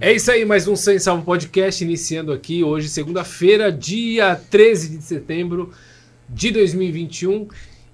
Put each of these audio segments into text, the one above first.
É isso aí, mais um Sem Salvo Podcast iniciando aqui hoje, segunda-feira, dia 13 de setembro de 2021.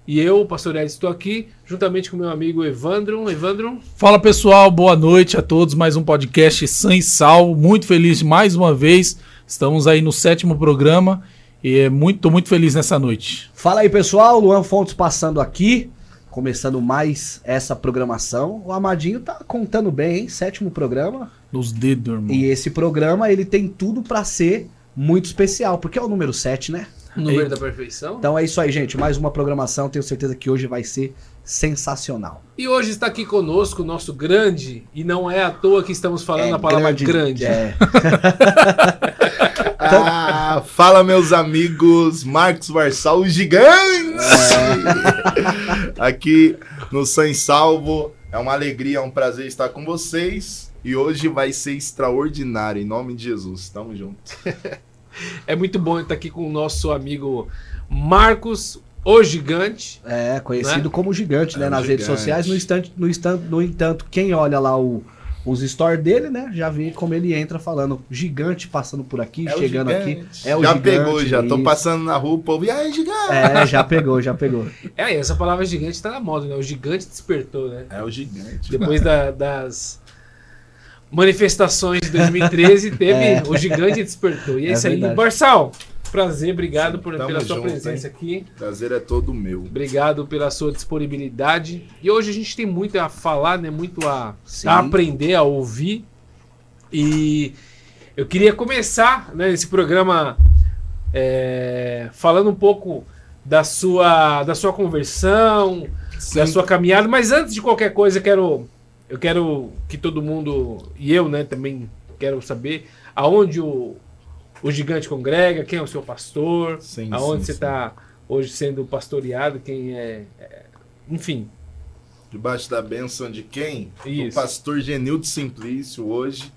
E eu, Pastor Ed, estou aqui juntamente com meu amigo Evandro. Evandro. Fala pessoal, boa noite a todos. Mais um podcast Sem Sal. Muito feliz mais uma vez. Estamos aí no sétimo programa e é muito, muito feliz nessa noite. Fala aí pessoal, Luan Fontes passando aqui. Começando mais essa programação. O Amadinho tá contando bem, hein? Sétimo programa. Nos dedos, irmão. E esse programa, ele tem tudo pra ser muito especial, porque é o número 7, né? Número Eita. da perfeição. Então é isso aí, gente. Mais uma programação. Tenho certeza que hoje vai ser sensacional. E hoje está aqui conosco o nosso grande, e não é à toa que estamos falando a palavra grande. É. Ah, fala meus amigos, Marcos Varsal, o gigante! Aqui no Sem Salvo, é uma alegria, é um prazer estar com vocês. E hoje vai ser extraordinário, em nome de Jesus. Tamo junto. É muito bom estar aqui com o nosso amigo Marcos, o gigante. É, conhecido Né? como gigante, né? É, o nas redes gigante. sociais. No, instante, no, instante, no entanto, quem olha lá o, os stories dele, né? Já vê como ele entra falando gigante passando por aqui, É chegando aqui. É o já gigante, pegou, já. Tô passando na rua, o povo, e aí, gigante? É, já pegou, já pegou. É, essa palavra gigante está na moda, né? O gigante despertou, né? É, o gigante. Depois da- das manifestações de 2013, teve É. o gigante despertou. E é, É isso aí. verdade. Prazer, obrigado por, Tamo pela sua junto, presença hein? aqui. Prazer é todo meu. Obrigado pela sua disponibilidade. E hoje a gente tem muito a falar, né? Muito a, Sim. a aprender, a ouvir. E eu queria começar né, esse programa é, falando um pouco da sua, da sua conversão, da Sim. sua caminhada. Mas antes de qualquer coisa, eu quero, eu quero que todo mundo, e eu né, também quero saber aonde o, o gigante congrega, quem é o seu pastor, Sim, aonde sim, você está hoje sendo pastoreado, quem é, é- Enfim, Debaixo da bênção de quem? Isso. Do pastor Genildo Simplício. Hoje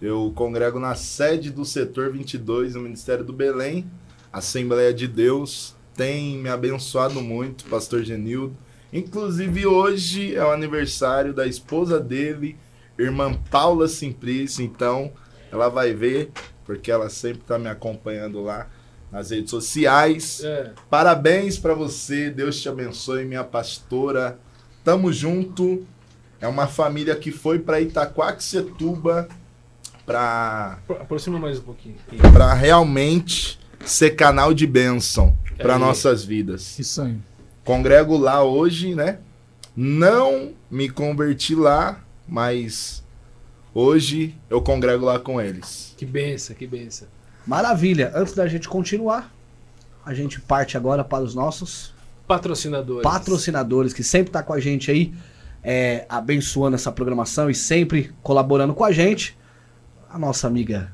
eu congrego na sede do setor 22 no Ministério do Belém. Assembleia de Deus tem me abençoado muito, pastor Genildo. Inclusive hoje é o aniversário da esposa dele, irmã Paula Simplício. Então ela vai ver, porque ela sempre está me acompanhando lá nas redes sociais. é, Parabéns pra você, Deus te abençoe, minha pastora. Tamo junto. É uma família que foi pra Itaquaquecetuba pra apro- aproxima mais um pouquinho. para realmente ser canal de bênção para É. nossas vidas. Isso aí. Congrego lá hoje, né? Não me converti lá, mas hoje eu congrego lá com eles. Que benção, que benção. Maravilha. Antes da gente continuar, a gente parte agora para os nossos Patrocinadores. patrocinadores que sempre tá com a gente aí, é, abençoando essa programação e sempre colaborando com a gente. A nossa amiga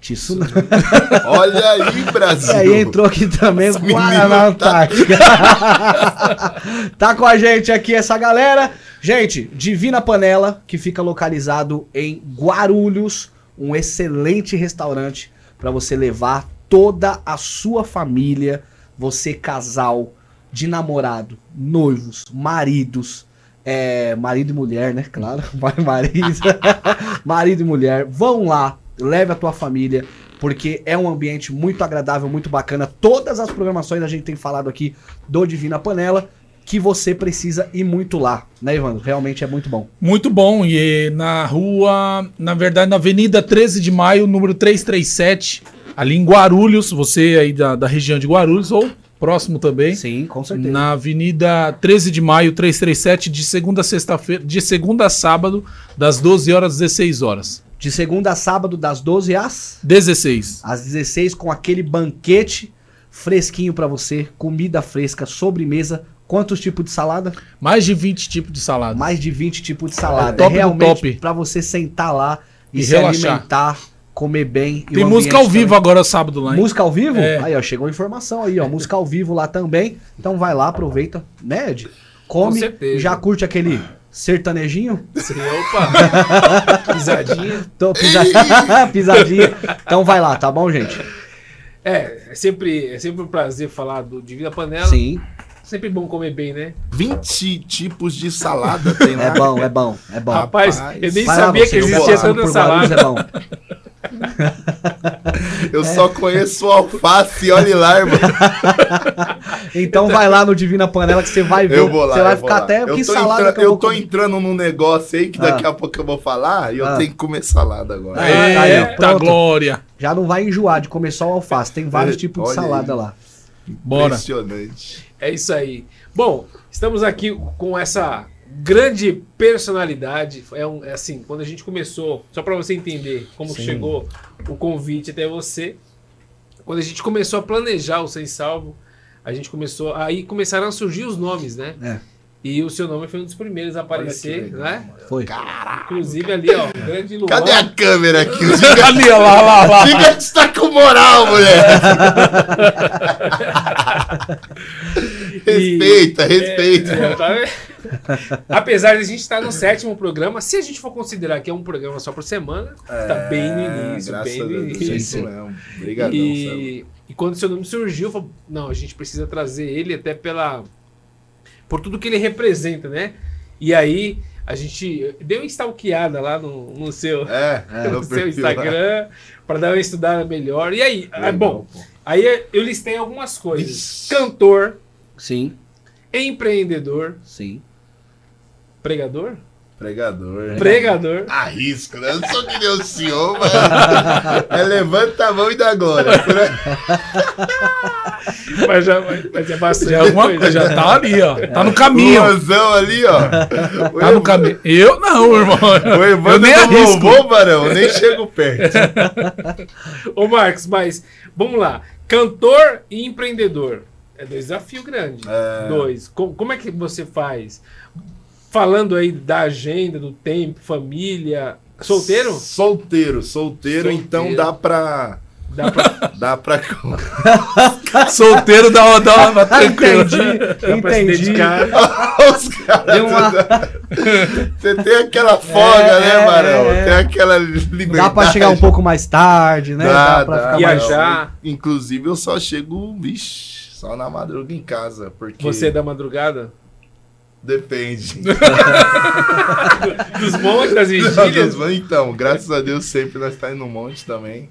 Tissuna. Olha aí, Brasil. E aí entrou aqui também o Essa menina Guaraná tá- Antártica. tá com a gente aqui essa galera. Gente, Divina Panela, que fica localizado em Guarulhos, um excelente restaurante para você levar toda a sua família, você casal, de namorado, noivos, maridos, é, marido e mulher, né? Claro, marido, marido e mulher, vão lá, leve a tua família, porque é um ambiente muito agradável, muito bacana. Todas as programações a gente tem falado aqui do Divina Panela, que você precisa ir muito lá, né, Evandro? Realmente é muito bom. Muito bom. E na rua, na verdade, na Avenida 13 de Maio, número 337, ali em Guarulhos, você aí da, da região de Guarulhos, ou próximo também. Sim, com certeza. Na Avenida 13 de Maio, 337, de segunda a sexta-feira, de segunda a sábado, das 12 horas às 16 horas. De segunda a sábado, das 12 às 16. às 16 com aquele banquete fresquinho pra você, comida fresca, sobremesa. Quantos tipos de salada? Mais de 20 tipos de salada. Mais de 20 tipos de salada. É top do realmente top. pra você sentar lá e, E se relaxar. alimentar, comer bem. e Tem música ao vivo também. agora sábado lá, hein? Música ao vivo? É. Aí, ó, chegou a informação aí, ó. Música ao vivo lá também. Então vai lá, aproveita, né, Ed? Come, Com certeza. já curte aquele sertanejinho. Sim, opa! Pisadinha. Tô, pisa- pisadinha. Então vai lá, tá bom, gente? É, é sempre, é sempre um prazer falar do Divina Panela. Sim. Sempre bom comer bem, né? 20 tipos de salada tem lá. É bom, é bom, é bom. Rapaz, Rapaz. eu nem sabia você, que existia tanta salada. É bom. Eu só conheço o alface olhe lá, irmão. Então vai lá no Divina Panela que você vai ver. Eu vou lá. Você vai ficar lá. até. Eu Que salada entra- que eu, eu tô comer? entrando num negócio aí que daqui Ah. a pouco eu vou falar e eu Ah. tenho que comer salada agora. Ah, Eita tá aí, pronto. glória. Já não vai enjoar de comer só o alface. Tem vários É, tipos de olha salada aí. lá. Bora. Impressionante. É isso aí. Bom, estamos aqui com essa grande personalidade. É, um, é assim, quando a gente começou, só para você entender como Sim. chegou o convite até você, quando a gente começou a planejar o Sem Salvo, a gente começou, aí começaram a surgir os nomes, né? É. E o seu nome foi um dos primeiros a aparecer, legal, né? Foi. Inclusive ali, ó, grande Luan. Cadê a câmera aqui? Gigante, Ali, ó, lá, lá, lá. o gigante está com moral, mulher. respeita, respeita. É, tá vendo? Apesar de a gente estar no sétimo programa, se a gente for considerar que é um programa só por semana, tá bem no início, É, graças bem no é início. isso mesmo. Obrigadão. E, e quando seu nome surgiu, eu falei, não, a gente precisa trazer ele até pela por tudo que ele representa, né? E aí a gente deu uma stalkeada lá no, no seu, É, no no seu. Instagram para dar uma estudada melhor. E aí, ah, Legal, bom, pô. aí eu listei algumas coisas. Ixi. Cantor, Sim, empreendedor, sim. pregador, Pregador. né? pregador. Arrisco, né? Eu não sou que nem o senhor, mas. É levanta a mão e dá agora. Mas já mas é bastante Já, é alguma coisa, já tá ali, ó. Tá no caminho. Luanzão ali, ó. Tá no caminho. Eu não, irmão. O Eu Evandro nem não arrisco. louvou, Barão. Nem chego perto. Ô Marcos, mas vamos lá. Cantor e empreendedor. É dois desafios grandes. É. Dois. Co- Como é que você faz? Falando aí da agenda, do tempo, família. Solteiro? Solteiro, solteiro, Solteiro. então dá pra. Dá pra, Dá pra. Solteiro dá uma, dá uma tranquila. Entendi, dá pra se entendi. dedicar. Os caras. Uma- Você tem aquela folga, É, né, Barão? é. Tem aquela liberdade. Dá pra chegar um pouco mais tarde, né? Dá, pra dá. ficar Viajar. Inclusive, eu só chego, vixe, só na madruga em casa. Porque. Você é da madrugada? Depende. Dos montes, das vigílias? então, graças a Deus sempre nós está indo no monte também.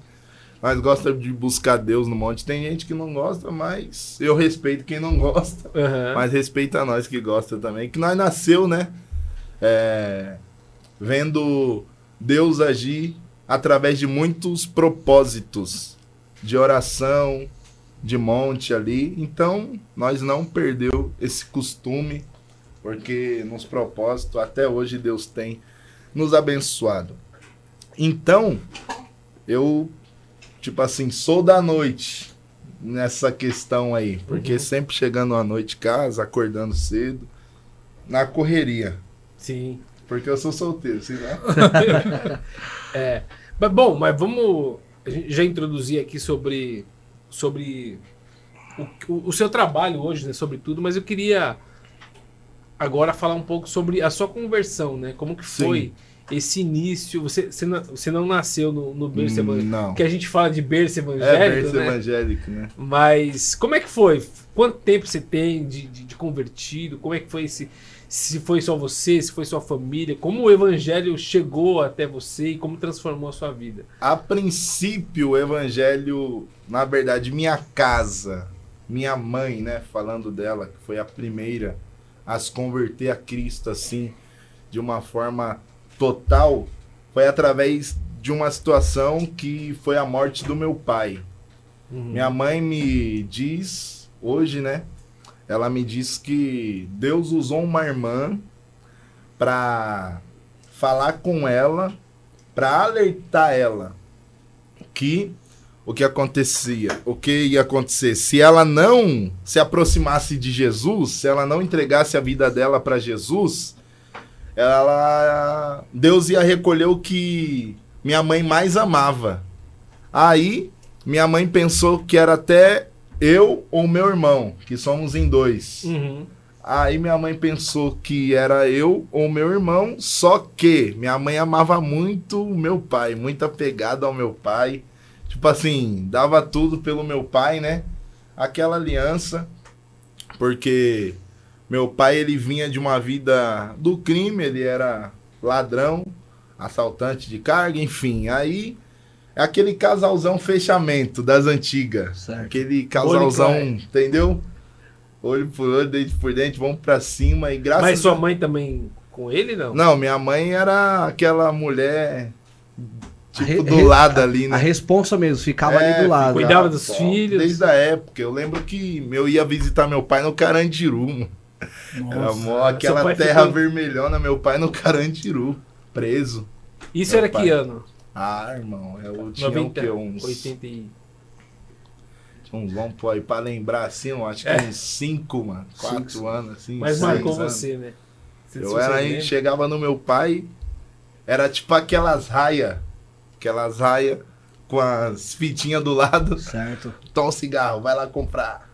Mas gosta de buscar Deus no monte. Tem gente que não gosta, mas eu respeito quem não gosta. Aham. Mas respeita nós que gosta também. Que nós nasceu, né? É, vendo Deus agir através de muitos propósitos de oração, de monte ali. Então, nós não perdeu esse costume, porque nos propósitos até hoje Deus tem nos abençoado. Então, eu tipo assim, sou da noite nessa questão aí, porque Uhum. sempre chegando à noite em casa, acordando cedo, na correria, Sim. porque eu sou solteiro, sei lá. É. Mas, bom, mas vamos já introduzir aqui sobre, sobre o, o- o seu trabalho hoje, né? Sobre tudo, mas eu queria agora falar um pouco sobre a sua conversão, né? Como que Sim. foi esse início? Você, você, não, você não nasceu no, no berço Hum, evangélico. não. Que a gente fala de berço É, evangélico, berço né? evangélico, né? Mas como é que foi? Quanto tempo você tem de, de, de convertido? Como é que foi esse. Se foi só você, se foi sua família? Como o evangelho chegou até você e como transformou a sua vida? A princípio, o evangelho, na verdade, minha casa, minha mãe, né, falando dela, que foi a primeira a se converter a Cristo assim, de uma forma total, foi através de uma situação que foi a morte do meu pai. Minha mãe me diz, hoje, né? Ela me diz que Deus usou uma irmã para falar com ela, para alertar ela que o que acontecia, o que ia acontecer se ela não se aproximasse de Jesus, se ela não entregasse a vida dela para Jesus, ela Deus ia recolher o que minha mãe mais amava. Aí minha mãe pensou que era até eu ou meu irmão, que somos em dois. Uhum. Aí minha mãe pensou que era eu ou meu irmão, só que minha mãe amava muito o meu pai, muito apegada ao meu pai. Tipo assim, dava tudo pelo meu pai, né? Aquela aliança. Porque meu pai, ele vinha de uma vida do crime, ele era ladrão, assaltante de carga, enfim. Aí é aquele casalzão fechamento das antigas. Certo. Aquele casalzão, Olho entendeu? Olho por olho, dente por dente, vamos pra cima e graças Mas sua a... mãe também com ele, não? Não, minha mãe era aquela mulher tipo do re- lado ali, A né? responsa mesmo, ficava É, ali do lado. cuidava dos filhos. Desde a época. Eu lembro que eu ia visitar meu pai no Carandiru. mano. Era Nossa. mó aquela terra ficou- vermelhona, meu pai no Carandiru, preso. Isso Meu era pai. que ano? Ah, irmão, eu tinha 90, o quê? Uns, 80 e... uns, vamos pôr aí, pra lembrar assim, eu acho que É. uns 5, mano, 4 anos, assim. Mas marcou anos. você, né? Eu você era aí, chegava no meu pai, era tipo aquelas raias, aquelas raias com as fitinhas do lado. Certo. Toma um cigarro, vai lá comprar.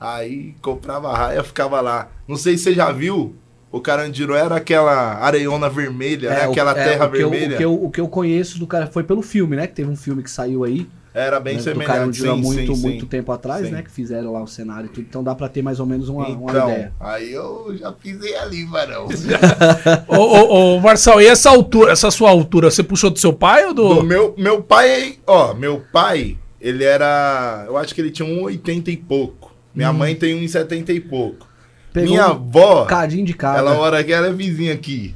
Aí comprava a raia, ficava lá. Não sei se você já viu, o Carandiru era aquela areiona vermelha, né? o- Aquela terra o que eu- vermelha. o, que eu, o que eu conheço do cara foi pelo filme, né? Que teve um filme que saiu aí. Era bem né, semelhante, há sim, muito, sim, muito sim. tempo atrás, Sim. né? Que fizeram lá o cenário e tudo. Então dá pra ter mais ou menos uma, uma Então, ideia. aí eu já pisei ali, varão. Ô, ô, ô, Marçal, e essa altura, essa sua altura, você puxou do seu pai ou do. Do meu, meu pai, ó, meu pai, ele era. Eu acho que ele tinha um 80 e pouco. Minha mãe tem um 70 e pouco. Pegou Minha um avó, cadinho de casa. ela mora aqui, ela é vizinha aqui.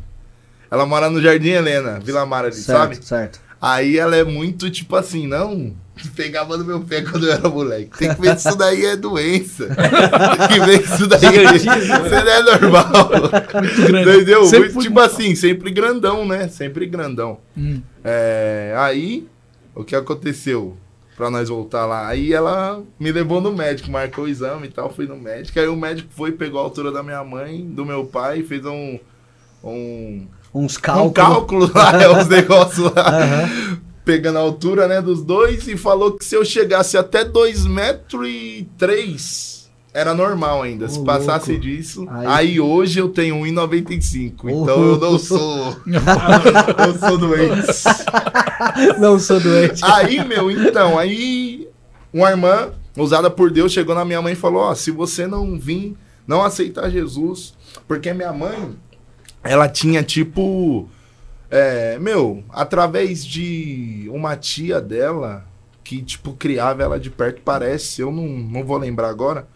Ela mora no Jardim Helena, Vila Mara ali, certo, sabe? certo. Aí ela é muito tipo assim, não. Pegava no meu pé quando eu era moleque. Tem que ver se isso daí é doença. Tem que ver se isso daí Gigantismo, isso não é normal. Muito grande. Entendeu? Sempre Muito, foi tipo assim, sempre grandão, né? Sempre grandão. Hum. É, aí, o que aconteceu? Pra nós voltar lá. Aí ela me levou no médico, marcou o exame e tal, fui no médico. Aí o médico foi, pegou a altura da minha mãe, do meu pai, fez um. Um, Uns um cálculos. cálculo lá, é, os negócios lá Aham. Pegando a altura, né, dos dois e falou que se eu chegasse até 2 metros e 3 era normal ainda. Se passasse louco. disso. Aí- Aí... hoje eu tenho 1,95. Ô, Então eu não sou. eu sou doente. Não sou doente. Aí, meu, então, aí uma irmã, usada por Deus, chegou na minha mãe e falou: Ó, se você não vir, não aceitar Jesus, porque minha mãe, ela tinha tipo. É, meu, através de uma tia dela, que, tipo, criava ela de perto, parece, eu não, não vou lembrar agora,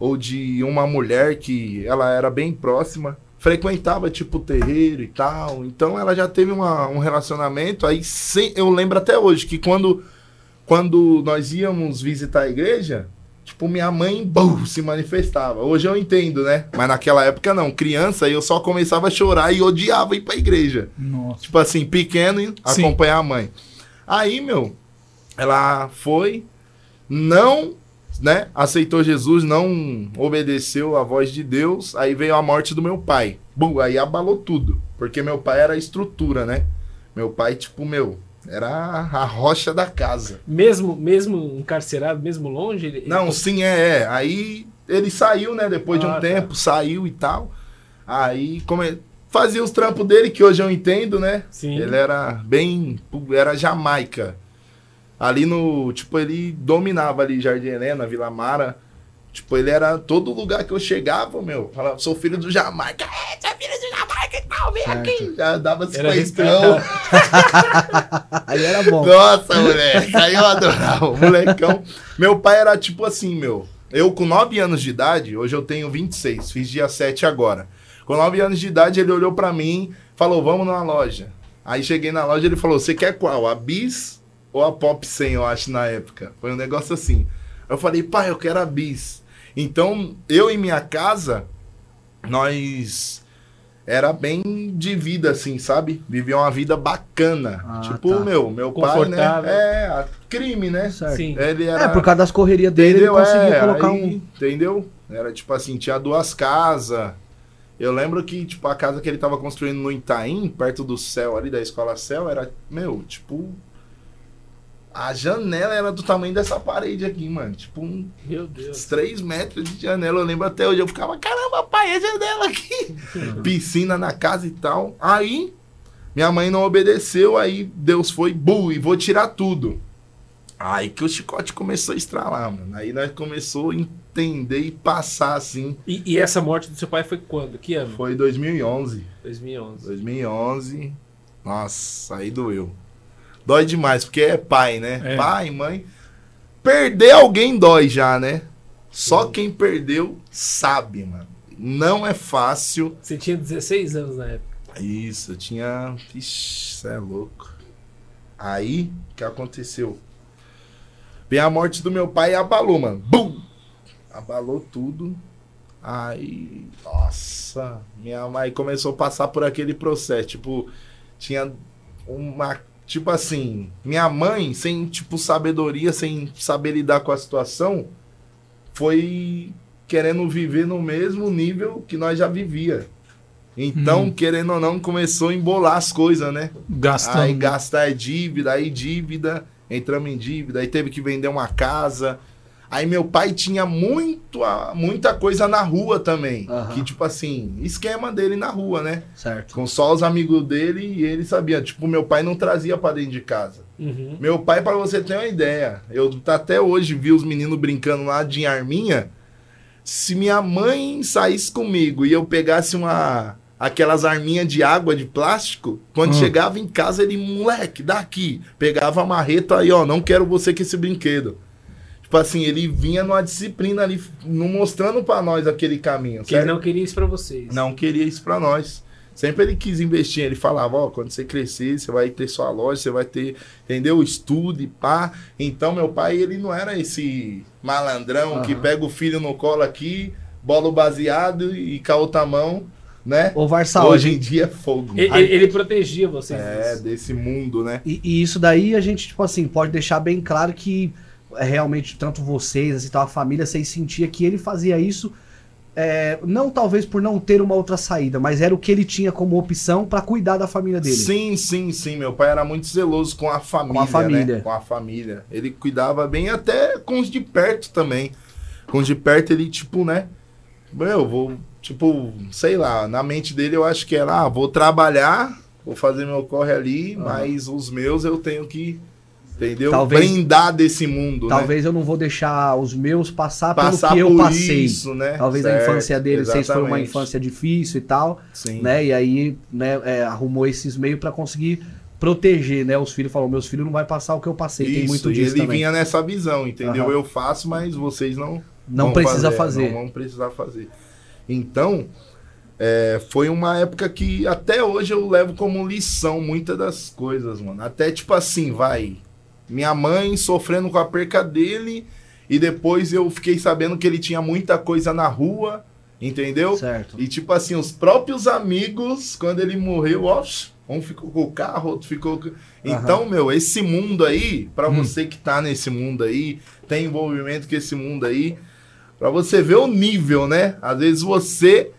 ou de uma mulher que ela era bem próxima, frequentava, tipo, terreiro e tal, então ela já teve uma- um relacionamento, aí sem, eu lembro até hoje que quando, quando nós íamos visitar a igreja, tipo, minha mãe, bum, se manifestava. Hoje eu entendo, né? Mas naquela época não, criança, eu só começava a chorar e odiava ir pra igreja. Nossa. Tipo assim, pequeno e acompanhar a mãe. Aí, meu, ela foi, não, né, aceitou Jesus, não obedeceu a voz de Deus, aí veio a morte do meu pai. Bum, aí abalou tudo, porque meu pai era a estrutura, né? Meu pai, tipo, meu, era a rocha da casa. Mesmo, mesmo encarcerado, mesmo longe? Ele, Não, ele- sim, é, é. Aí ele saiu, né? Depois de Ah, um tá. tempo, saiu e tal. Aí come... fazia os trampos dele, que hoje eu entendo, né? Sim. Ele era bem. Era Jamaica. Ali no. Tipo, ele dominava ali Jardim Helena, Vila Mara. Tipo, ele era todo lugar que eu chegava, meu. Falava, sou filho do Jamaica. É, sou filho do Jamaica e tal, vem Certo. aqui. Já dava Era cinquentão. respeitado. Aí era bom. Nossa, moleque, aí eu adorava, molecão. Meu pai era tipo assim, meu. Eu com 9 anos de idade, hoje eu tenho 26, fiz dia 7 agora. Com 9 anos de idade, ele olhou pra mim, falou: "Vamos numa loja". Aí cheguei na loja, ele falou: "Você quer qual? A Bis ou a Pop 100, eu acho na época". Foi um negócio assim. Eu falei: "Pai, eu quero a Bis". Então, eu em minha casa, nós era bem de vida, assim, sabe? Vivia uma vida bacana. Ah, tipo, tá. meu, meu pai, né? É, crime, né? Certo. Sim. Ele era. É, por causa das correrias dele, entendeu? ele conseguia É, colocar aí, um. Entendeu? Era tipo assim, tinha duas casas. Eu lembro que, tipo, a casa que ele tava construindo no Itaim, perto do céu ali, da escola céu, era, meu, tipo. A janela era do tamanho dessa parede aqui, mano. Tipo, um, Meu uns Deus. 3 metros de janela. Eu lembro até hoje. Eu ficava, caramba, pai, é janela aqui. Piscina na casa e tal. Aí, minha mãe não obedeceu. Aí, Deus foi, bu, e vou tirar tudo. Aí que o chicote começou a estralar, mano. Aí nós começou a entender e passar assim. E, e essa morte do seu pai foi quando? Que ano? Foi 2011. 2011. 2011. Nossa, aí doeu. Dói demais, porque é pai, né? É. Pai, mãe. Perder alguém dói já, né? Só quem perdeu sabe, mano. Não é fácil. Você tinha 16 anos na época. Isso, eu tinha. Ixi, cê é louco. Aí, o que aconteceu? Vem a morte do meu pai e abalou, mano. Bum! Abalou tudo. Aí, nossa, minha mãe começou a passar por aquele processo. Tipo, tinha uma. Tipo assim, minha mãe, sem, tipo, sabedoria, sem saber lidar com a situação, foi querendo viver no mesmo nível que nós já vivia. Então, Hum. querendo ou não, começou a embolar as coisas, né? Gastando. Aí gastar é dívida, aí dívida, entramos em dívida, aí teve que vender uma casa. Aí meu pai tinha muito, a- muita coisa na rua também. Aham. Que, tipo assim, esquema dele na rua, né? Certo. Com só os amigos dele e ele sabia. Tipo, meu pai não trazia pra dentro de casa. Uhum. Meu pai, pra você ter uma ideia, eu até hoje vi os meninos brincando lá de arminha. Se minha mãe saísse comigo e eu pegasse uma aquelas arminhas de água de plástico, quando Hum. chegava em casa ele, moleque, daqui, pegava a marreta aí, ó, não quero você com esse brinquedo. Tipo assim, ele vinha numa disciplina ali, não mostrando pra nós aquele caminho, Que ele não queria isso pra vocês. não queria isso pra nós. Sempre ele quis investir, ele falava, ó, quando você crescer, você vai ter sua loja, você vai ter, entendeu? Estudo e pá. Então meu pai, ele não era esse malandrão que Aham. pega o filho no colo aqui, bola o baseado e com a outra mão, né? Varsal, Hoje em dia é fogo. Ele, ele protegia vocês. é, disso. desse mundo, né? E, e isso daí a gente, tipo assim, pode deixar bem claro que realmente, tanto vocês, assim, tal, a família, vocês sentia que ele fazia isso, é, não talvez por não ter uma outra saída, mas era o que ele tinha como opção pra cuidar da família dele. Sim, sim, sim. Meu pai era muito zeloso com a família. Com a família. Né? Com a família. Ele cuidava bem até com os de perto também. Com os de perto, ele, tipo, né? Eu vou, tipo, sei lá, na mente dele eu acho que era, ah, vou trabalhar, vou fazer meu corre ali, Aham. mas os meus eu tenho que, entendeu? Talvez- Brindar desse mundo, né? Talvez eu não vou deixar os meus passar, Passar pelo que eu passei. isso, né? Talvez a Certo, infância dele, vocês foi uma exatamente. infância difícil e tal, Sim. né? E aí, né, é, arrumou esses meios pra conseguir proteger, né? Os filhos falou, meus filhos não vai passar o que eu passei. Tem Isso, muito e disso ele também. vinha nessa visão, entendeu? Aham. Eu faço, mas vocês não Não vão precisa fazer. Não vão precisar fazer. Então, é, foi uma época que até hoje eu levo como lição muitas das coisas, mano. Até tipo assim, vai. Minha mãe sofrendo com a perca dele e depois eu fiquei sabendo que ele tinha muita coisa na rua, entendeu? Certo. E tipo assim, os próprios amigos, quando ele morreu, ó, um ficou com o carro, outro ficou com... Então, meu, esse mundo aí, pra Hum. você que tá nesse mundo aí, tem envolvimento com esse mundo aí, pra você ver o nível, né? Às vezes você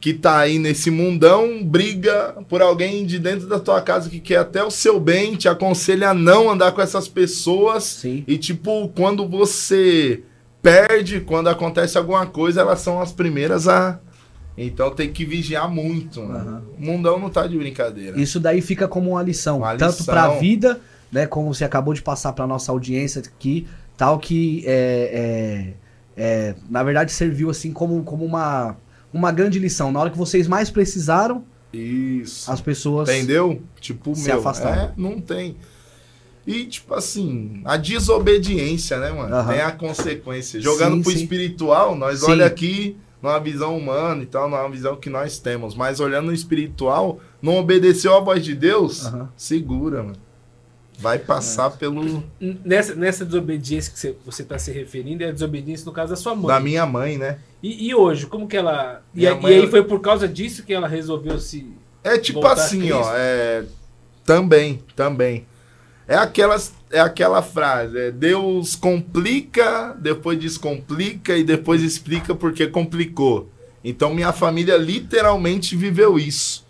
que tá aí nesse mundão briga por alguém de dentro da tua casa que quer até o seu bem, te aconselha a não andar com essas pessoas. Sim. E tipo, quando você perde, quando acontece alguma coisa, elas são as primeiras a. Então tem que vigiar muito, mano. Aham. O mundão não tá de brincadeira. Isso daí fica como uma lição, Uma tanto lição. pra vida, né, como você acabou de passar pra nossa audiência aqui, tal que é, é, é, na verdade serviu assim como, como uma, uma grande lição. Na hora que vocês mais precisaram, Isso. as pessoas Entendeu? Tipo, se meu, afastaram. é, não tem. E, tipo assim, a desobediência, né, mano? Aham. Tem a consequência. Jogando Sim, pro sim. espiritual, nós Sim. olha aqui numa visão humana e tal, numa visão que nós temos. Mas olhando no espiritual, não obedeceu a voz de Deus, Aham. segura, mano. Vai passar pelo. Nessa, nessa desobediência que você, você tá se referindo, é a desobediência no caso da sua mãe. Da minha mãe, né? E, e hoje, como que ela. E, a- e mãe- aí foi por causa disso que ela resolveu se. É tipo assim, ó. É, também, também. É aquelas, é aquela frase, é, Deus complica, depois descomplica e depois explica porque complicou. Então minha família literalmente viveu isso.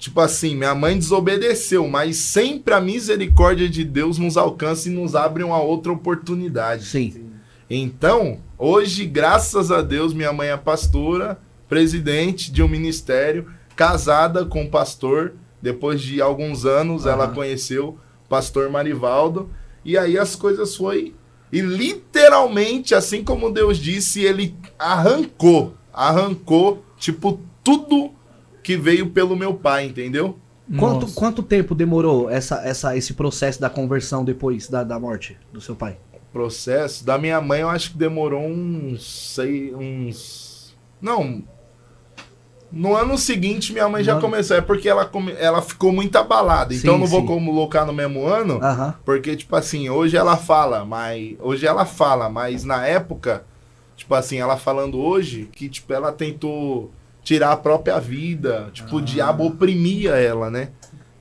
Tipo assim, minha mãe desobedeceu, mas sempre a misericórdia de Deus nos alcança e nos abre uma outra oportunidade. Sim. Então, hoje, graças a Deus, minha mãe é pastora, presidente de um ministério, casada com um pastor. Depois de alguns anos, ela Aham. conheceu o pastor Marivaldo. E aí as coisas foi E literalmente, assim como Deus disse, ele arrancou, arrancou, tipo, tudo que veio pelo meu pai, entendeu? Quanto, Nossa. quanto tempo demorou essa, essa, esse processo da conversão depois da, da morte do seu pai? processo. Da minha mãe, eu acho que demorou uns. Sei, uns. Não. No ano seguinte, minha mãe No já ano- começou. É porque ela, come- ela ficou muito abalada. Então, Sim, não vou sim. colocar no mesmo ano. Aham. Porque, tipo assim, hoje ela fala, mas. Hoje ela fala, mas na época, tipo assim, ela falando hoje, que, tipo, ela tentou tirar a própria vida. Tipo, o diabo oprimia ela, né?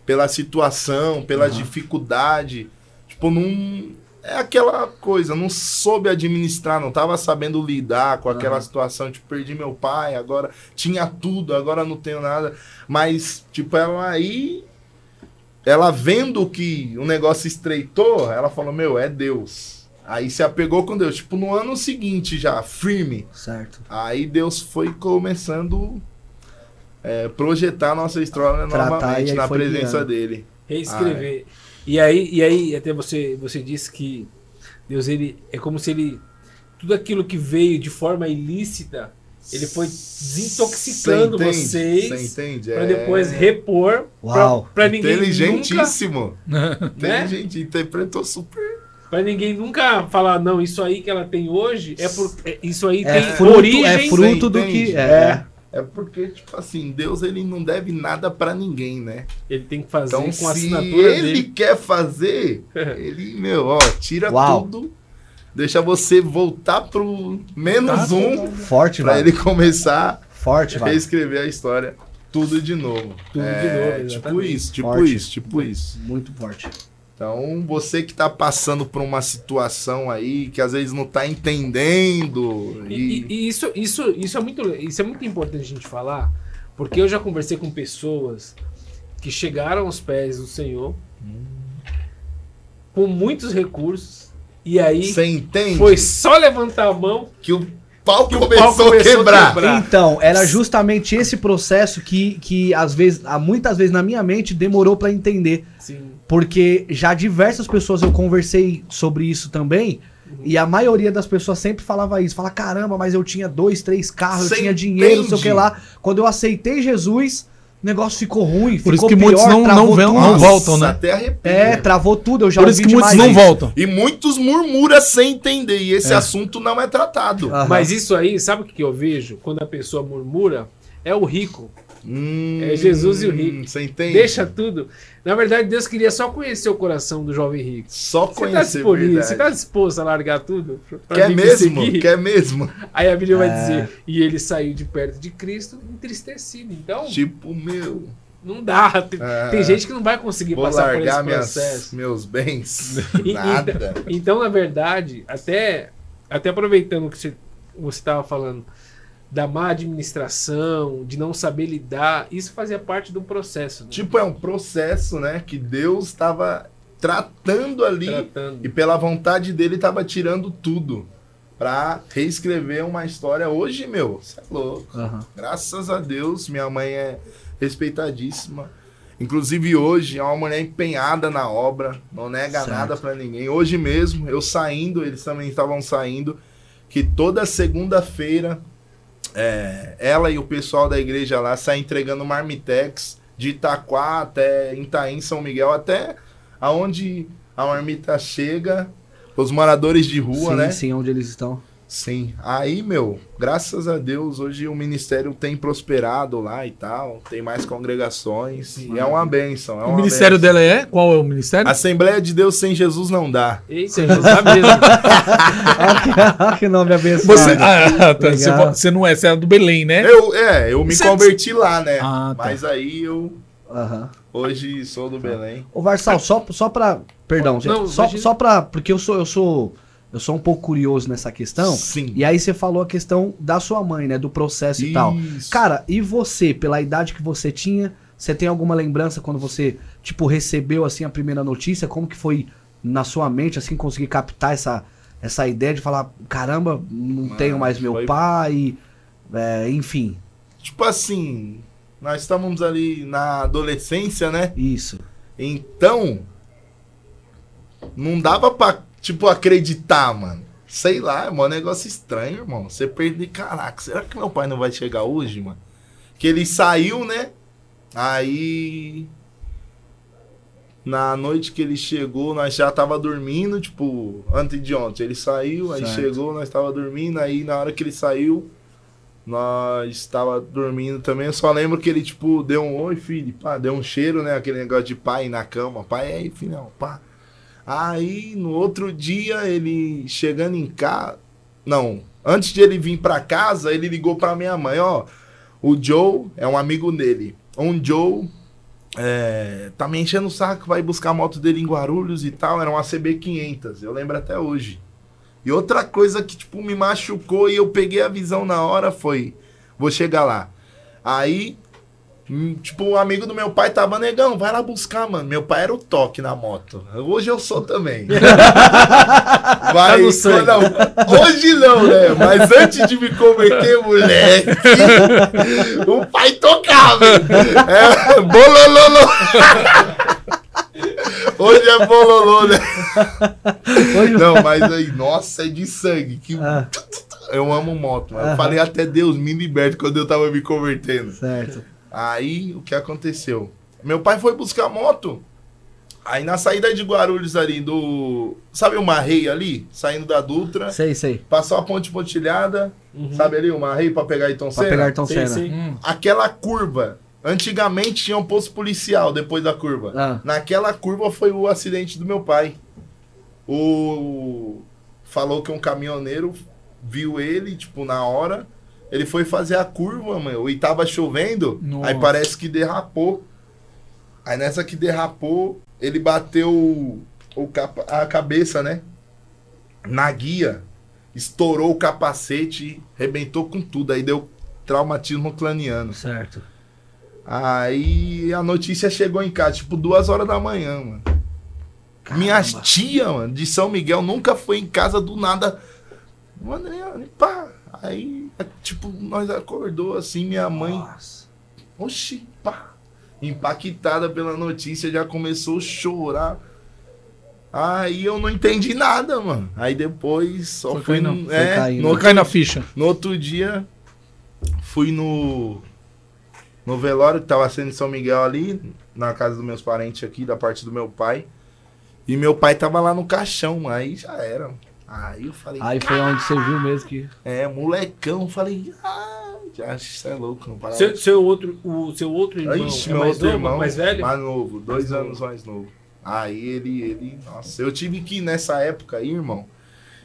Pela situação, pela dificuldade. Tipo, não. É aquela coisa, não soube administrar, não tava sabendo lidar com aquela Aham. situação. Tipo, perdi meu pai, agora tinha tudo, agora não tenho nada. Mas, tipo, ela aí ela vendo que o negócio estreitou, ela falou: Meu, é Deus. Aí se apegou com Deus. Tipo, no ano seguinte já, firme. Certo. Aí Deus foi começando é, projetar a nossa história Tratar, novamente na presença guiando. dele. Reescrever. E aí, e aí até você, você disse que Deus ele é como se ele tudo aquilo que veio de forma ilícita, ele foi desintoxicando Cê entende? vocês Cê entende? para É depois repor Uau. para ninguém nunca, Inteligentíssimo. né? Inteligente, interpretou super. Para ninguém nunca falar não, isso aí que ela tem hoje é por é- isso aí É tem fruto, origem é fruto do que. entende? É. É porque, tipo assim, Deus ele não deve nada pra ninguém, né? Ele tem que fazer Então, com a se assinatura ele dele. quer fazer, ele, meu, ó, tira Uau. tudo, deixa você voltar pro menos Tá, um, Forte, pra vai. ele começar Forte, a vai. reescrever a história tudo de novo. Tudo de É, novo, Tipo exatamente. isso, tipo Forte. isso, tipo isso. Muito forte. Então, você que tá passando por uma situação aí que às vezes não tá entendendo E, e, e- isso, isso, isso, é muito, isso é muito importante a gente falar, porque eu já conversei com pessoas que chegaram aos pés do Senhor com muitos recursos, e aí você entende foi só levantar a mão que o pau que o começou, pau começou a quebrar. quebrar. Então, era justamente esse processo que, que às vezes, há muitas vezes na minha mente, demorou pra entender. Sim. Porque já diversas pessoas eu conversei sobre isso também. E a maioria das pessoas sempre falava isso. Fala, caramba, mas eu tinha dois, três carros, eu tinha dinheiro, não sei o que lá. Quando eu aceitei Jesus, o negócio ficou ruim, Por ficou isso que muitos não- não tudo. não voltam, né? Até arrepia. É, travou tudo, eu já Por isso que muitos não isso. voltam. E muitos murmuram sem entender. E esse É. assunto não é tratado. Aham. Mas isso aí, sabe o que eu vejo? Quando a pessoa murmura, é o rico. Hum, É Jesus e o rico. Você entende? Deixa tudo. Na verdade, Deus queria só conhecer o coração do jovem rico. Só Você tá, conhecer você tá disposto a largar tudo? Quer me mesmo? seguir? Quer mesmo? Aí a Bíblia vai É. dizer, e ele saiu de perto de Cristo entristecido. Então, Tipo, meu. não dá. Tem, É. tem gente que não vai conseir Vou passar por esse largar minhas, processo. meus bens. Nada. Então, na verdade, até, até aproveitando o que você estava falando da má administração, de não saber lidar, isso fazia parte do processo. Né? Tipo, é um processo, né? Que Deus estava tratando ali. Tratando. E pela vontade dele tava tirando tudo. Pra reescrever uma história. Hoje, meu, você é louco. Aham. Graças a Deus, minha mãe é respeitadíssima. Inclusive hoje é uma mulher empenhada na obra, não nega Certo. nada pra ninguém. Hoje mesmo, eu saindo, eles também estavam saindo, que toda segunda-feira é, ela e o pessoal da igreja lá saem entregando marmitex de Itaquá até Itaim, São Miguel, até aonde a marmita chega, os moradores de rua, sim, né? sim, onde eles estão. Sim. Aí, meu, graças a Deus, hoje o ministério tem prosperado lá e tal. Tem mais congregações. e é uma bênção. É O uma ministério bênção. dela é? Qual é o ministério? Assembleia de Deus sem Jesus não dá. Eita, Jesus sabe mesmo. Olha que, nome abençoado. Você, ah, tá, você, você não é, você é do Belém, né? Eu, é, eu me Você- converti lá, né? Ah, tá. Mas aí eu hoje sou do Belém. Ô Varsal, só, só pra. Perdão, Não, só, imagina. só pra. Porque eu sou, eu sou. Eu sou um pouco curioso nessa questão. Sim. E aí você falou a questão da sua mãe, né? Do processo e tal. Isso. Cara, e você, pela idade que você tinha, você tem alguma lembrança quando você, tipo, recebeu assim a primeira notícia? Como que foi na sua mente, assim, conseguir captar essa, essa ideia de falar, caramba, não Mano, tenho mais meu foi- pai, é, enfim, Tipo assim, nós estávamos ali na adolescência, né? isso. Então, não dava pra tipo, acreditar, mano. Sei lá, é um negócio estranho, irmão. Você perde, caraca, será que meu pai não vai chegar hoje, mano? Que ele saiu, né? Aí. Na noite que ele chegou, nós já tava dormindo, tipo, antes de ontem. Ele saiu, aí Certo. chegou, nós tava dormindo, aí na hora que ele saiu, nós estava dormindo também. Eu só lembro que ele, tipo, deu um oi, filho, pá, deu um cheiro, né? Aquele negócio de pai na cama. Pai, aí, filhão, pá. Aí, no outro dia, ele chegando em casa. Não, antes de ele vir pra casa, ele ligou pra minha mãe: ó, o Joe é um amigo dele. Um Joe é, tá me enchendo o saco, vai buscar a moto dele em Guarulhos e tal. Era uma CB500, eu lembro até hoje. E outra coisa que, tipo, me machucou e eu peguei a visão na hora foi: vou chegar lá. Aí, tipo, um amigo do meu pai tava, negão, vai lá buscar, mano. Meu pai era o toque na moto. Hoje eu sou também. Tá Mas, não, hoje não, né? Mas antes de me converter, moleque, o pai tocava. É, bolololo. Hoje é bololô, né? Hoje- Não, mas aí, nossa, é de sangue. Que... Ah. Eu amo moto, mano. Eu falei até Deus me liberte quando eu tava me convertendo. Certo. Aí, o que aconteceu? Meu pai foi buscar moto. Aí, na saída de Guarulhos ali, do... Sabe o Marrei ali? Saindo da Dutra. Sei, sei. Passou a ponte pontilhada. Sabe ali o Marrei pra pegar Ayrton Pra Senna? pegar Ayrton Sim, Senna. sim. Hum. Aquela curva. Antigamente tinha um posto policial depois da curva. Ah. Naquela curva foi o acidente do meu pai. O falou que um caminhoneiro viu ele, tipo, na hora. Ele foi fazer a curva, mano, e tava chovendo. Nossa. Aí parece que derrapou. Aí nessa que derrapou, ele bateu o, capa- a cabeça, né? Na guia. Estourou o capacete, rebentou com tudo. Aí deu traumatismo craniano. Certo. Aí a notícia chegou em casa, tipo, duas horas da manhã, mano. Minhas tia, mano, de São Miguel, nunca foi em casa do nada. Mano, pá. Aí, tipo, nós acordou assim, minha mãe, Nossa. oxi, pá. Impactada pela notícia, já começou a chorar. Aí eu não entendi nada, mano. Aí depois só Foi fui foi é, caindo. no Não cai na ficha. no outro dia, fui no no velório que tava sendo em São Miguel ali, na casa dos meus parentes aqui, da parte do meu pai. E meu pai tava lá no caixão, aí já era. Aí eu falei, Aí foi onde você viu mesmo que. é, molecão, eu falei, ah, já isso é louco, não para. Seu, seu outro, o seu outro irmão Ixi, é meu mais outro novo, irmão, mais velho? mais novo, dois Mais anos mais novo. Aí ele, ele, nossa, eu tive que, nessa época aí, irmão,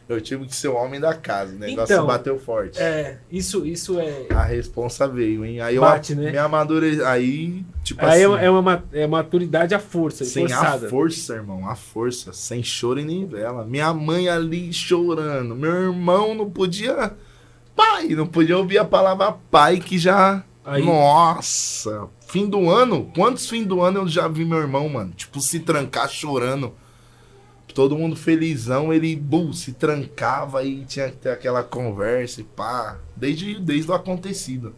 eu tive que ser o homem da casa, o negócio Então, bateu forte. É, isso, isso é. A responsa veio, hein? Aí Bate, eu né? me amadureci. Aí, tipo Aí é assim, uma- é uma ma- é maturidade à força, sem forçada. a força, irmão, a força, sem choro e nem vela. Minha mãe ali chorando, meu irmão não podia. Pai, não podia ouvir a palavra pai que já. Aí- Nossa! Fim do ano? Quantos fim do ano eu já vi meu irmão, mano? Tipo, se trancar chorando. Todo mundo felizão, ele bu, se trancava e tinha que ter aquela conversa e pá. Desde, desde o acontecido.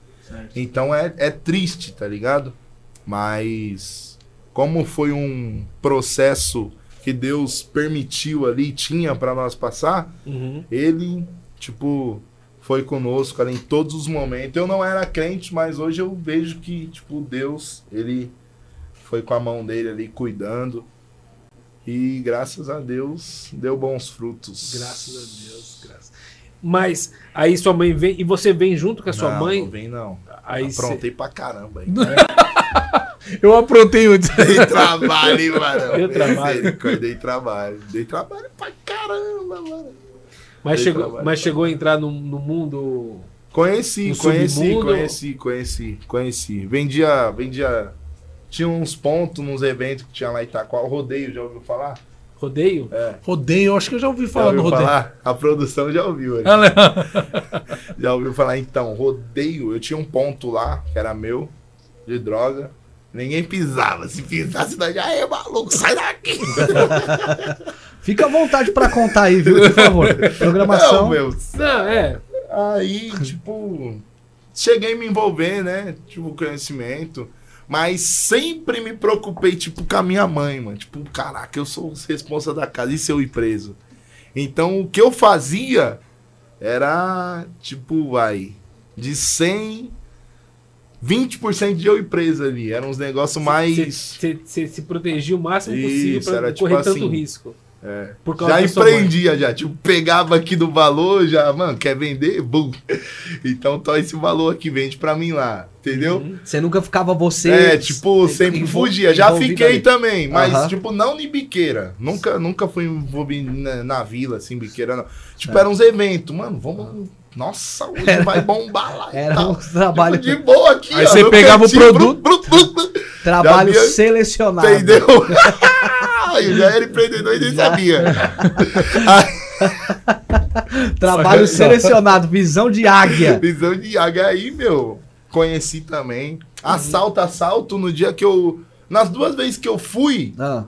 Então é, é triste, tá ligado? Mas como foi um processo que Deus permitiu ali, tinha pra nós passar, Uhum. ele, tipo, foi conosco ali em todos os momentos. Eu não era crente, mas hoje eu vejo que, tipo, Deus, ele foi com a mão dele ali cuidando. E graças a Deus deu bons frutos. Graças a Deus, graças. Mas aí sua mãe vem e você vem junto com a sua não, mãe. Não vem não. Aí Aprontei pra caramba aí. Eu aprontei antes. Dei trabalho, hein, mano. Deu trabalho. Dei trabalho. Dei trabalho pra caramba, mano. Mas Dei chegou, trabalho. mas chegou a entrar no, no mundo. Conheci, No conheci, submundo? conheci, conheci, conheci. Vendia, vendia. Tinha uns pontos nos eventos que tinha lá em Itaquá. O rodeio, já ouviu falar? Rodeio? É. Rodeio, acho que eu já ouvi Já falar no ouviu rodeio. falar? A produção já ouviu. ali. Ah, né? Já ouviu falar então, rodeio, eu tinha um ponto lá, que era meu, de droga. Ninguém pisava. Se pisasse, nós já é maluco, sai daqui. Fica à vontade pra contar aí, viu? Por favor. Programação. Não, meu. Não, é. Aí, tipo, cheguei a me envolver, né? Tipo, conhecimento. Mas sempre me preocupei, tipo, com a minha mãe, mano. Tipo, caraca, eu sou o responsável da casa. E se eu ir preso? Então o que eu fazia era tipo, vai, de 100, 20% de eu ir preso ali. Era uns negócios mais. Você se protegia o máximo Isso, possível pra era não tipo correr tanto assim. risco. É. Por causa Já empreendia, já. Tipo, pegava aqui do valor, já, mano, quer vender? Bum. Então, tó esse valor aqui, vende pra mim lá. Entendeu? Uhum. Você nunca ficava você. É, tipo, sempre envol- fugia. Já fiquei ali. também, mas, tipo, não em biqueira. Nunca, nunca fui envolvido na, na vila, assim, biqueira, não. Tipo, eram uns eventos. Mano, vamos. Nossa, hoje vai bombar lá. Era tal. um trabalho, Tipo, de boa aqui, Aí ó, você pegava o cantinho, produto- bru- bru- bru- trabalho selecionado. Entendeu? Eu já era empreendedor e nem sabia. Trabalho selecionado, visão de águia. Visão de águia aí, meu. Conheci também. Assalto, assalto, no dia que eu. Nas duas vezes que eu fui, Ah,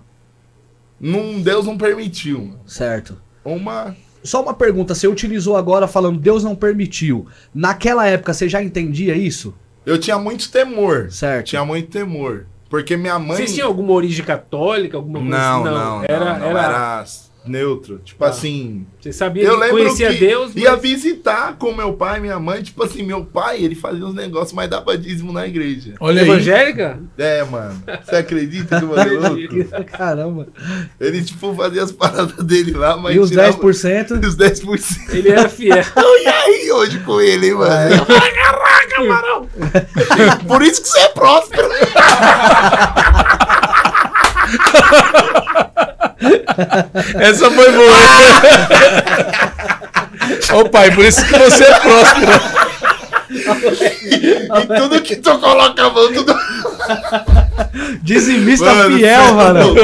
num, Deus não permitiu. certo. Uma. Só uma pergunta, você utilizou agora falando Deus não permitiu. Naquela época você já entendia isso? Eu tinha muito temor. Certo. Tinha muito temor. Porque minha mãe. Vocês tinham alguma origem católica? Alguma coisa Não, assim? não, não. Era, não, era, era neutro. Tipo Tá. assim. Você sabia Eu que lembro conhecia que Deus, ia mas- visitar com meu pai e minha mãe. Tipo assim, meu pai, ele fazia uns negócios, mas dava dízimo na igreja. Olha aí. evangélica? É, mano. Você acredita que o mano é louco? Caramba. Ele, tipo, fazia as paradas dele lá, mas E os tirava- 10%? E os 10%. Ele era fiel. E aí, hoje com ele, hein, mano? Eu falei, Caraca, Marão! Por isso que você é próspero. Essa foi boa. Ô pai, por isso que você é próspero. E tudo que tu coloca a mão, tudo. Dizimista Mano, fiel, é mano.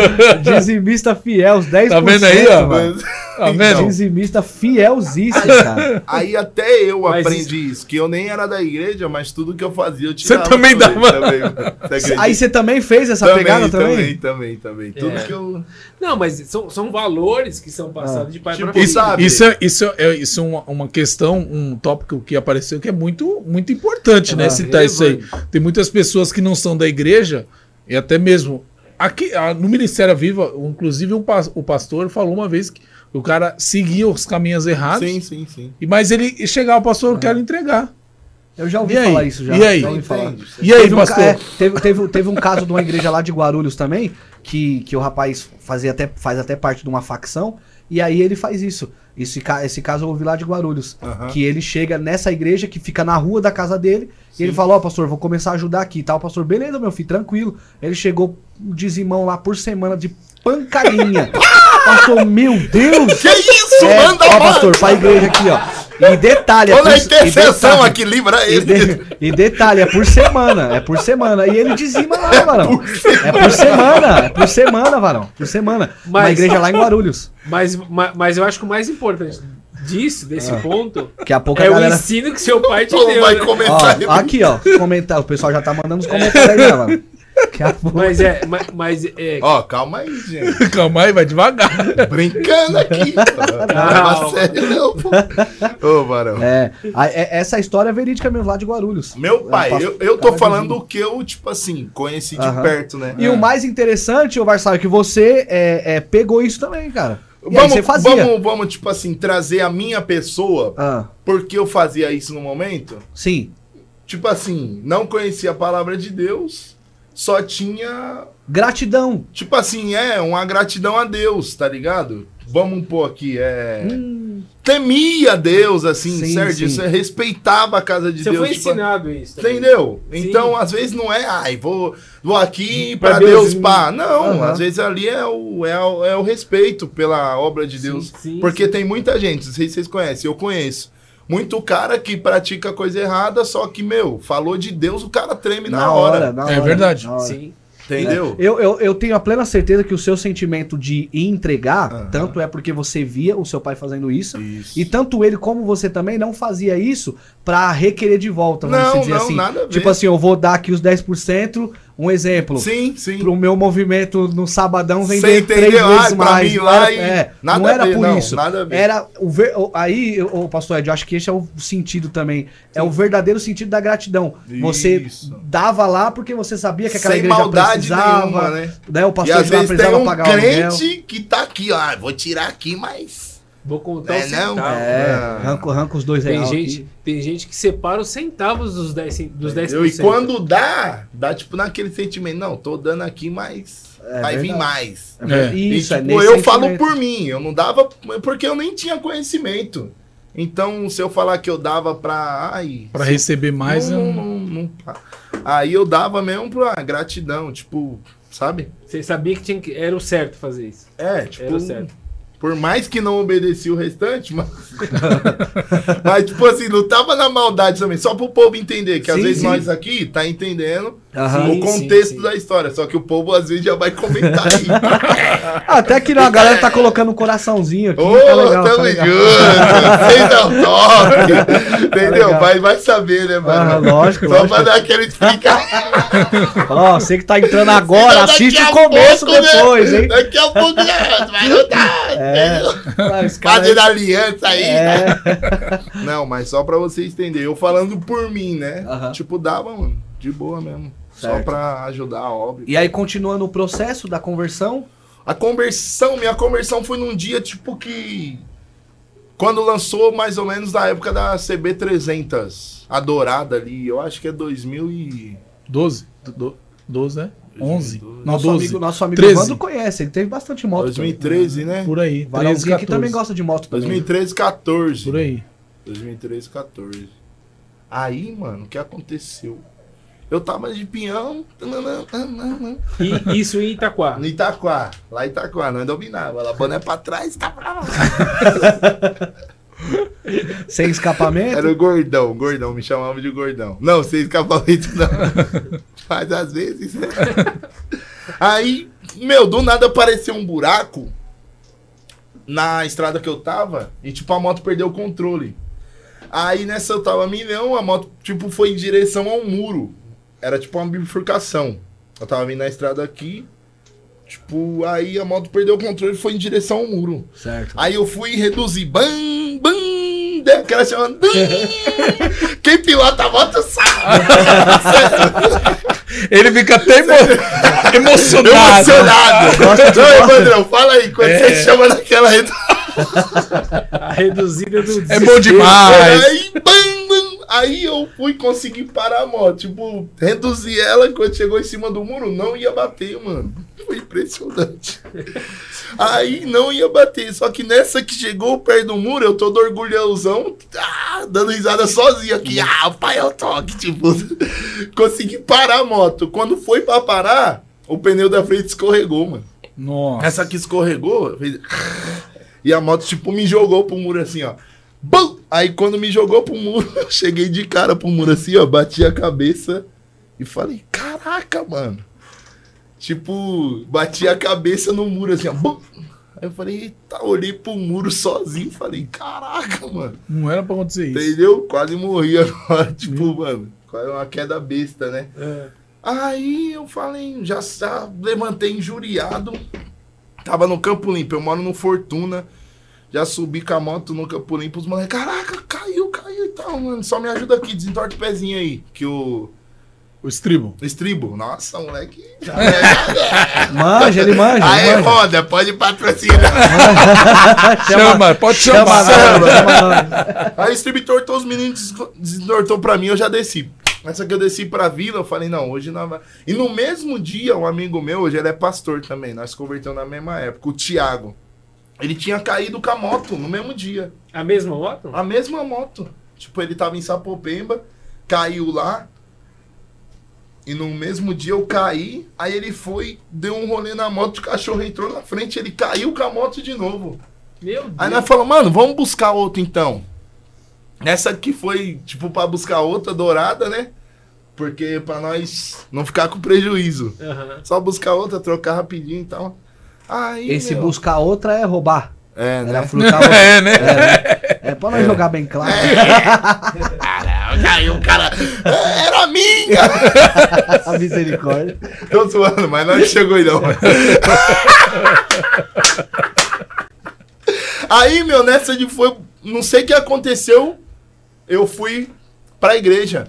Dizimista fiel, os 10%. Tá vendo aí, ó? mano. Tá vendo? Dizimista fielzíssimo, cara. Aí até eu Mas aprendi isso. que eu nem era da igreja, mas tudo que eu fazia eu tirava. também proveito dava. Também, mano. Você? Aí você também fez essa pegada também? Também, também, também. Tudo É. que eu. Não, mas são, são valores que são passados Ah. de pai Tipo, para filho. sabe? Isso é, isso é, isso é uma, uma questão, um tópico que apareceu que é muito, muito importante, né? Ah, Citar isso aí. relevante. Tem muitas pessoas que não são da igreja, e até mesmo. Aqui, no Ministério Viva, inclusive um o pastor falou uma vez que o cara seguia os caminhos errados, Sim, sim, sim. e mas ele chegava, pastor, eu quero entregar. Eu já ouvi E aí? falar isso já. E aí? Já ouvi falar. E aí, Teve um, pastor? é, teve, teve, teve um caso de uma igreja lá de Guarulhos também, que, que o rapaz fazia até, faz até parte de uma facção, e aí ele faz isso. Esse, esse caso eu ouvi lá de Guarulhos. Que ele chega nessa igreja que fica na rua da casa dele, e ele fala, ó, pastor, vou começar a ajudar aqui e tal. Pastor, beleza, meu filho, tranquilo. Ele chegou um dizimão lá por semana de pancadinha. pastor, meu Deus! Que isso, É, manda ó, pastor, pra igreja aqui, ó. E detalhe, é Olha a por- e intercessão aqui, livra e, ele. de- e detalhe, é por semana, é por semana. E ele dizima lá, varão. É por semana, é por semana, varão. Por semana. Uma Mas- igreja lá em Guarulhos. Mas, ma- mas eu acho que o mais importante disso, desse Ah. ponto, Que a pouco é a o galera. ensino que seu pai te deu. vai né? Ó, comentar. aqui, ó, comentar. O pessoal já tá mandando os comentários aí, mano. Mas é, mas, mas é, Ó, calma aí, gente. Calma aí, vai devagar. Brincando aqui. Não a sério, não, pô. Ô, Varão. É, a- é- essa história é verídica mesmo lá de Guarulhos. Meu pai, É, eu, eu tô falando o que eu, tipo assim, conheci de Aham. perto, né? E o mais interessante, ô Varsal, é que você é, é, pegou isso também, cara. E aí Vamos, você fazia. vamos, vamos, tipo assim, trazer a minha pessoa, Ah, porque eu fazia isso no momento. sim. Tipo assim, não conhecia a palavra de Deus, só tinha, Gratidão. tipo assim, é, uma gratidão a Deus, tá ligado? Vamos pôr aqui, é. Temia Deus, assim, Sim, certo? sim. Você respeitava a casa de você Deus. foi tipo, ensinado isso. também. Entendeu? Sim. Então, às vezes não é, ai, vou, vou aqui Pra pra Deus Deus, me- pá. Não, às vezes ali é o, é, o, é o respeito pela obra de Sim, Deus. sim, porque sim. tem muita gente, não sei se vocês conhecem, eu conheço. Muito cara que pratica coisa errada, só que, meu, falou de Deus, o cara treme na, hora, na É verdade. na hora. Sim. Entendeu? Eu, eu, eu tenho a plena certeza que o seu sentimento de entregar, Aham. tanto é porque você via o seu pai fazendo isso, Isso. e tanto ele como você também não fazia isso pra requerer de volta, vamos Não, dizer não, assim. nada a ver. Tipo assim, eu vou dar aqui os 10%, um exemplo. Sim, sim. Pro meu movimento no sabadão Você vender três Ah, vezes mais. mim Não lá era, e- é, nada não era ver, por não, isso. Era o ver, o- aí, o pastor Ed, eu acho que esse é o sentido também. É o verdadeiro sentido da gratidão. Você Isso. dava lá porque você sabia que aquela Sem igreja precisava, nenhuma, né? né? O pastor já vezes tem precisava um pagar o aluguel. crente que tá aqui, ó, ah, vou tirar aqui, mas Vou contar É, os não? É, arranca, arranca os dois Tem gente, tem gente que separa os centavos dos 10%. Dos 10%. Eu, e quando dá, dá tipo naquele sentimento, não, tô dando aqui, mas É vai vir verdade. mais. É. Isso, e, é tipo, nesse eu falo sentimento. por mim, eu não dava porque eu nem tinha conhecimento. Então, se eu falar que eu dava pra. Ai, Pra receber mais, não, eu- não, não, não- Aí eu dava mesmo pra gratidão, tipo, sabe? Você sabia que, tinha que era o certo fazer isso. É, tipo, Era o certo. Por mais que não obedecia o restante, mas. mas, tipo assim, não tava na maldade também, só pro povo entender, que às Sim, vezes sim. nós aqui tá entendendo Aham. Sim, o contexto sim. da história, só que o povo às vezes já vai comentar aí. Até que a galera tá colocando um coraçãozinho aqui. Ô, tá legal, tá tamo legal. junto, vocês dão toque. Entendeu? legal. vai, vai saber, né, Ah, mano? lógico, Só lógico. pra dar aquele explicar. Ó, você que tá entrando agora, daqui assiste o começo pouco, né? depois, hein? Daqui a pouco né, vai rodar. É. Ah, cara Fazendo aliança aí. É. Não, mas só pra você entender. Eu falando por mim, né? Tipo, dava, mano. De boa mesmo. Só Certo. pra ajudar a obra. E aí, continuando o processo da conversão, A conversão, minha conversão foi num dia, tipo, que. Quando lançou, mais ou menos, na época da CB300. A dourada ali. Eu acho que é 2000 e. 12? Do- 12, né? 11? Não, nosso 12. amigo, nosso amigo 13. Evandro conhece, ele teve bastante moto. 2013, né? Por aí. Varãozinho 13, aqui também 14. gosta de moto também. 2013, 14. Por aí. 2013, 14. Aí, mano, o que aconteceu? Eu tava de pinhão. E isso em Itaquá. No Itaquá, lá em Itaquá, nós dominava. Ela boné pra trás, tá pra lá. Sem escapamento. Era o gordão, gordão, me chamava de gordão. Não, sem escapamento não. Mas às vezes, né? Aí, meu, do nada apareceu um buraco na estrada que eu tava e, tipo, a moto perdeu o controle. Aí nessa eu tava a milhão, a moto, tipo, foi em direção ao muro. Era tipo uma bifurcação. Eu tava vindo na estrada aqui, tipo, aí a moto perdeu o controle e foi em direção ao muro. Certo. Aí eu fui reduzir. Bam, bam. Deu aquela chamada. Quem pilota a moto sabe. Ele fica até emo... emocionado. Emocionado. Gosta de Não. Evandrão, fala aí. Quando É. você chama naquela redu- A reduzida do É bom demais. Aí, bam. Aí eu fui conseguir parar a moto. Tipo, reduzir ela. Quando chegou em cima do muro, não ia bater, mano. Foi impressionante. Aí não ia bater. Só que nessa que chegou perto do muro, eu todo orgulhosão, ah, dando risada sozinho aqui. Ah, o pai é o toque. Tipo, consegui parar a moto. Quando foi pra parar, o pneu da frente escorregou, mano. Nossa. Essa que escorregou, fez... e a moto, tipo, me jogou pro muro assim, ó. Bum! Aí quando me jogou pro muro, eu cheguei de cara pro muro assim, ó, bati a cabeça e falei, caraca, mano. Tipo, bati a cabeça no muro assim, ó. Bum! Aí eu falei, eita, olhei pro muro sozinho, falei, caraca, mano. Não era pra acontecer isso. Entendeu? Quase morri agora, tipo, mano. Quase uma queda besta, né? É. Aí eu falei, já, já levantei injuriado. Tava no Campo Limpo, eu moro no Fortuna. Já subi com a moto no Campo Limpo, os moleques, caraca, caiu, caiu e tal, mano. Só me ajuda aqui, desentorta o pezinho aí. Que o, O estribo. o estribo, nossa, moleque. Já é, Manja, ele manja. aí, manja. roda, pode patrocinar. Chama, pode Chama, chamar. chama, chama. Aí o strip tortou os meninos, des- desentortou pra mim, eu já desci. Essa que eu desci pra vila, eu falei, não, hoje não vai. E no mesmo dia, um amigo meu, hoje ele é pastor também, nós convertemos na mesma época, o Thiago. Ele tinha caído com a moto no mesmo dia. A mesma moto? A mesma moto. Tipo, ele tava em Sapopemba, caiu lá. E no mesmo dia eu caí, aí ele foi, deu um rolê na moto, o cachorro entrou na frente, ele caiu com a moto de novo. Meu Deus. Aí nós falamos, mano, vamos buscar outro então. Essa aqui foi, tipo, pra buscar outra dourada, né? Porque pra nós não ficar com prejuízo. Aham. Só buscar outra, trocar rapidinho e tal. Aí, Esse meu, buscar outra é roubar. É, Era né? frutar outra. É, né? É pra nós jogar bem claro. Caramba, aí o cara... "É, Era minha! A misericórdia. Tô zoando, mas não chegou aí não. aí, meu, nessa de foi... Não sei o que aconteceu, eu fui pra igreja.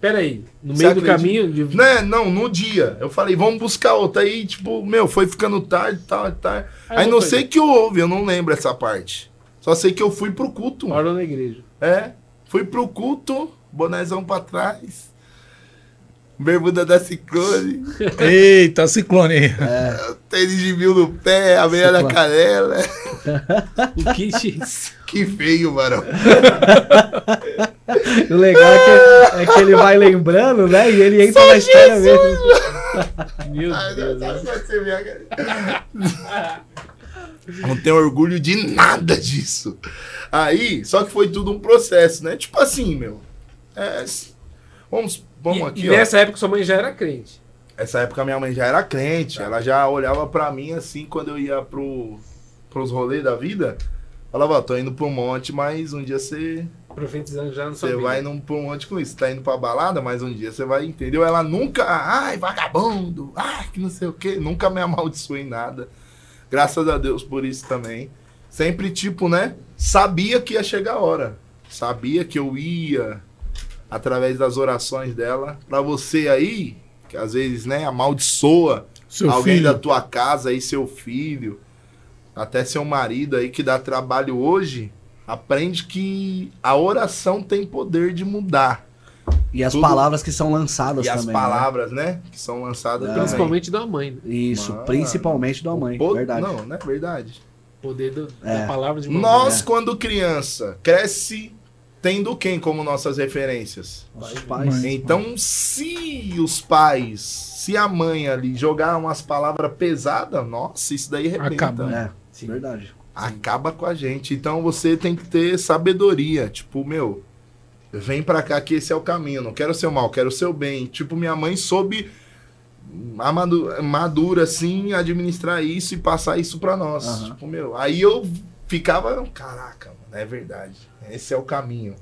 Pera aí. No meio do caminho. De... Né? Não, no dia. Eu falei, vamos buscar outra. Aí, tipo, meu, foi ficando tarde, tal, tal. Aí Aí eu não sei o que houve, eu não lembro essa parte. Só sei que eu fui pro culto. Parou na igreja. É, fui pro culto, bonézão pra trás, bermuda da Ciclone, Eita, ciclone aí. tênis de mil no pé, a meia da canela. O kit. Que feio, mano. O legal é que, é que ele vai lembrando, né? E ele entra na história mesmo. Meu Ai, Deus. não, né? só. Não tenho orgulho de nada disso. Aí, só que foi tudo um processo, né? Tipo assim, meu. é, vamos vamos E- aqui, e ó. nessa época sua mãe já era crente. Essa época minha mãe já era crente, ela já olhava pra mim assim quando eu ia pro, pros rolês da vida. Falava, ó, tô indo pro monte, mas um dia você Profetizando já no sua você vai num, pro monte com isso. Tá indo pra balada, mas um dia você vai, entendeu? Ela nunca, ai, vagabundo, ai, que não sei o quê, nunca me amaldiçoou em nada. Graças a Deus por isso também. Sempre, tipo, né? Sabia que ia chegar a hora. Sabia que eu ia, através das orações dela. Pra você aí, que às vezes, né, amaldiçoa Seu alguém filho. da tua casa aí, seu filho, até seu marido aí que dá trabalho hoje, aprende que a oração tem poder de mudar. E as Tudo- palavras que são lançadas E as também. palavras, né, que são lançadas É. também. Principalmente da mãe. né? né? Isso, Mano, principalmente da mãe. Po- Verdade. Não, não é verdade. O poder do- É. da palavra de uma Nós, né? quando criança, cresce tendo quem como nossas referências? Nossos pais. Mãe. Então, se os pais, se a mãe ali jogar umas palavras pesadas, nossa, isso daí arrebenta. Acaba. É, verdade. acaba com a gente. Então você tem que ter sabedoria. Tipo, meu, vem pra cá que esse é o caminho. Não quero o seu mal, quero o seu bem. Tipo, minha mãe soube amadu- madura, assim, administrar isso e passar isso pra nós. Aham. Tipo, meu, aí eu ficava, caraca, mano, é verdade. Esse é o caminho.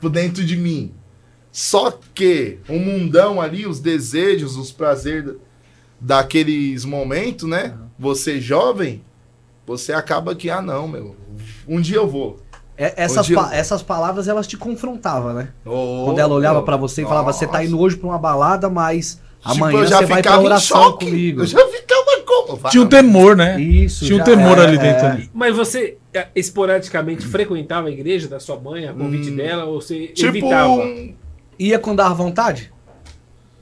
Por dentro de mim. Só que o mundão ali, os desejos, os prazeres daqueles momentos, né? Você jovem, você acaba que, ah, não, meu, um dia eu vou. É, essas, eu- pa- essas palavras elas te confrontavam, né? Oh, Quando ela olhava pra você e falava, você tá indo hoje pra uma balada, mas Tipo, amanhã eu já você vai pra ficava em oração choque. comigo. Eu já ficava como? Tinha um temor, né? Isso. Tinha um temor é, ali dentro. é. ali. Mas você é, esporadicamente frequentava a igreja da sua mãe, a convite Hum. dela, ou você Tipo, evitava? um- Ia quando dava vontade?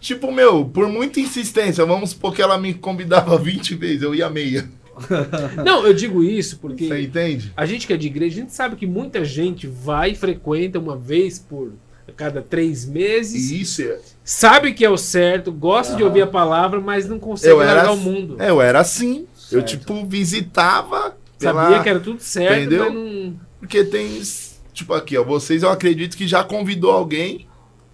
tipo, meu, por muita insistência, vamos supor que ela me convidava 20 vezes, eu ia meia. Não, eu digo isso porque Você entende? a gente que é de igreja, a gente sabe que muita gente vai e frequenta uma vez por cada três meses, isso é. sabe que é o certo, gosta de Aham. ouvir a palavra, mas não consegue Eu era, largar o assim- mundo. eu era assim. Eu, Certo. tipo, visitava. Sabia pela- que era tudo certo, Entendeu? não. Porque tem. Tipo, aqui, ó. Vocês eu acredito que já convidou alguém.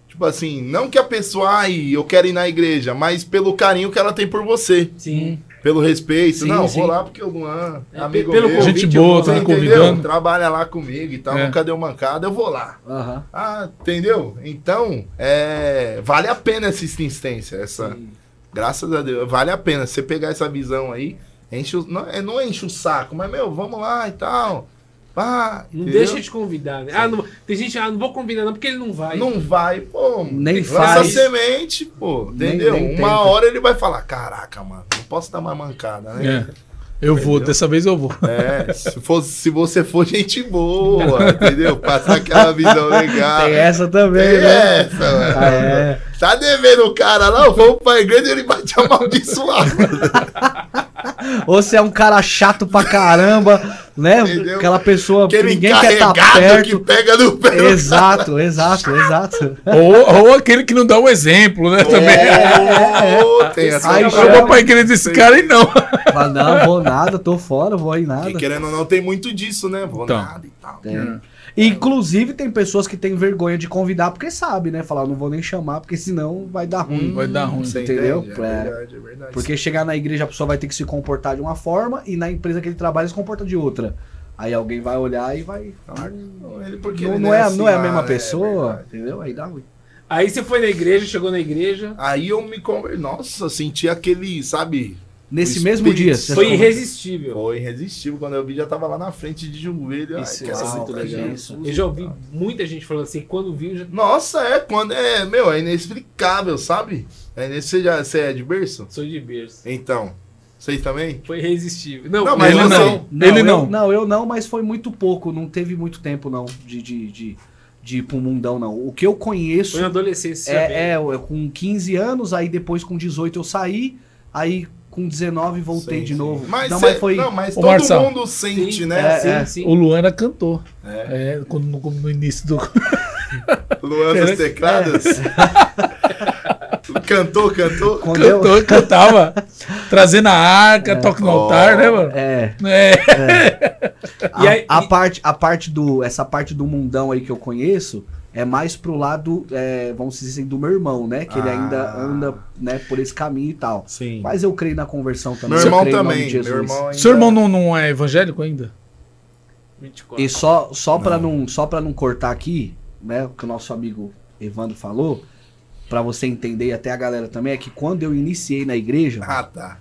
Tipo assim, não que a pessoa, ai, eu quero ir na igreja, mas pelo carinho que ela tem por você. Sim. Pelo respeito. Sim, não, sim. vou lá porque o Luan é amigo pelo meu. convite, Gente boa, tá convidando. Trabalha lá comigo e tal, É. nunca deu mancada, eu vou lá. Aham. Ah, entendeu? Então, é, vale a pena essa insistência, essa, graças a Deus, vale a pena você pegar essa visão aí, enche o, não, é, não enche o saco, mas meu, vamos lá e tal. Ah, Não entendeu? deixa de convidar, né? Ah, não- tem gente, ah, não vou convidar não, porque ele não vai. Não vai, pô. Nem faz. semente, pô. Nem- Entendeu? nem Uma tenta. hora ele vai falar: caraca, mano, não posso dar mais mancada, né? É. Eu vou, Entendeu? dessa vez eu vou. É, se, fosse, se você for gente boa, entendeu? Passar aquela visão legal. Tem essa também, Tem né? essa, mano. Ah, é. Tá devendo o cara lá, vamos pra igreja e ele vai te amaldiçoar. Ou você é um cara chato pra caramba, né? Entendeu? Aquela pessoa que Aquele ninguém quer estar encarregado que perto. pega no pé. Exato, exato, exato. Ou, ou aquele que não dá um exemplo, né? Também. cara. Ô, tem essa Aí Eu chama- vou pra igreja desse cara e não. Fala, não, vou nada, tô fora, vou aí nada. Que querendo ou não, tem muito disso, né? Vou Então. nada e tal. Tem. Inclusive, tem pessoas que têm vergonha de convidar porque sabe, né? Falar, não vou nem chamar, porque senão vai dar ruim. Vai dar ruim. Você Entendeu? entende? É É. verdade, é verdade. Porque chegar na igreja a pessoa vai ter que se comportar de uma forma e na empresa que ele trabalha se comporta de outra. Aí alguém vai olhar e vai. Não, ele- porque Não, ele não é, assim, não é a ah, mesma é pessoa, verdade. entendeu? Aí dá ruim. Aí você foi na igreja, chegou na igreja, Aí eu me converti. Nossa, senti aquele, sabe? Nesse O mesmo dia. foi irresistível. Foi irresistível. Quando eu vi, já tava lá na frente de joelho. Ai, Isso que é essa muito legal. Jesus. Eu já ouvi muita gente falando assim, quando viu, já Nossa, é quando é, meu, é inexplicável, sabe? É, nesse- você, já, você é de berço? sou de berço. Então, Vocês também? Foi irresistível. Não, Não, mas ele não. Não, ele eu, não. não, eu não, mas foi muito pouco. Não teve muito tempo, não, de, de, de, de ir pro mundão, não. O que eu conheço Foi na adolescência. é, é, eu com 15 anos, aí depois com 18 eu saí, aí com 19 voltei Sim, de sim. novo. Mas, não, mas foi. não, mas todo Marçal. mundo sente, Sim, né? É, sim, é. sim. O um Luan era cantor. É. É, quando, no, no início do. Luan dos teclados. cantou, cantou. Quando eu- Cantor, cantava. Trazendo a arca, toque no Ó. altar, né, mano? É. É. A, E aí- a e- parte, a parte do. Essa parte do mundão aí que eu conheço é mais pro lado, é, vamos dizer assim, do meu irmão, né? Que ele Ah. ainda anda né, por esse caminho e tal. Sim. Mas eu creio na conversão também. Meu eu irmão também. Meu irmão ainda... Seu irmão não, não é evangélico ainda? 24. E só, só para não. só para não cortar aqui, né, o que o nosso amigo Evandro falou, pra você entender e até a galera também, é que quando eu iniciei na igreja, Ah, tá.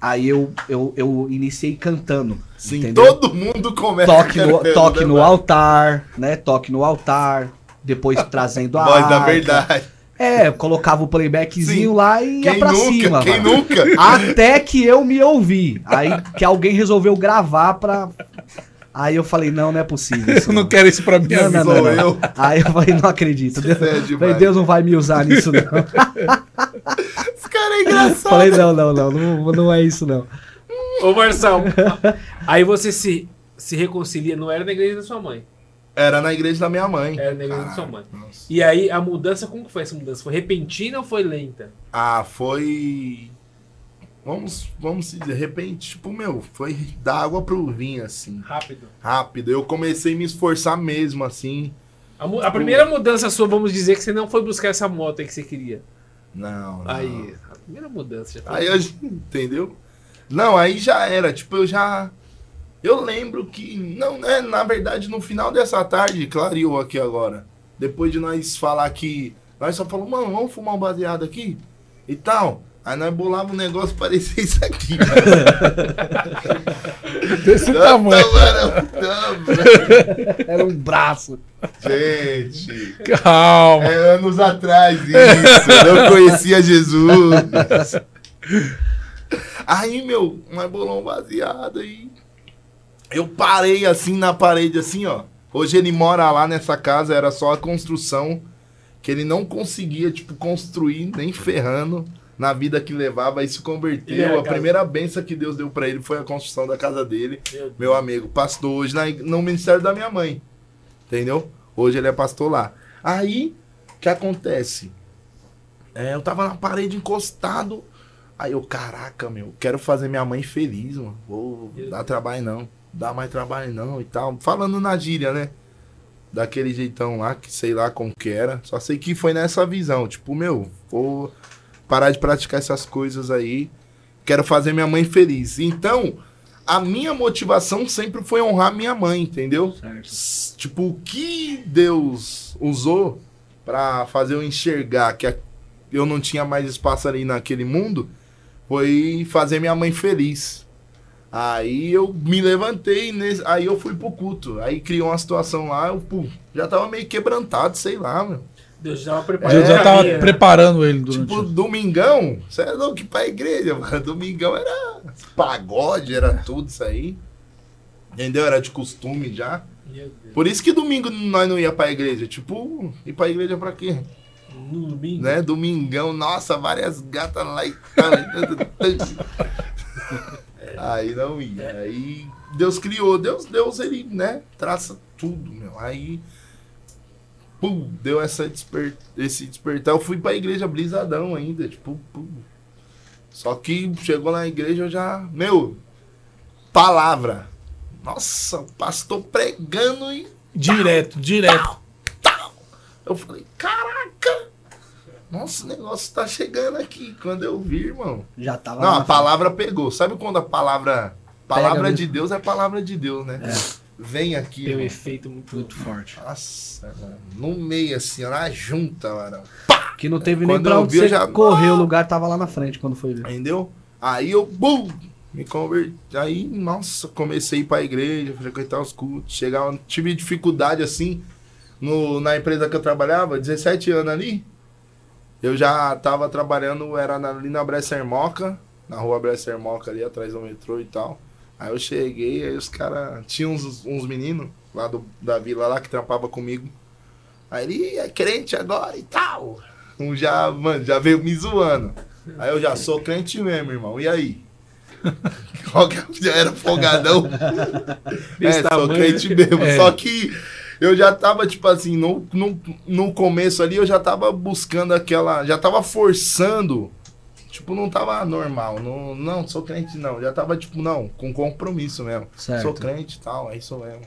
aí eu, eu, eu iniciei cantando. Sim, entendeu? todo mundo começa Toque no, cantando, toque né, no mano? altar, né? Toque no altar, depois trazendo a Voz da verdade. É, eu colocava o playbackzinho Sim. lá e ia Quem pra nunca? cima. quem mano. nunca? Até que eu me ouvi. Aí que alguém resolveu gravar pra. Aí eu falei, não, não é possível. isso Eu não quero isso pra minha Não, não, Sou não, não. eu. Aí eu falei, não acredito. Deus, Você é demais. falei, Deus não vai me usar nisso, não. Esse cara é engraçado. falei, não, não, não, não, não é isso, não. Ô, Marçal, aí você se, se reconcilia, não era na igreja da sua mãe, Era na igreja da minha mãe. era na igreja da sua mãe. Nossa. E aí a mudança, como que foi essa mudança? Foi repentina ou foi lenta? Ah, foi. Vamos, vamos se dizer, de repente, tipo, meu, foi da água pro vinho, assim. Rápido. Rápido. Eu comecei a me esforçar mesmo, assim. A, mu- a primeira mudança sua, vamos dizer que você não foi buscar essa moto aí que você queria. Não, não. Aí, a primeira mudança já foi. Aí eu, entendeu? Não, aí já era, tipo, eu já. Eu lembro que. Não, né? Na verdade, no final dessa tarde, clareou aqui agora. Depois de nós falar que. Nós só falamos, mano, vamos fumar um baseado aqui? E tal. Aí nós bolava um negócio parecia isso aqui. Desse tamanho. não, mano, não, mano. Era um braço. Gente. Calma. É anos atrás isso. Eu não conhecia Jesus. Aí, meu, nós bolou um baseado aí. Eu parei assim na parede, assim, ó. Hoje ele mora lá nessa casa, era só a construção. Que ele não conseguia, tipo, construir, nem ferrando na vida que levava. Aí se E converteu. a A casa? primeira benção que Deus deu pra ele foi a construção da casa dele. Meu. Meu amigo, pastor hoje na, no ministério da minha mãe. Entendeu? Hoje ele é pastor lá. Aí, o que acontece? É, eu tava na parede encostado. Aí eu, caraca, meu, quero fazer minha mãe feliz, mano. Vou Meu dar Deus. trabalho não. Dá mais trabalho não e tal. Falando na gíria, né? Daquele jeitão lá, que sei lá como que era. Só sei que foi nessa visão. Tipo, meu, vou parar de praticar essas coisas aí. Quero fazer minha mãe feliz. Então, a minha motivação sempre foi honrar minha mãe, entendeu? Certo. Tipo, o que Deus usou pra fazer eu enxergar que eu não tinha mais espaço ali naquele mundo foi fazer minha mãe feliz. Aí eu me levantei, nesse- aí eu fui pro culto. Aí criou uma situação lá, eu pum, já tava meio quebrantado, sei lá, meu. Deus já tava preparando. Deus já tava né? preparando ele durante. Tipo, domingão, você é louco ir pra igreja, mano. Domingão era pagode, era tudo isso aí. Entendeu? Era de costume já. Por isso que domingo nós não ia pra igreja. Tipo, ir pra igreja pra quê? No domingo. Né? Domingão, nossa, várias gatas lá e Aí não ia. Aí Deus criou. Deus, Deus, ele, né? Traça tudo, meu. Aí. Pum, deu essa desper... esse despertar. Eu fui pra igreja brisadão ainda. Tipo, pum. Só que chegou na igreja eu já. Meu, palavra. Nossa, o pastor pregando e Direto, direto. eu falei, caraca! Nossa, o negócio tá chegando aqui. Quando eu vi, irmão. Já tava. Não, lá a palavra pegou. Sabe quando a palavra. Palavra mesmo. de Deus é palavra de Deus, né? Vem aqui. Tem um efeito muito, Muito forte. Nossa, mano. No meio, assim, ó, na junta, mano. Que não teve nem Quando pra eu onde vi, eu você já- correr, o lugar tava lá na frente quando foi ver. Entendeu? Aí eu, bum, me converti. Aí, nossa, comecei a ir pra igreja, frequentar os cultos. Chegava, tive dificuldade assim no, na empresa que eu trabalhava, 17 anos ali. Eu já tava trabalhando, era na- ali na Bresser Moca. na rua Bresser Moca ali atrás do metrô e tal. Aí eu cheguei, aí os caras. Tinha uns, uns meninos lá do, da vila lá que trampava comigo. Aí ele é crente agora e tal. Um já, mano, já veio me zoando. Aí eu já sou crente mesmo, irmão. E aí? É? já era folgadão? é, Desse sou crente mesmo. É. Só que eu já tava, tipo assim, no, no, no começo ali, eu já tava buscando aquela. Já tava forçando. Tipo, não tava normal. Não, não sou crente, não. Já tava, tipo, não, com compromisso mesmo. Certo. Sou crente e tal, é isso mesmo.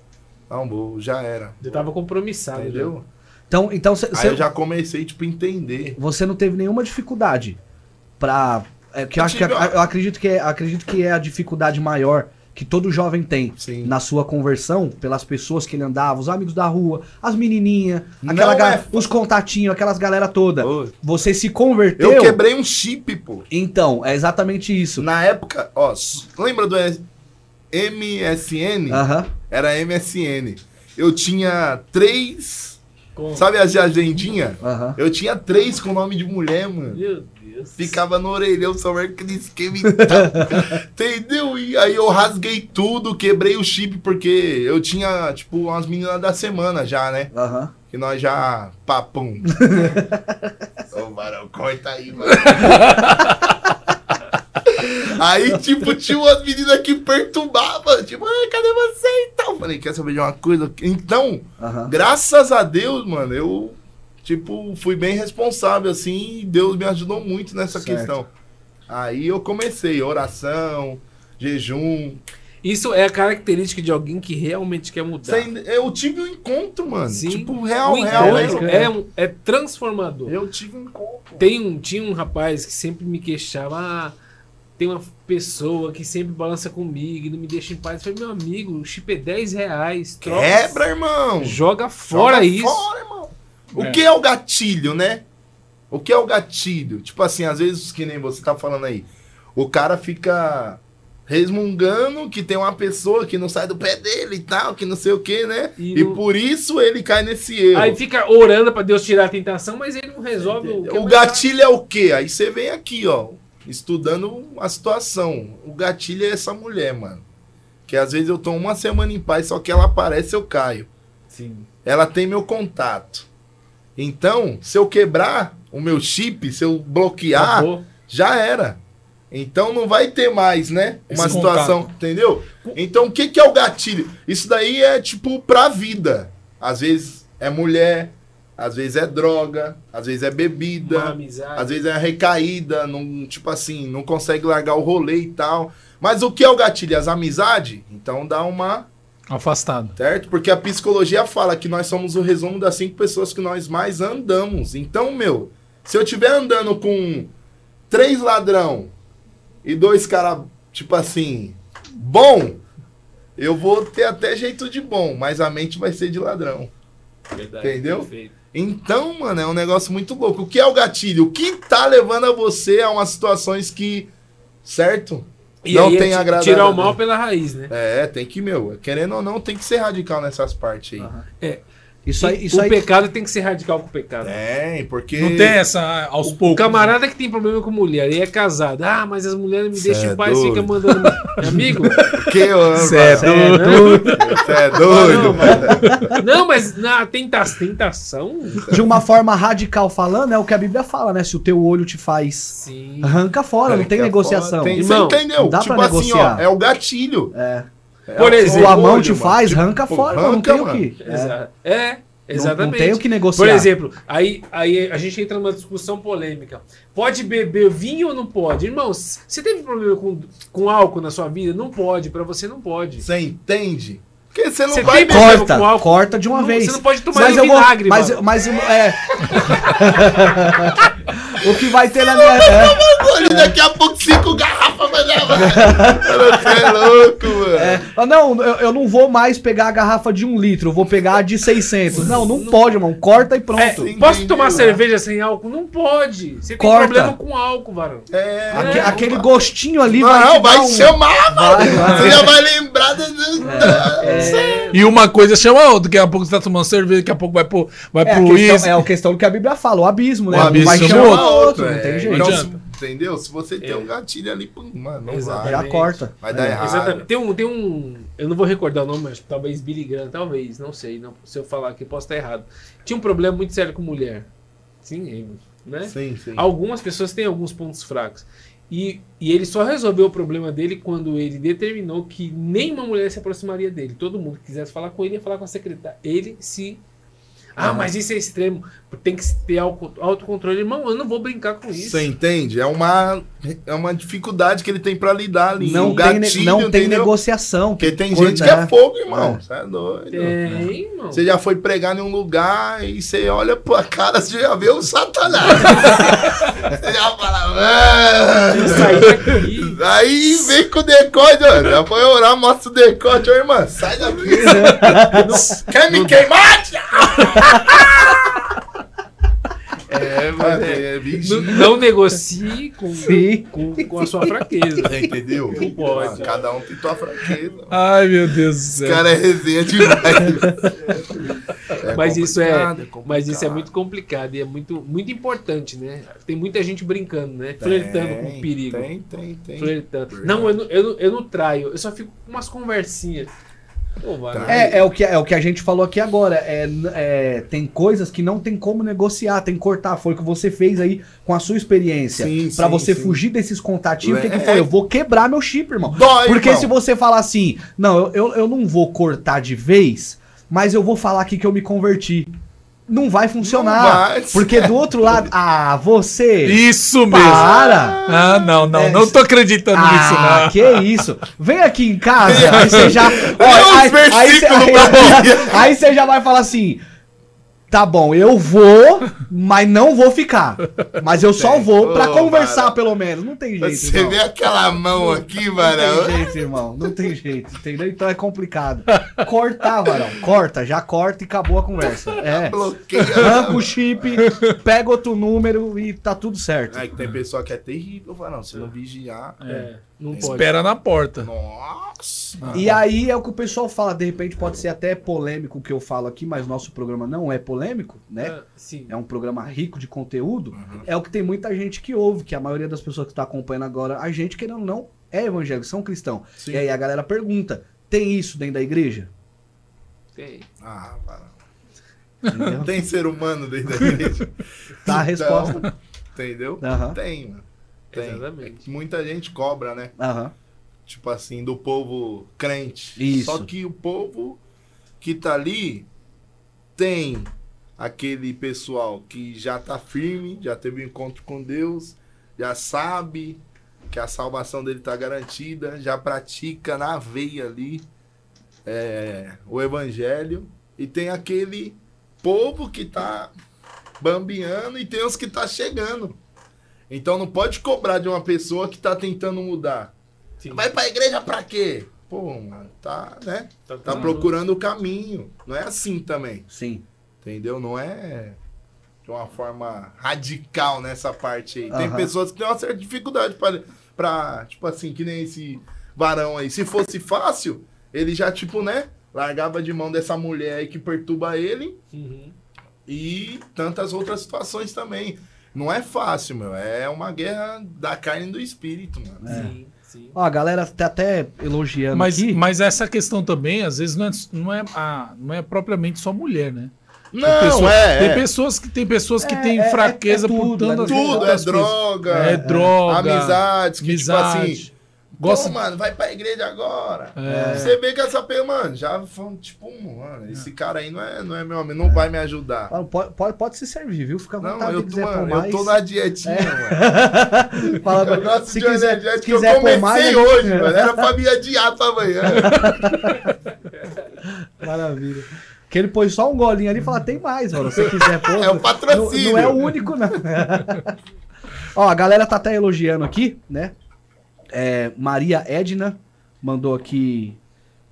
Não, vou, já era. Eu tava compromissado. Entendeu? Então, então cê- Aí cê- eu já comecei, tipo, a entender. você não teve nenhuma dificuldade pra. É, que eu, acho que eu acredito que é, acredito que é a dificuldade maior que todo jovem tem Sim. na sua conversão pelas pessoas que ele andava, os amigos da rua, as menininhas, aquela é ga- fa- os contatinhos, aquelas galera toda. Ô, Você se converteu. Eu quebrei um chip, pô. Então, é exatamente isso. Na época, ó, lembra do MSN? Aham. Era MSN. Eu tinha três. Com- Sabe as de agendinha? Aham. Eu tinha três com nome de mulher, mano. Meu Deus. Ficava no orelhão, só aquele esquema e tal. Entendeu? E aí eu rasguei tudo, quebrei o chip, porque eu tinha, tipo, umas meninas da semana já, né? Aham. Que nós já. Papum. Ô, Varão, corta aí, mano. Aí, tipo, tinha umas meninas que perturbavam. Tipo, ah, cadê você e tal? Falei, quer saber de uma coisa? Então, Aham. graças a Deus, mano, eu, tipo, fui bem responsável, assim, e Deus me ajudou muito nessa Certo. questão. Aí eu comecei, oração, jejum. Isso é a característica de alguém que realmente quer mudar. Sem- Eu tive um encontro, mano. Sim. Tipo, real, o real. mesmo. é, um- é transformador. Eu tive um encontro. Tem um, tinha um rapaz que sempre me queixava, ah, tem uma pessoa que sempre balança comigo e não me deixa em paz. Eu falei, meu amigo, o chip é 10 reais. troca- Quebra, irmão. Joga fora Joga isso. Fora, irmão. O É. que é o gatilho, né? O que é o gatilho? Tipo assim, às vezes, que nem você tá falando aí, o cara fica resmungando que tem uma pessoa que não sai do pé dele e tal, que não sei o que, né? E E, por isso ele cai nesse erro. Aí fica orando pra Deus tirar a tentação, mas ele não resolve o O gatilho é o quê? Aí você vem aqui, ó, estudando a situação. O gatilho é essa mulher, mano. Que às vezes eu tô uma semana em paz, só que ela aparece eu caio. Sim. ela tem meu contato. Então, se eu quebrar o meu chip, se eu bloquear, Acabou. já era. Então não vai ter mais, né? Uma Esse situação, entendeu? Então o que, que é o gatilho? Isso daí é tipo pra vida. Às vezes é mulher, às vezes é droga, às vezes é bebida, às vezes é recaída, não, tipo assim, não consegue largar o rolê e tal. Mas o que é o gatilho? As amizades? Então dá uma Afastado. Certo? Porque a psicologia fala que nós somos o resumo das cinco pessoas que nós mais andamos. Então, meu, se eu estiver andando com três ladrão e dois caras, tipo assim, bom, eu vou ter até jeito de bom, mas a mente vai ser de ladrão. Verdade, Entendeu? perfeito. Então, mano, é um negócio muito louco. O que é o gatilho? O que tá levando a você a umas situações que, certo? E não aí é tem Tirar o mal Deus. pela raiz, né? É, tem que, meu, querendo ou não, tem que ser radical nessas partes aí. É. Isso aí, E isso o aí. pecado tem que ser radical com o pecado. Tem, porque. Não tem essa aos O poucos. camarada que tem problema com mulher e é casado. Ah, mas as mulheres me Cê deixam é em paz, doido. fica mandando. Meu amigo? Que eu amo, Cê é doido. Você é doido, Não, mano. Não, mas na tenta tentação. De uma forma radical falando, é o que a Bíblia fala, né? Se o teu olho te faz. Sim. Arranca fora, não tem Arranca negociação. fora, tem- Irmão, Você entendeu? não dá tipo pra assim, negociar. ó, é o gatilho. É. É Por o- exemplo, Ou a o mão te faz, Tipo, arranca fora, não arranca, tem o mano. que. É. É, Não, exatamente. não tem o que negociar. Por exemplo, aí, aí a gente entra numa discussão polêmica. Pode beber vinho ou não pode? Irmão, você teve problema com, com álcool na sua vida? Não pode. Pra você, não pode. Você entende? Porque você não Você vai tem Corta, com álcool? corta de uma Não, vez. Você não pode tomar mas eu vou, vinagre, mas, mano. mas é. o que vai ter na minha. é, Olha, daqui a pouco cinco garrafas, mano. Você é louco, mano. é, ah, não, eu, eu não vou mais pegar a garrafa de um litro, eu vou pegar a de 600. Não, não pode, irmão. Corta e pronto. É, posso tomar cerveja sem álcool? Não pode. Você tem Corta. problema com álcool, varão. É, Aque- É, aquele não, gostinho ali Não, vai. te vai um- chamar, mano. Vai, vai. Você já vai lembrar do. É, E uma coisa chama a outra. Daqui a pouco você tá tomando cerveja, daqui a pouco vai pro, vai É a, pro questão, isso. é a questão que a Bíblia fala, o abismo, né? O Um abismo vai chama chamar outro, não tem é. jeito. Não Então. Entendeu? Se você tem É. um gatilho ali, pum, mano, não Exatamente. vai. Já corta. Vai dar É. errado. Exatamente. Tem um, tem um. Eu não vou recordar o nome, mas talvez Billy Graham, talvez, não sei. Não, se eu falar aqui, posso estar errado. Tinha um problema muito sério com mulher. Sim, né? Sim, sim. Algumas pessoas têm alguns pontos fracos. E, e ele só resolveu o problema dele quando ele determinou que nenhuma mulher se aproximaria dele. Todo mundo que quisesse falar com ele ia falar com a secretária. Ele se. Ah, Ah. mas isso é extremo. Tem que ter auto- autocontrole. Irmão, eu não vou brincar com isso. Você entende? É uma, é uma dificuldade que ele tem pra lidar ali. Não o tem, gatilho, não tem negociação. Porque tem Coisa, gente que é né? fogo, irmão. Você é doido. Tem, irmão. Você já foi pregar em um lugar e você olha pra cara, você já vê o satanás. você já fala, mano. Isso aí daqui. Aí vem com o decote, ó. Já foi orar, mostra o decote, ô irmã. Sai daqui. Quer me queimar? É, mano, é, Não, não negocie com, com, com a sua fraqueza. É, Entendeu? Não pode. Mano, Cada um tem tua fraqueza. Ai, meu Deus do Esse céu. cara é resenha demais. É mas isso é, complicado, mas isso é muito complicado e é muito, muito importante, né? Tem muita gente brincando, né? Flertando com o perigo. Tem, tem, tem. Flertando. Não, eu não, eu, não, eu não traio, eu só fico com umas conversinhas. Né? É, é, o que, é o que a gente falou aqui agora. É, é, tem coisas que não tem como negociar, tem que cortar. Foi o que você fez aí com a sua experiência. Sim, você sim. fugir desses contatinhos, o que, que É. foi? Eu vou quebrar meu chip, irmão. Dói, Porque irmão. se você falar assim, não, eu, eu, eu não vou cortar de vez, mas eu vou falar aqui que eu me converti. Não vai funcionar. Não vai. Porque do outro lado, ah, você. Isso mesmo. Para! Ah, não, não, É, não tô acreditando nisso, Ah, não. que isso? Vem aqui em casa, aí você já. Uns aí, aí, aí- aí você já vai falar assim: tá bom, eu vou, mas não vou ficar. Mas eu só Tem. vou pra Ô, conversar, Mara. pelo menos. Não tem jeito. Você irmão. vê aquela mão aqui, Não varão. tem jeito, irmão. Não tem jeito, entendeu? Então é complicado. Cortar, varão. Corta, já corta e acabou a conversa. É. Bloqueia. Arranca o chip, pega outro número e tá tudo certo. É que tem pessoa que é terrível, varão. Se não vigiar. É, não pode. Espera na porta. Nossa. E aí é o que o pessoal fala, de repente pode ser até polêmico o que eu falo aqui, mas nosso programa não é polêmico, né? Ah, sim. É um programa rico de conteúdo. Uhum. É o que tem muita gente que ouve, que a maioria das pessoas que está acompanhando agora, a gente querendo ou não, é evangélico, são cristãos. Sim. E aí a galera pergunta: tem isso dentro da igreja? Tem. Ah. Entendeu? Não tem ser humano dentro da igreja. Tá a Então, resposta. Entendeu? Aham. Tem, mano. Tem. Exatamente. Muita gente cobra, né? Aham. Tipo assim, do povo crente. Isso. Só que o povo que tá ali tem aquele pessoal que já tá firme, já teve um encontro com Deus, já sabe que a salvação dele tá garantida, já pratica na veia ali é, o evangelho. E tem aquele povo que tá bambeando e tem os que tá chegando. Então não pode cobrar de uma pessoa que tá tentando mudar. Sim. Vai pra igreja pra quê? Pô, mano, tá, né? Tá tudo- procurando o caminho. Não é assim também, Sim. entendeu? Não é de uma forma radical nessa parte aí. Tem pessoas que têm uma certa dificuldade pra, pra, tipo assim, que nem esse varão aí. Se fosse fácil, ele já, tipo, né? Largava de mão dessa mulher aí que perturba ele Uhum. e tantas outras situações também. Não é fácil, meu. É uma guerra da carne e do espírito, mano. É. Sim, sim. Ó, a galera tá até elogiando Mas, aqui. mas essa questão também, às vezes, não é, não é, a, não é propriamente só mulher, né? Tem Não, pessoa- é. Tem é. pessoas que tem pessoas que É, têm é, é- fraqueza é tudo, por tantas é Tudo, é droga. É droga, Amizades, que amizade. tipo assim. Gosta Pô, mano, vai pra igreja agora. É. Você vê que essa pessoa, mano, já foi tipo, mano, esse cara aí não é, não é meu amigo, não vai me ajudar. Pode, pode, pode se servir, viu? Fica à Não, vontade eu se tô, mano, mais. eu tô na dietinha, mano. Fala, Eu gosto se de quiser, energético se que eu quiser comecei mais, a hoje, gente- mano. Era pra me adiar pra amanhã. Maravilha. Que ele pôs só um golinho ali e fala, tem mais, mano. Se você quiser pôr. É o patrocínio. Não, não é o único, não. Ó, a galera tá até elogiando aqui, né? É, Maria Edna mandou aqui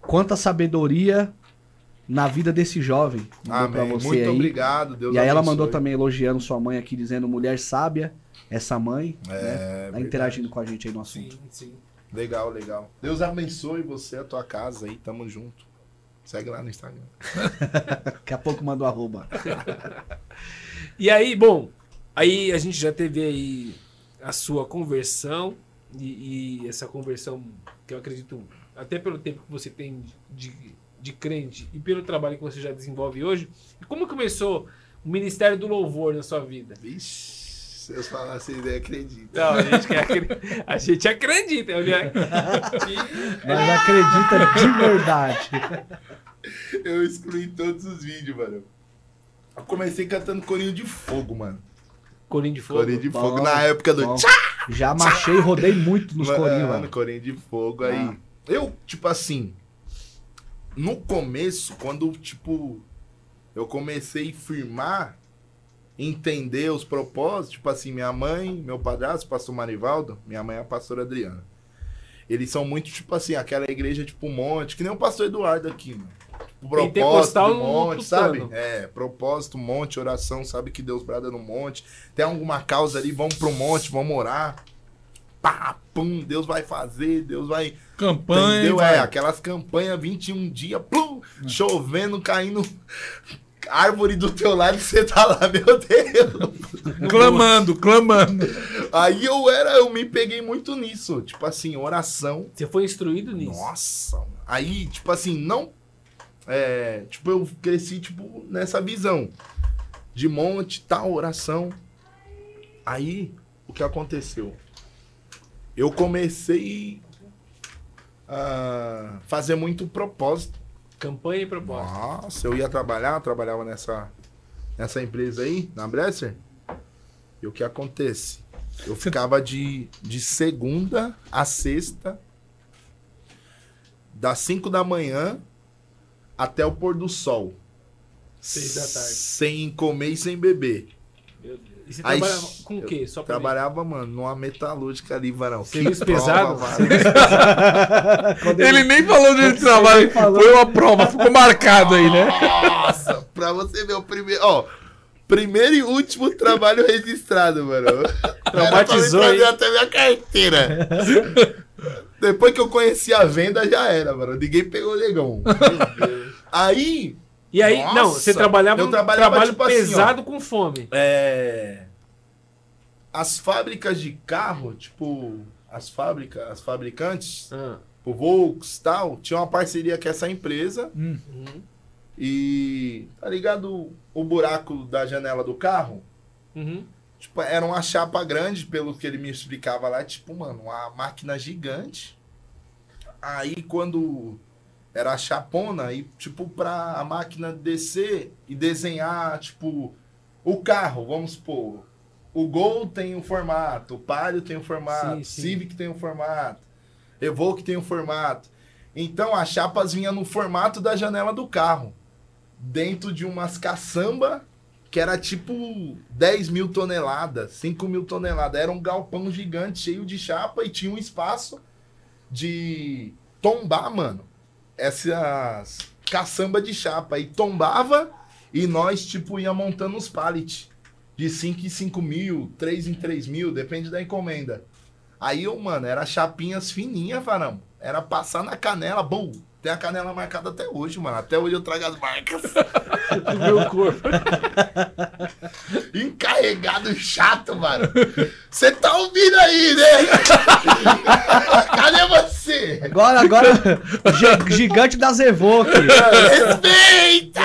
quanta sabedoria na vida desse jovem. Mandou pra Amém. você Muito aí. obrigado, Deus E aí ela mandou também elogiando sua mãe aqui, dizendo mulher sábia, essa mãe, É, né? Tá verdade. interagindo com a gente aí no assunto. Sim, sim. Legal, legal. Deus abençoe você, a tua casa aí, tamo junto. Segue lá no Instagram. Daqui a pouco mandou arroba. E aí, bom, aí a gente já teve aí a sua conversão e, e essa conversão que eu acredito, até pelo tempo que você tem de, de crente e pelo trabalho que você já desenvolve hoje, e como começou o Ministério do Louvor na sua vida? Vixe, se eu falar vocês nem acreditam. Não, a gente, quer a gente acredita. Eu li- Mas acredita de verdade. Eu excluí todos os vídeos, mano. Eu comecei cantando Corinho de Fogo, mano. Corinho de Fogo. Corinho de Bom, Fogo na época do bom. Tchá! Já machei e rodei muito nos corinhos, Mano, mano. Corinho de Fogo aí. Ah. Eu, tipo assim, no começo, quando, tipo, eu comecei a firmar, entender os propósitos, tipo assim, minha mãe, meu padrasto, pastor Marivaldo, minha mãe é a pastora Adriana. Eles são muito, tipo assim, aquela igreja, tipo, monte, que nem o pastor Eduardo aqui, mano. Tipo, propósito do no monte, sabe? É, propósito, monte, oração, sabe que Deus brada no monte. Tem alguma causa ali, vamos pro monte, vamos orar. Pá, pum, Deus vai fazer, Deus vai Campanha. Entendeu? vai. É, aquelas campanhas 21 dias, plum, chovendo, caindo árvore do teu lado e você tá lá, meu Deus. Clamando, clamando. Aí eu era, eu me peguei muito nisso. Tipo assim, oração. Você foi instruído nisso. Nossa. Aí, tipo assim, não. É, tipo, eu cresci, tipo, nessa visão. De monte, tal, oração. Aí, o que aconteceu? Eu comecei a fazer muito propósito. Campanha e propósito. Nossa, eu ia trabalhar, trabalhava nessa, nessa empresa aí, na Bresser. E o que acontece? Eu ficava de, de segunda a sexta, das 5 da manhã até o pôr do sol. Seis da tarde. Sem comer e sem beber. Meu Deus. E você Aí, trabalhava com o quê? Só pra mim. Trabalhava, mano, numa metalúrgica ali, varão. Serviço pesado? prova. Quando Ele nem falou ele nem falou. Foi uma prova, ficou marcado aí, né? Nossa, pra você ver o primeiro. Ó, primeiro e último trabalho registrado, mano. Traumatizou, Era pra hein? até minha carteira. Depois que eu conheci a venda, já era, mano. Ninguém pegou o negão. Aí, E aí, Nossa! não, você trabalhava Eu trabalhava, trabalho tipo assim, pesado com fome. é. As fábricas de carro, tipo. As fábricas, as fabricantes, Ah, o Volks e tal, tinha uma parceria com essa empresa. uhum. E. Tá ligado o buraco da janela do carro? Uhum. Tipo, era uma chapa grande, pelo que ele me explicava lá, tipo, mano, uma máquina gigante. Aí quando era a chapona, e tipo, pra a máquina descer e desenhar, tipo, o carro, vamos supor. O Gol tem um formato, o Palio tem um formato, Sim, sim. Civic tem um formato, Evoque tem um formato. Então as chapas vinham no formato da janela do carro. Dentro de umas caçamba que era tipo 10 mil toneladas, 5 mil toneladas. Era um galpão gigante, cheio de chapa e tinha um espaço de tombar, mano. Essas caçamba de chapa. E tombava e nós, tipo, ia montando os pallets. De 5 em 5 mil, 3 em 3 mil, depende da encomenda. Aí, eu, mano, era chapinhas fininhas, varão. Era passar na canela, bum. Tem a canela marcada até hoje, mano. Até hoje eu trago as marcas. Do meu corpo. Encarregado chato, mano. Você tá ouvindo aí, né? Cadê você? Agora, agora, gi- gigante das Evoque. Respeita!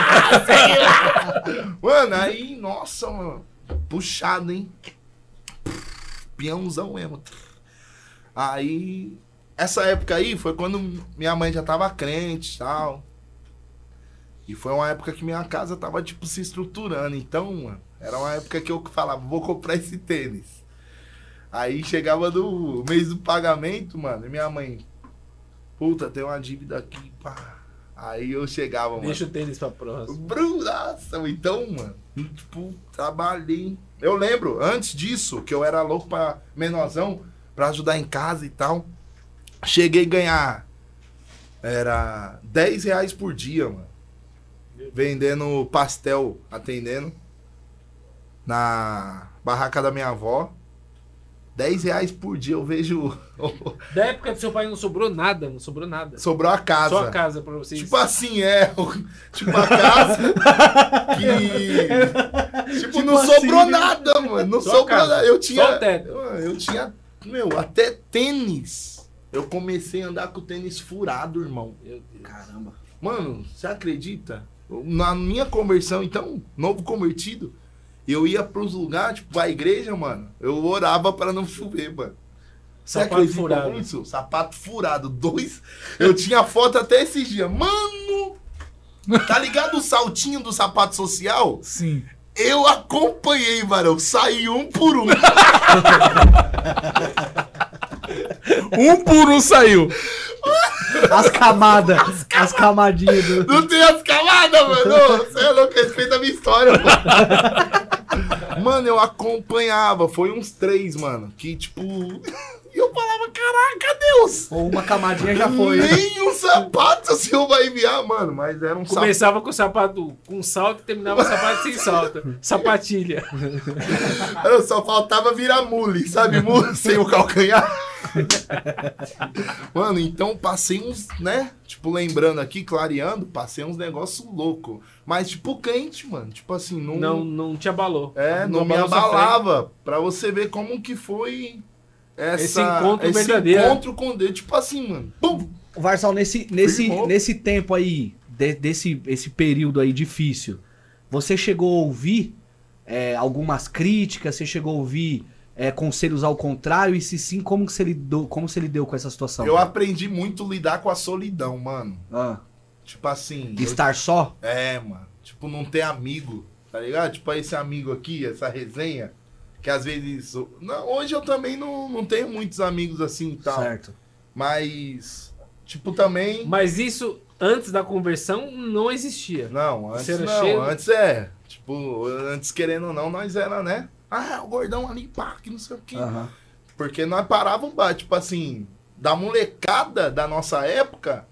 sei lá. Mano, aí, nossa, mano. Puxado, hein? Peãozão mesmo. Aí, essa época aí foi quando minha mãe já tava crente e tal. E foi uma época que minha casa tava, tipo, se estruturando. Então, mano, era uma época que eu falava, vou comprar esse tênis. Aí chegava no mês do pagamento, mano, e minha mãe, puta, tem uma dívida aqui, pá. Aí eu chegava, mano. Deixa o tênis pra próxima. Bru, nossa, então, mano, tipo, trabalhei. Eu lembro, antes disso, que eu era louco pra menorzão, pra ajudar em casa e tal. Cheguei a ganhar. Era 10 reais por dia, mano. Vendendo pastel, atendendo. Na barraca da minha avó. 10 reais por dia, eu vejo. Da época do seu pai não sobrou nada, não sobrou nada. Sobrou a casa. Só a casa pra vocês. Tipo assim, é. Tipo a casa que. Tipo, Tipo não assim, sobrou nada, mano. Não sobrou nada. Eu tinha. eu tinha, meu, até tênis. Eu comecei a andar com o tênis furado, irmão. Meu Deus. Caramba. Mano, você acredita? Na minha conversão, então, novo convertido, eu ia pros lugares, tipo, a igreja, mano. Eu orava pra não chover, mano. Você Sapato acredita furado. nisso? Sapato furado. Dois. Eu tinha foto até esses dias. Mano! Tá ligado o saltinho do sapato social? Sim. Eu acompanhei, varão. Saí um por um. Um por um saiu. As camadas, as camadinhas do. Não tem as camadas, mano. Você é louco, respeita a minha história, pô. Mano, eu acompanhava. Foi uns três, mano. Que, tipo. E eu falava, caraca, Deus! Ou uma camadinha já foi. Nem um sapato o senhor vai enviar, mano. Mas era um sapato. Começava com o sapato com salto e terminava o sapato sem salto. Sapatilha. Só faltava virar mule, sabe? Mule sem o calcanhar. Mano, então passei uns, né? Tipo, lembrando aqui, clareando, passei uns negócios loucos. Mas, tipo, quente, mano. Tipo assim, não. Não, não te abalou. É, não, me sua fé. abalava. Pra você ver como que foi essa, Esse encontro esse verdadeiro. encontro com Deus. Tipo assim, mano. Pum! Varsal, nesse, nesse, Firmou. nesse tempo aí, de- desse esse período aí difícil, você chegou a ouvir é, algumas críticas? Você chegou a ouvir é, conselhos ao contrário? E se sim, como que você lidou, como você lidou com essa situação? Eu aprendi muito lidar com a solidão, mano. Ah, Tipo assim. eu- estar só? É, mano. Tipo, não ter amigo, tá ligado? Tipo, esse amigo aqui, essa resenha. Que às vezes. Não, hoje eu também não, não tenho muitos amigos assim e tal. Certo. Mas. Tipo, também. Mas isso, antes da conversão, não existia. Não, antes não. cheio? Antes é. Tipo, antes querendo ou não, nós era, né? Ah, o gordão ali, pá, que não sei o quê. Aham. Porque nós parávamos, tipo assim, da molecada da nossa época,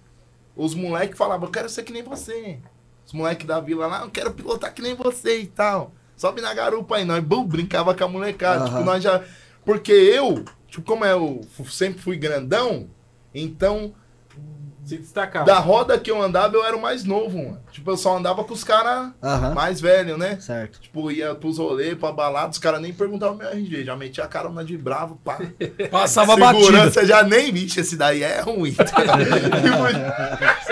os moleques falavam, eu quero ser que nem você. Os moleques da vila lá, eu quero pilotar que nem você e tal. Sobe na garupa aí, nós bum, brincava com a molecada. Aham. Tipo, nós já. Porque eu, tipo, como eu sempre fui grandão, então, Se destacava. da roda que eu andava, eu era o mais novo, mano. Tipo, eu só andava com os caras mais velhos, né? Certo. Tipo, ia pros rolês, pra balada, os caras nem perguntavam meu RG, já metia a carona de bravo, pá. Passava batida. Segurança já nem, vixe, esse daí é ruim. Você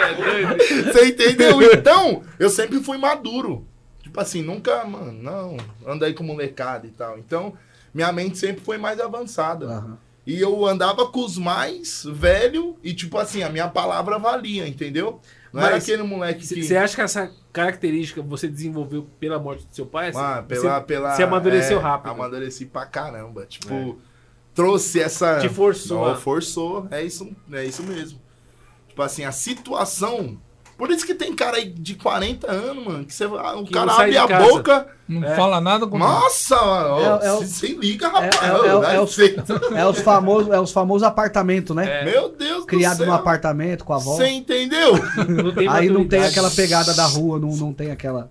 é doido? Você entendeu? Então, eu sempre fui maduro. Tipo assim, nunca, mano, não, andei com molecada e tal. Então, minha mente sempre foi mais avançada. Aham. E eu andava com os mais velhos e, tipo assim, a minha palavra valia, entendeu? Não era Mas aquele moleque que. Você acha que essa característica você desenvolveu pela morte do seu pai? Ah, Você- pela, pela, você amadureceu é, rápido. Amadureci pra caramba. Tipo, trouxe essa. Te forçou Não, forçou. É isso, é isso mesmo. Tipo assim, a situação. Por isso que tem cara aí de 40 anos, mano, que você, ah, o Que cara abre a casa. boca. Não É. fala nada com Nossa, mano, ó, É- é se, se liga, rapaz. é- é- é- é. É os famosos, é os famosos apartamentos, né? É, Meu Deus Criado céu. apartamento com a avó. Você entendeu? não Aí não tem aquela pegada da rua, não, não tem aquela.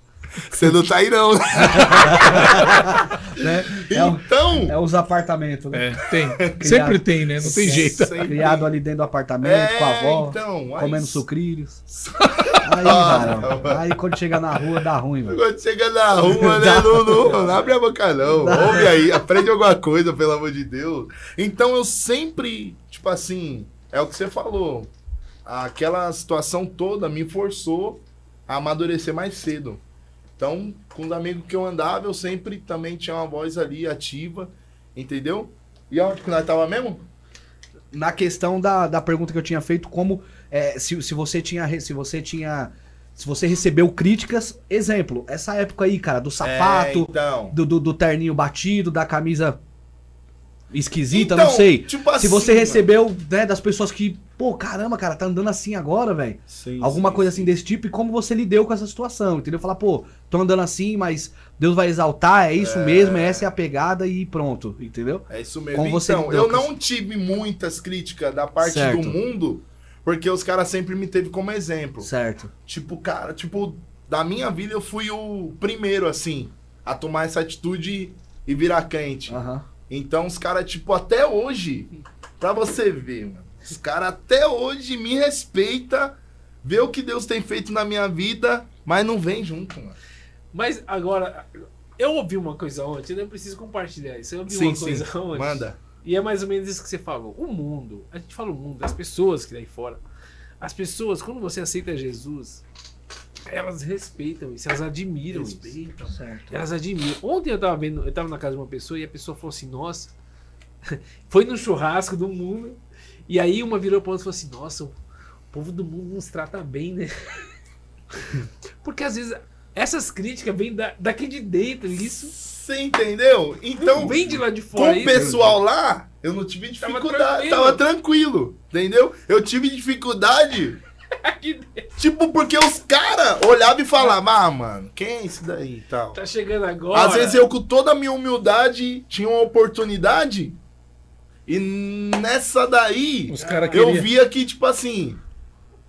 Você não tá aí, não. Né? É, Então. é os apartamentos, né? É, tem. Sempre tem, né? Não tem jeito. sempre- Criado ali dentro do apartamento, É, com a avó, então, aí- comendo sucrilhos. Aí, Ah, aí quando chega na rua dá ruim, velho. Quando chega na rua, né? Não, não, não abre a boca, não. Ouve aí, aprende alguma coisa, pelo amor de Deus. Então eu sempre, tipo assim, é o que você falou. Aquela situação toda me forçou a amadurecer mais cedo. Então, com os amigos que eu andava, eu sempre também tinha uma voz ali ativa, entendeu? E onde que nós tava mesmo? Na questão da, da pergunta que eu tinha feito, como é, se, se você tinha. Se você tinha. Se você recebeu críticas, exemplo, essa época aí, cara, do É, sapato, então. do, do, do terninho batido, da camisa esquisita, Então, não sei. tipo se assim, você mano. recebeu, né, das pessoas que, pô, caramba, cara, tá andando assim agora, velho. Alguma sim, coisa sim. assim desse tipo e como você lidou com essa situação, entendeu? Falar, pô, tô andando assim, mas Deus vai exaltar, é isso mesmo, essa é a pegada e pronto, entendeu? É isso mesmo. Como você então, eu com não tive muitas críticas da parte Certo. do mundo, porque os caras sempre me teve como exemplo. Certo. Tipo, cara, tipo, da minha vida eu fui o primeiro, assim, a tomar essa atitude e virar quente. Aham. Então os caras, tipo, até hoje, pra você ver, mano, os caras até hoje me respeita, vê o que Deus tem feito na minha vida, mas não vem junto, mano. Mas agora, eu ouvi uma coisa ontem, eu não preciso compartilhar isso. Eu ouvi Sim, uma sim. coisa ontem. Manda. E é mais ou menos isso que você falou. O mundo, a gente fala o mundo, as pessoas que daí fora. As pessoas, quando você aceita Jesus, elas respeitam isso, elas admiram isso. Certo. Elas admiram. Ontem eu tava vendo, eu tava na casa de uma pessoa e a pessoa falou assim, nossa, foi no churrasco do mundo. E aí uma virou pra outra e falou assim, nossa, o povo do mundo nos trata bem, né? Porque às vezes essas críticas vêm da, daqui de dentro, isso Você entendeu? Então, não vem de lá de com fora. o isso- pessoal lá, eu não tive Tava dificuldade. tranquilo. Tava tranquilo, entendeu? Eu tive dificuldade. Tipo, porque os caras olhavam e falavam, ah, mano, quem é esse daí e tal. Tá chegando agora. Às vezes eu, com toda a minha humildade, tinha uma oportunidade. E nessa daí, eu queriam. via que, tipo assim,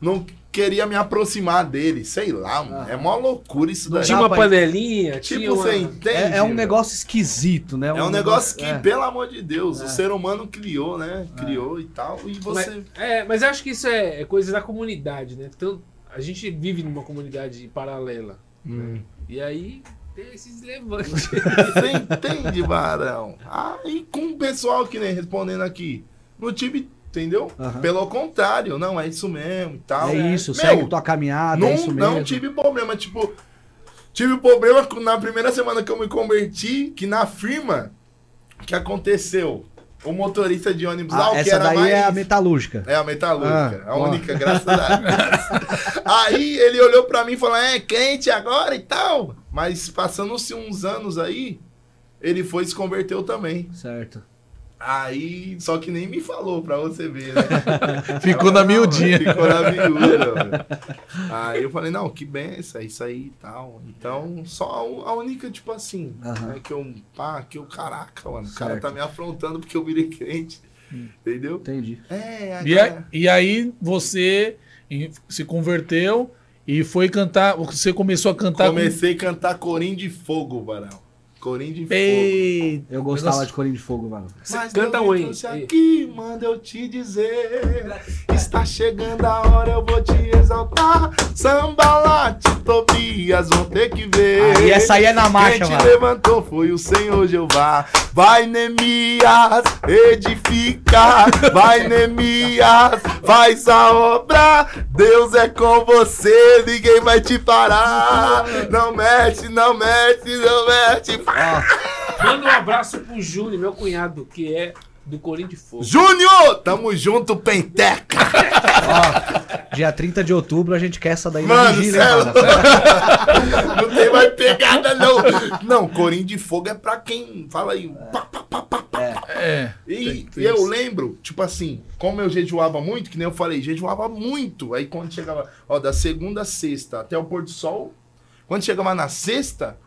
não queria me aproximar dele. Sei lá, mano. É mó loucura isso daí. Tinha uma panelinha, tinha Tipo, uma... você entende? É, é um velho? negócio esquisito, né? É um negócio que, é. pelo amor de Deus, É. o ser humano criou, né? Criou e tal. E você. Mas, é, mas eu acho que isso é, é coisa da comunidade, né? Então, a gente vive numa comunidade paralela. Hum. E aí tem esses levantes. Você entende, Barão? Aí com o pessoal que nem respondendo aqui. No time, entendeu? Aham. Pelo contrário, não, é isso mesmo e tal. É isso, Meu, segue tua caminhada, não, é isso mesmo. não tive problema. Tipo, tive problema na primeira semana que eu me converti, que na firma, que aconteceu? O motorista de ônibus lá, Ah, o que era daí mais. é a metalúrgica. É a metalúrgica, Ah, a ó. única, graças a Deus. Aí ele olhou pra mim e falou: é crente agora e tal. Mas passando-se uns anos aí, ele foi e se converteu também. Certo. Aí, só que nem me falou pra você ver, né? Ficou na miudinha. Ficou na miúda. Aí eu falei, não, que benção, é isso aí e tal. Então, só a, única, tipo assim, Aham. né, que eu, pá, que eu, caraca, mano, o cara tá me afrontando porque eu virei crente. Entendeu? Entendi. É, E, agora- a- e aí você se converteu e foi cantar. Você começou a cantar Comecei a cantar Corim de Fogo, Barão. Corim de com. Fogo. Ei, Eu gostava Negócio- de Corinho de Fogo, mano. Você Mas canta onde? trouxe aqui, manda eu te dizer. Está chegando a hora, eu vou te exaltar. Samba late, Tobias, vão ter que ver. Aí essa aí é na marcha, Quem te mano. levantou foi o Senhor Jeová. Vai, Neemias, edifica. Vai, Neemias, faz a obra. Deus é com você, ninguém vai te parar. Não mexe, não mexe, não mexe. Ó, Manda um abraço pro Júnior, meu cunhado, que é do Corinthians de Fogo. Júnior, tamo junto, Penteca. ó, dia 30 de outubro a gente quer essa daí na Mano, vigília, céu. não tem mais pegada, não. Não, Corim de Fogo é pra quem fala aí. Pá, pá, pá, pá, pá. É. E, e eu lembro, tipo assim, como eu jejuava muito, que nem eu falei, jejuava muito. Aí quando chegava, ó, da segunda a sexta até o pôr do sol, quando chegava na sexta,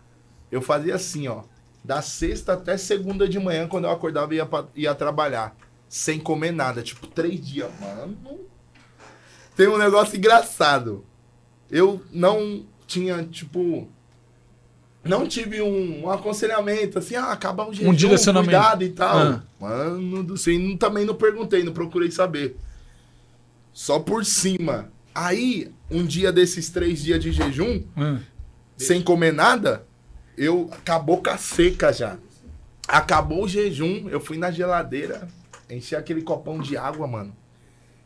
eu fazia assim, ó. Da sexta até segunda de manhã, quando eu acordava e ia, pra- ia trabalhar. Sem comer nada, tipo, três dias, mano. Tem um negócio engraçado. Eu não tinha, tipo. Não tive um, um aconselhamento, assim, ah, acaba o jejum, direcionamento. cuidado e tal. Ah. Mano do céu, e não- também não perguntei, não procurei saber. Só por cima. Aí, um dia desses três dias de jejum, Hum. sem comer nada, eu acabou com a seca já. Acabou o jejum, eu fui na geladeira, enchi aquele copão de água, mano.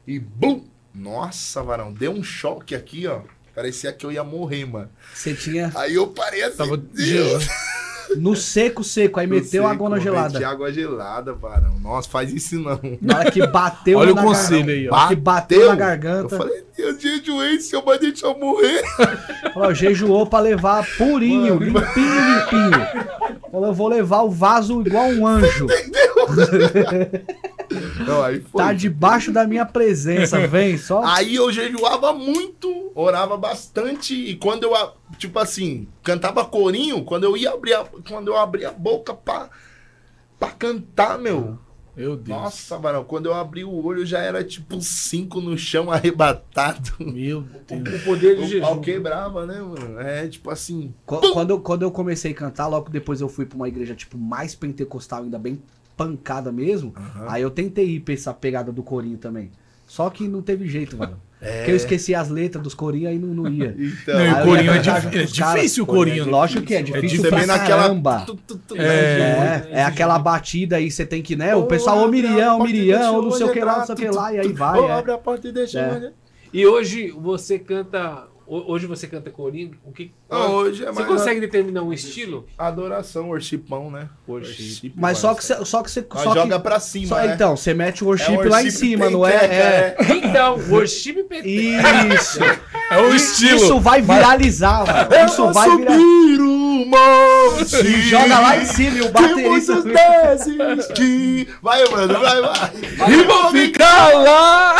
E bum! Nossa, varão, deu um choque aqui, ó. Parecia que eu ia morrer, mano. Você tinha Aí eu parei assim, Tava Deus. no seco, seco, aí Não meteu sei água na gelada. meti água gelada, varão. Nossa, faz isso não. Na hora que bateu Olha o na conselho garganta. aí, ó. Hora que bateu na Eu garganta. falei, eu jejuei, seu vai deixar eu morrer. Falou, jejuou pra levar purinho, Mano, limpinho, limpinho. Falou, eu vou levar o vaso igual um anjo. Não, aí foi. Tá debaixo da minha presença, vem, só. Aí eu jejuava muito, orava bastante e quando eu, tipo assim, cantava corinho, quando eu ia abrir a, quando eu abria a boca pra, pra cantar, meu. Meu Deus. Nossa, varão, quando eu abri o olho já era tipo cinco no chão arrebatado. Meu Deus. O poder do O pau jejum. quebrava, né, mano? É tipo assim. Qu- Quando, eu- quando eu comecei a cantar, logo depois eu fui pra uma igreja, tipo, mais pentecostal, ainda bem pancada mesmo. Aham. Aí eu tentei ir pra essa pegada do corinho também. Só que não teve jeito, mano. Porque eu esqueci as letras dos corinhos aí não, não ia. Então, Não, e o Aí eu corinho ia é junto é caras. difícil o corinho. Lógico que é difícil pra vem naquela. caramba. tu, tu, tu, É, é aquela batida aí, você tem que, né? O pessoal, ô Miriam, ô e Miriam, não sei o que lá, não sei o que lá, e aí vai. Ô, é. Abre a porta e deixa É. E hoje você canta. Ho- Hoje você canta corinho. O que. Não, hoje é você mais consegue determinar um estilo? Adoração, worshipão, né? Worship. Mas só que você. Só que você. Só joga que, pra cima, só, né? Então, você mete o worship, É lá em worship cima, não é? É. Então, worship PT. Isso. É o estilo. Isso vai viralizar, mano. Eu Isso vou vai subir o monte. E joga lá em cima e o Que baterista. muitos desistir. Vai, mano, vai, vai. E vou ficar lá!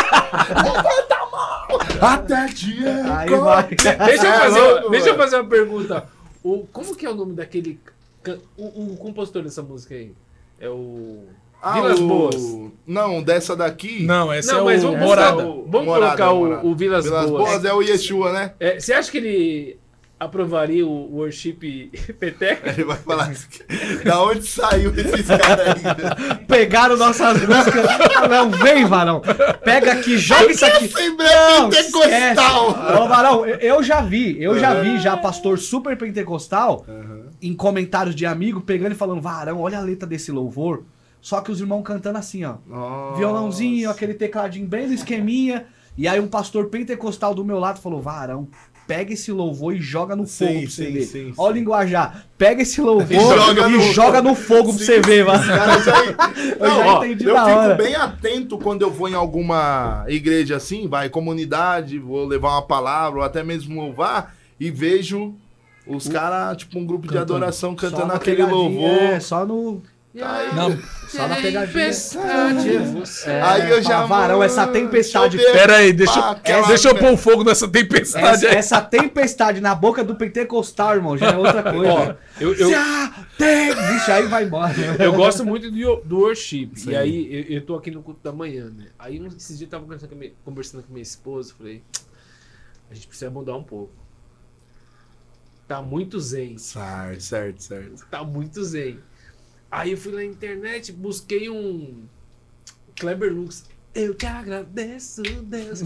Até dia. Aí vai. Deixa eu É fazer, louco, deixa eu fazer uma pergunta. O, como que é o nome daquele. O, o compositor dessa música aí? É o. Vilas Boas. Ah, Não, dessa daqui. Não, essa Não, é mas o vamos, Morada. o- vamos Morada, colocar o- o, Vilas, Vilas Boas. Boas é o Yeshua, né? É, você acha que ele aprovaria o worship peteca? Ele vai falar assim, da onde saiu esses caras aí? Pegaram nossas músicas. Não, vem, varão. Pega aqui, joga isso aqui. Assembleia Não, Pentecostal. esquece. Ô, Varão, eu- já vi, eu já vi já pastor super pentecostal em comentários de amigo pegando e falando, Varão, olha a letra desse louvor. Só que os irmãos cantando assim, ó. Nossa. Violãozinho, aquele tecladinho bem no esqueminha. E aí um pastor pentecostal do meu lado falou, Varão, pega esse louvor e joga no Sim, fogo pra você sim, ver. sim, Olha o linguajar. Pega esse louvor E e joga joga no- no, fogo pra você ver, mano. caras já... Eu já ó, entendi eu fico hora. bem atento quando eu vou em alguma igreja assim, vai, comunidade, vou levar uma palavra ou até mesmo louvar e vejo os caras, tipo um grupo de Cantando. adoração Só cantando aquele pegadinha, louvor. É, só no. Aí, Não, Só na pegadinha. Tempestade é você. É, aí eu já. Varão, essa tempestade. deixa eu ver pera aí, deixa, pá, eu- aquela- deixa eu pôr o fogo nessa tempestade Essa, aí. essa tempestade na boca do pentecostal, irmão, já é outra coisa. Ó, eu, eu, Já tem! Vixe, aí vai embora. eu gosto muito do, do worship. Sim. E aí, eu, eu tô aqui no culto da manhã, né? Aí, um- esses dias eu tava conversando com, minha, conversando com minha esposa. Falei, a gente precisa mudar um pouco. Tá muito zen. Certo, certo, certo. Tá muito zen. Aí eu fui na internet, busquei um Kleber Lux. Eu te agradeço, Deus.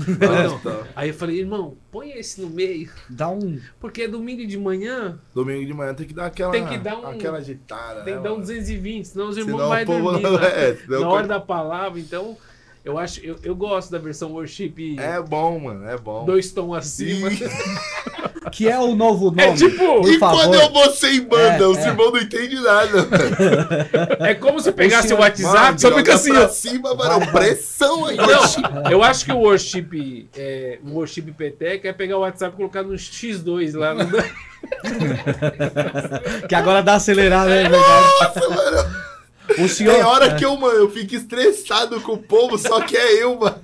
Aí eu falei, irmão, põe esse no meio. Dá um. Porque é domingo de manhã, Domingo de manhã tem que dar aquela. Tem que dar um- Aquela agitada. tem né, que dar um mano? 220, senão os irmãos vão dormir. não- né? é, na hora da palavra, então eu acho, eu, eu gosto da versão worship É bom, mano, é bom. dois tons acima. Que é o novo nome. É tipo, Por e favor. quando eu vou sem banda, É, os é. irmãos não entendem nada. é como se pegasse o senhor- WhatsApp, Mano, só fica assim, pra ó. cima, mano, pressão aí. Não, eu acho que o worship, é, o worship peteca é pegar o WhatsApp e colocar no X2 lá. No... Que agora dá acelerada, né? verdade? Nossa, mano. O senhor. Tem hora que eu, mano, eu fico estressado com o povo, só que é eu, mano.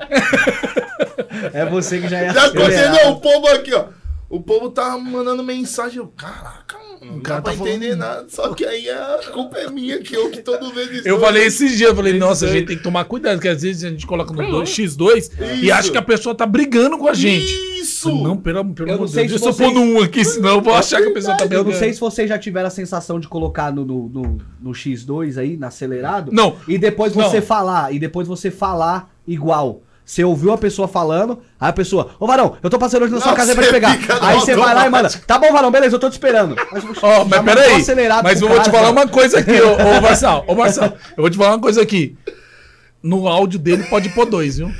É você que já ia Já acelerar. aconteceu, o povo aqui, ó. O povo tá mandando mensagem. Eu, caraca, mano, não cara dá pra tá entender nada. Só que aí a culpa é minha, que eu que todo vez Eu falei esses dias, eu falei, nossa, a gente tem que tomar cuidado, porque às vezes a gente coloca no 2, X2 e Isso. acha que a pessoa tá brigando com a gente. Isso! Não, pelo, pelo Eu amor de Deus, se deixa eu pôr vocês- no 1 aqui, senão eu vou achar que a pessoa tá Eu brigando. não sei se vocês já tiveram a sensação de colocar no, no, no- no X2 aí, na acelerado. Não. E depois Não. você falar, e depois você falar igual. Você ouviu a pessoa falando, aí a pessoa, ô Varão, eu tô passando hoje na sua Não, casa pra te pegar. Aí você vai lá e manda, tá bom, Varão, beleza, eu tô te esperando. Mas, já mas peraí, acelerado mas eu vou te cara, falar mano. uma coisa aqui, ô, ô Marçal, ô Marçal, eu vou te falar uma coisa aqui. No áudio dele pode pôr dois, viu?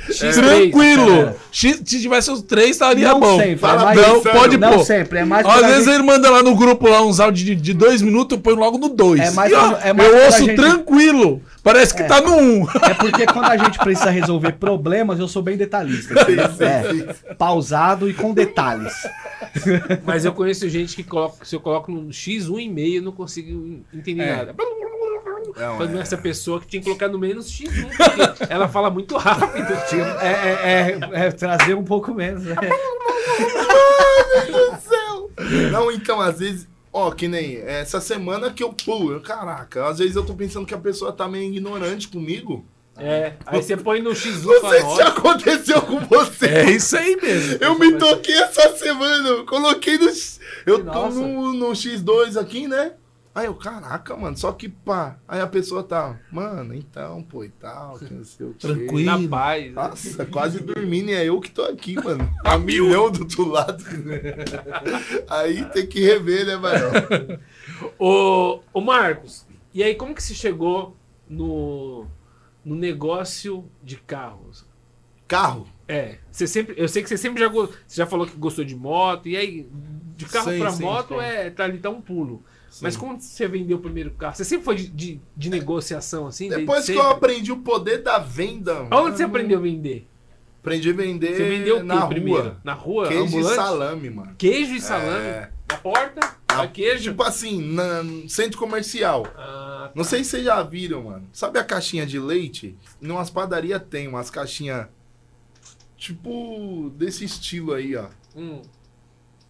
Tranquilo. X- Se tivesse os três, estaria Não bom. sempre, Fala é não, mais, pode não pôr. sempre, é mais Às vezes gente- ele manda lá no grupo lá uns áudios de, de dois minutos, eu ponho logo no dois. É mais E, ó, pra- é mais eu ouço gente- tranquilo. Parece que É. tá no um. É porque quando a gente precisa resolver problemas, eu sou bem detalhista. É, pausado e com detalhes. Mas eu conheço gente que coloca, se eu coloco no X1,5, eu não consigo entender É. nada. Não, é. essa pessoa que tinha que colocar no menos X1, porque ela fala muito rápido. É, é- é- é trazer um pouco menos. né? do céu! Não, então, às vezes, ó, que nem essa semana que eu pulo, eu, caraca, às vezes eu tô pensando que a pessoa tá meio ignorante comigo. É, aí você põe no X1 e Não sei se aconteceu com você. É isso aí mesmo. Eu me toquei essa semana, eu coloquei no. Eu tô no, no X2 aqui, né? Aí eu, caraca, mano, só que pá. Aí a pessoa tá, mano, então, pô, e tal, que não sei o quê. Tranquilo. Na paz. né? Nossa, quase dormindo e é eu que tô aqui, mano. A milhão do outro lado. Aí tem que rever, né, mano? Ô, ô Marcos, e aí como que você chegou no, no negócio de carros? Carro. É, você sempre, eu sei que você sempre já, você já falou que gostou de moto, e aí de carro Sim, pra sim, moto sim. é tá ali tá um pulo. Mas como você vendeu o primeiro carro? Você sempre foi de, de, de negociação assim? Depois que sempre? eu aprendi o poder da venda. Mano, você aprendeu a vender? Aprendi a vender Você vendeu na primeiro? rua. Na rua? Queijo ambulante? e salame, mano. Queijo e salame? É. Na porta? Na queijo? Tipo assim, na, no centro comercial. Ah, tá. Não sei se vocês já viram, mano. Sabe a caixinha de leite? Em umas padarias tem umas caixinhas. Tipo, desse estilo aí, ó. Hum.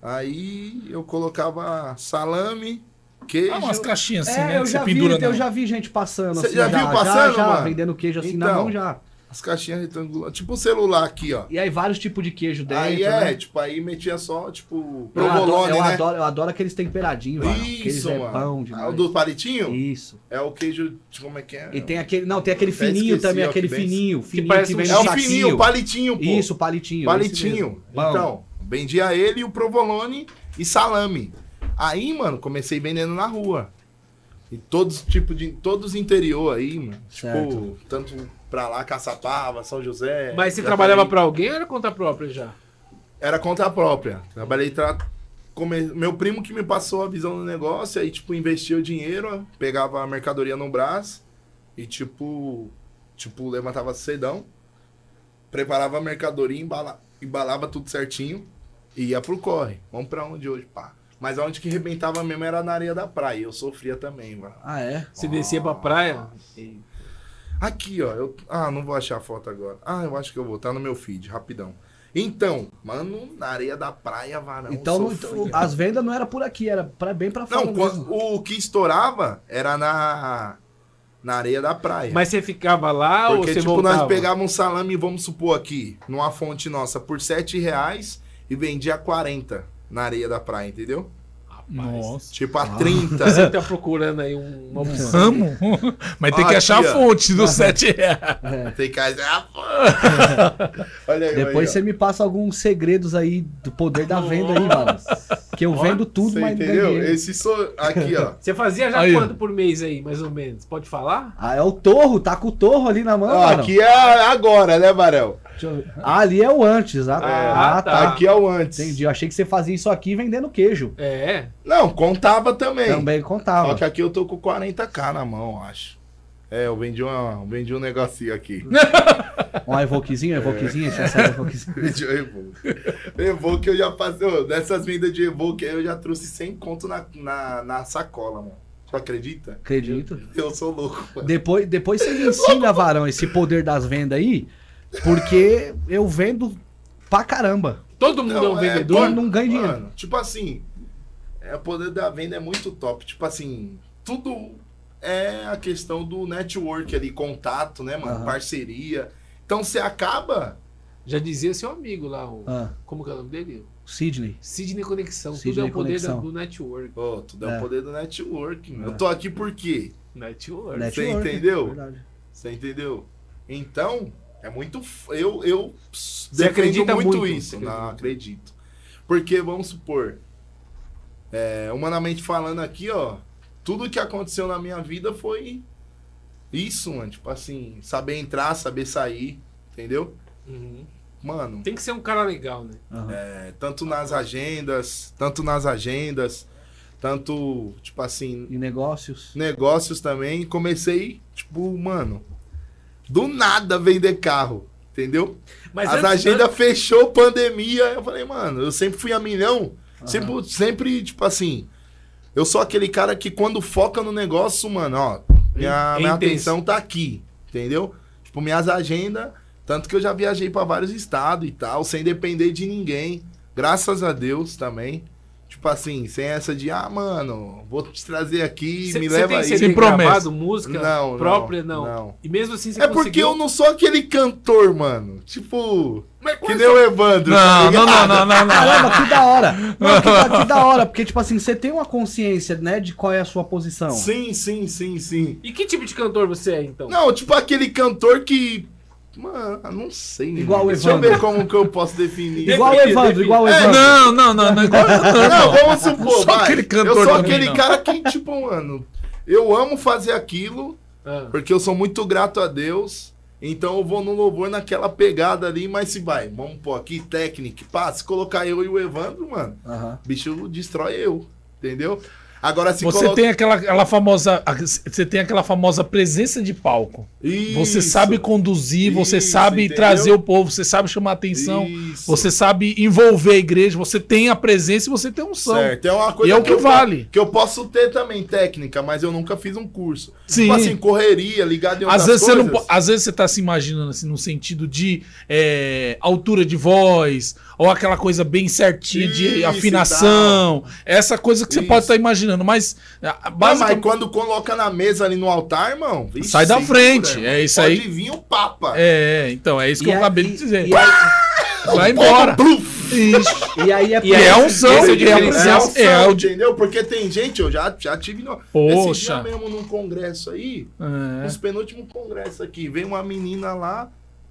Aí eu colocava salame, queijo. Ah, umas caixinhas assim, É, né? eu que já, você vi, pendura eu na- já vi gente passando Você assim. já viu passando, já, mano? vendendo queijo assim na Então. mão já. As caixinhas retangulares. Tipo o celular aqui, ó. E aí vários tipos de queijo dentro, aí é, né? tipo, aí metia só, tipo, Eu adoro, provolone, eu, né? adoro, eu adoro aqueles temperadinhos, mano. Aqueles Isso, é mano. bom Ah, demais. o do palitinho? Isso. É o queijo, como é que é? E tem aquele. Não, tem aquele fininho esqueci, também, ó, aquele que fininho. Fininho que, parece um vem É no o fininho, o palitinho, pô. Isso, o palitinho. Palitinho. Então, vendia ele e o provolone e salame. Aí, mano, comecei vendendo na rua. E todos tipo de todos interior aí, mano. Certo. Tipo, tanto pra lá, Caçapava, São José. Mas você trabalhava pra alguém ou era conta própria já? Era conta própria. Trabalhei tra... come- meu primo que me passou a visão do negócio, aí tipo investia o dinheiro, pegava a mercadoria no braço e tipo, tipo levantava cedão, preparava a mercadoria, embala... embalava tudo certinho e ia pro corre. Vamos pra onde hoje, pá. Mas aonde que rebentava mesmo era na areia da praia. Eu sofria também, mano. Ah, é? Você descia pra praia? Aqui, ó. Eu... Ah, não vou achar a foto agora. Ah, eu acho que eu vou. Tá no meu feed, rapidão. Então, mano, na areia da praia, varão. Então, então, as vendas não era por aqui, era pra, bem pra fora Não, mesmo. quando- o que estourava era na, na areia da praia. Mas você ficava lá ou Porque, você tipo, voltava? nós pegávamos um salame, vamos supor aqui, numa fonte nossa, por 7 reais e vendia 40 na areia da praia, entendeu? Nossa. Tipo, a Ah. 30. Você tá procurando aí um- uma opção. Vamos. Mas tem que Aqui, achar a ó. fonte dos 7 reais. É. Tem que... Ah, pô. Olha aí, Depois olha você aí, me passa alguns segredos aí do poder da venda aí, mano. Que eu vendo tudo, Você mas entendeu? ganhei. Esse sou... Aqui, ó. Você fazia já Aí, quanto por mês aí, mais ou menos? Pode falar? Ah, é o torro, tá com o torro ali na mão, Ó, aqui é agora, né, ver. Ah, ali é o antes. Ah, Ah, ah, tá. tá. Aqui é o antes. Entendi. Eu achei que você fazia isso aqui vendendo queijo. É. Não, contava também. Também Só contava. que aqui eu tô com 40k na mão, acho. É, eu vendi, uma, vendi um negocinho aqui. Um evoquezinho, evoquezinho, tinha essa evoquezinho. vendi um Evoque. Evoque eu já passei, dessas vendas de Evoque aí eu já trouxe 100 conto na, na, na sacola, mano. Tu acredita? Acredito. Eu sou louco, mano. Depois, depois você me ensina, Varão, esse poder das vendas aí, porque eu vendo pra caramba. Todo mundo é um vendedor? bom. não ganha dinheiro. Mano, tipo assim, é, o poder da venda é muito top. Tipo assim, tudo é a questão do network ali, contato, né, mano? Aham. Parceria. Então você acaba. Já dizia seu amigo lá, o, Ah, como que é o nome dele? Sidney. Sidney Conexão. Tudo Sidney é o poder da- Conexão. do network. Ô, tudo é, É. o poder do network. É. Eu tô aqui por quê? Network. Network, entendeu? verdade. Você entendeu? Então, é muito. Eu, eu Você acredita muito, muito, isso. você Não, acredito. Porque, vamos supor, é, humanamente falando aqui, ó, tudo que aconteceu na minha vida foi isso, mano. Tipo assim, saber entrar, saber sair, entendeu? Uhum. Mano, Tem que ser um cara legal, né? Aham. é, tanto nas agendas, tanto nas agendas, tanto, tipo assim, E negócios. negócios também. Comecei, tipo, mano, do nada vender carro, entendeu? Mas As antes- agendas fechou, pandemia. Eu falei, mano, eu sempre fui a milhão. Sempre, sempre, tipo assim. Eu sou aquele cara que quando foca no negócio, mano, ó, minha, É minha atenção tá aqui, entendeu? Tipo, minhas agendas. Tanto que eu já viajei pra vários estados e tal, sem depender de ninguém. Graças a Deus também. Tipo assim, sem essa de, ah, mano, vou te trazer aqui, Cê- me cê leva tem aí. Sem promessa. gravado, música Não, não, própria, não. não. E mesmo assim você É porque conseguiu... eu não sou aquele cantor, mano. Tipo, Mas que nem o Evandro. tá Não, não, não, não, não, não. Caramba, que da hora. Não, que, que da hora, porque, tipo assim, você tem uma consciência, né, de qual é a sua posição. Sim, sim, sim, sim. E que tipo de cantor você é, então? Não, tipo aquele cantor que. Mano, não sei. Igual mano. o Deixa eu Evandro. ver como que eu posso definir. Igual o Evandro, igual o É, Evandro. Não, não, não, não. igual- não, Não, vamos supor, vai. aquele cantor eu sou aquele não. cara que, tipo, mano, eu amo fazer aquilo, Ah. porque eu sou muito grato a Deus. Então eu vou no louvor naquela pegada ali, mas se vai, vamos pôr aqui, técnica, pá, se colocar eu e o Evandro, mano, Aham. bicho destrói eu, entendeu? Agora se Você coloca- tem aquela, aquela famosa, você tem aquela famosa presença de palco. Você Isso. sabe conduzir, você Isso, sabe entendeu? trazer o povo, você sabe chamar atenção, Isso. você sabe envolver a igreja, você tem a presença e você tem um som. Certo, é uma coisa E é o que eu, vale. Que eu posso ter também técnica, mas eu nunca fiz um curso. Sim. Tipo assim, correria, ligado em Às vezes, você não, coisas. às vezes você tá se imaginando assim, no sentido de é, altura de voz, ou aquela coisa bem certinha de Isso e afinação, essa coisa que você pode estar imaginando, mas ah, Mas, mas basicamente quando coloca na mesa ali no altar, irmão, vixe, Sai da segura, frente, irmão. é isso Pode aí. vir o Papa. é, é, então é isso que E eu acabei de dizer. E, aí- Vai embora. Isso. e aí é E é um esse é o é a diferencial. presença, é o de- entendeu? Porque tem gente, eu já, já tive no. Poxa. Esse dia mesmo num congresso aí, É. nos penúltimos congressos aqui, veio uma menina lá,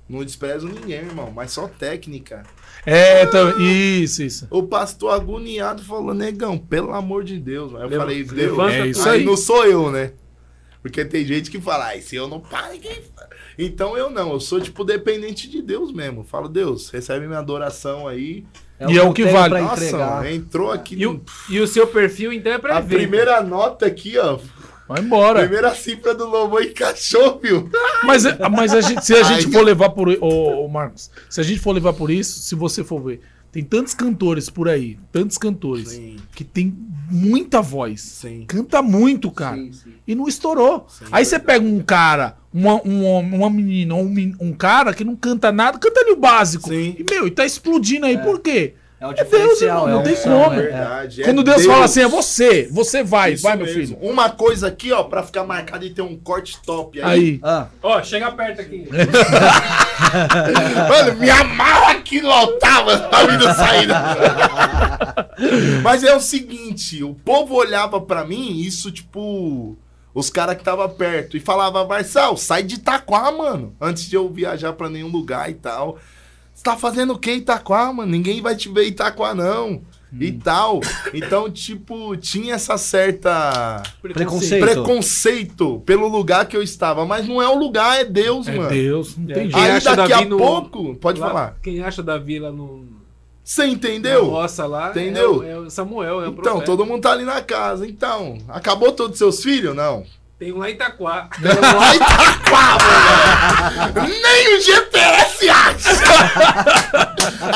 não desprezo ninguém, irmão, mas só técnica. É, então, isso, isso. O pastor agoniado falou, negão, pelo amor de Deus. Aí eu Leva- falei, Deus, levanta É isso tudo. aí. não sou eu, né? Porque tem gente que fala, ai, se eu não paro, ninguém fala." Então eu não, eu sou tipo dependente de Deus mesmo. Falo, Deus, recebe minha adoração aí. E é o que vale. pra Nossa, entregar. entrou aqui E o, no... e o seu perfil, então, é pra A ver. primeira nota aqui, ó. Vai embora. Primeira cifra do louvor encaixou, viu? Mas, mas a gente- se a gente Ai. for levar por. Ô, ô, Marcos, se a gente for levar por isso, se você for ver, tem tantos cantores por aí, tantos cantores, Sim, que tem muita voz. sim. Canta muito, cara. Sim. E não estourou. Aí você pega um cara, uma, um, homem, uma menina, um, um cara que não canta nada, canta ali o básico. E, meu, e tá explodindo aí. Por quê? É o É Deus, diferencial, irmão, não é tem um como. É é- verdade. é Quando Deus, fala assim, é você, você vai, Isso vai, meu mesmo. filho. Uma coisa aqui, ó, pra ficar marcado e ter um corte top aí. Aí. Ah, Ó, chega perto aqui. Mano, me amarra aqui no altar, mano, pra mim não sair. não. Mas é o seguinte, o povo olhava pra mim, isso tipo, os caras que tava perto, e falava, Marçal, sai de Itaquá, mano, antes de eu viajar pra nenhum lugar e tal. Você tá fazendo o que em Itaquá, mano? Ninguém vai te ver em Itaquá, não. E tal. Então, tipo, tinha essa certa Preconceito. preconceito pelo lugar que eu estava. Mas não é o lugar, é Deus, É mano. Deus, não É. tem Quem jeito. Aí acha daqui Davi a no- pouco, pode Lá- falar. Quem acha Davi lá no. Você Na entendeu? roça lá. Entendeu? É, o- é o Samuel, é o Então, profeta. todo mundo tá ali na casa. Então, acabou todos os seus filhos? Não. Tem um lá em Itaquá. Lá em Itaquá, mano. Nem o GPS acha.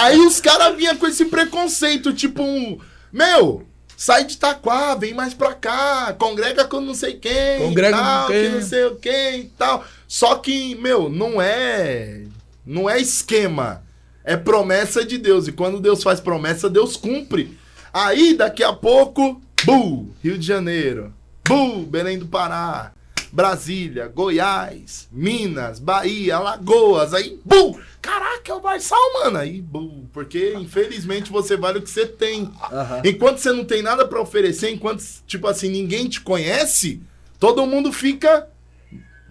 Aí os caras vinham com esse preconceito, tipo um. Meu, sai de Itaquá, vem mais pra cá, congrega com não sei quem. Congrega com tal, quem. que não sei o quem e tal. Só que, meu, não é. Não é esquema. É promessa de Deus. E quando Deus faz promessa, Deus cumpre. Aí, daqui a pouco, bu, Rio de Janeiro. Bu, Belém do Pará. Brasília, Goiás, Minas, Bahia, Alagoas, aí, bum! Caraca, é o Marçal, mano. Aí, bum, porque infelizmente você vale o que você tem. aham. Enquanto você não tem nada pra oferecer, enquanto, tipo assim, ninguém te conhece, todo mundo fica,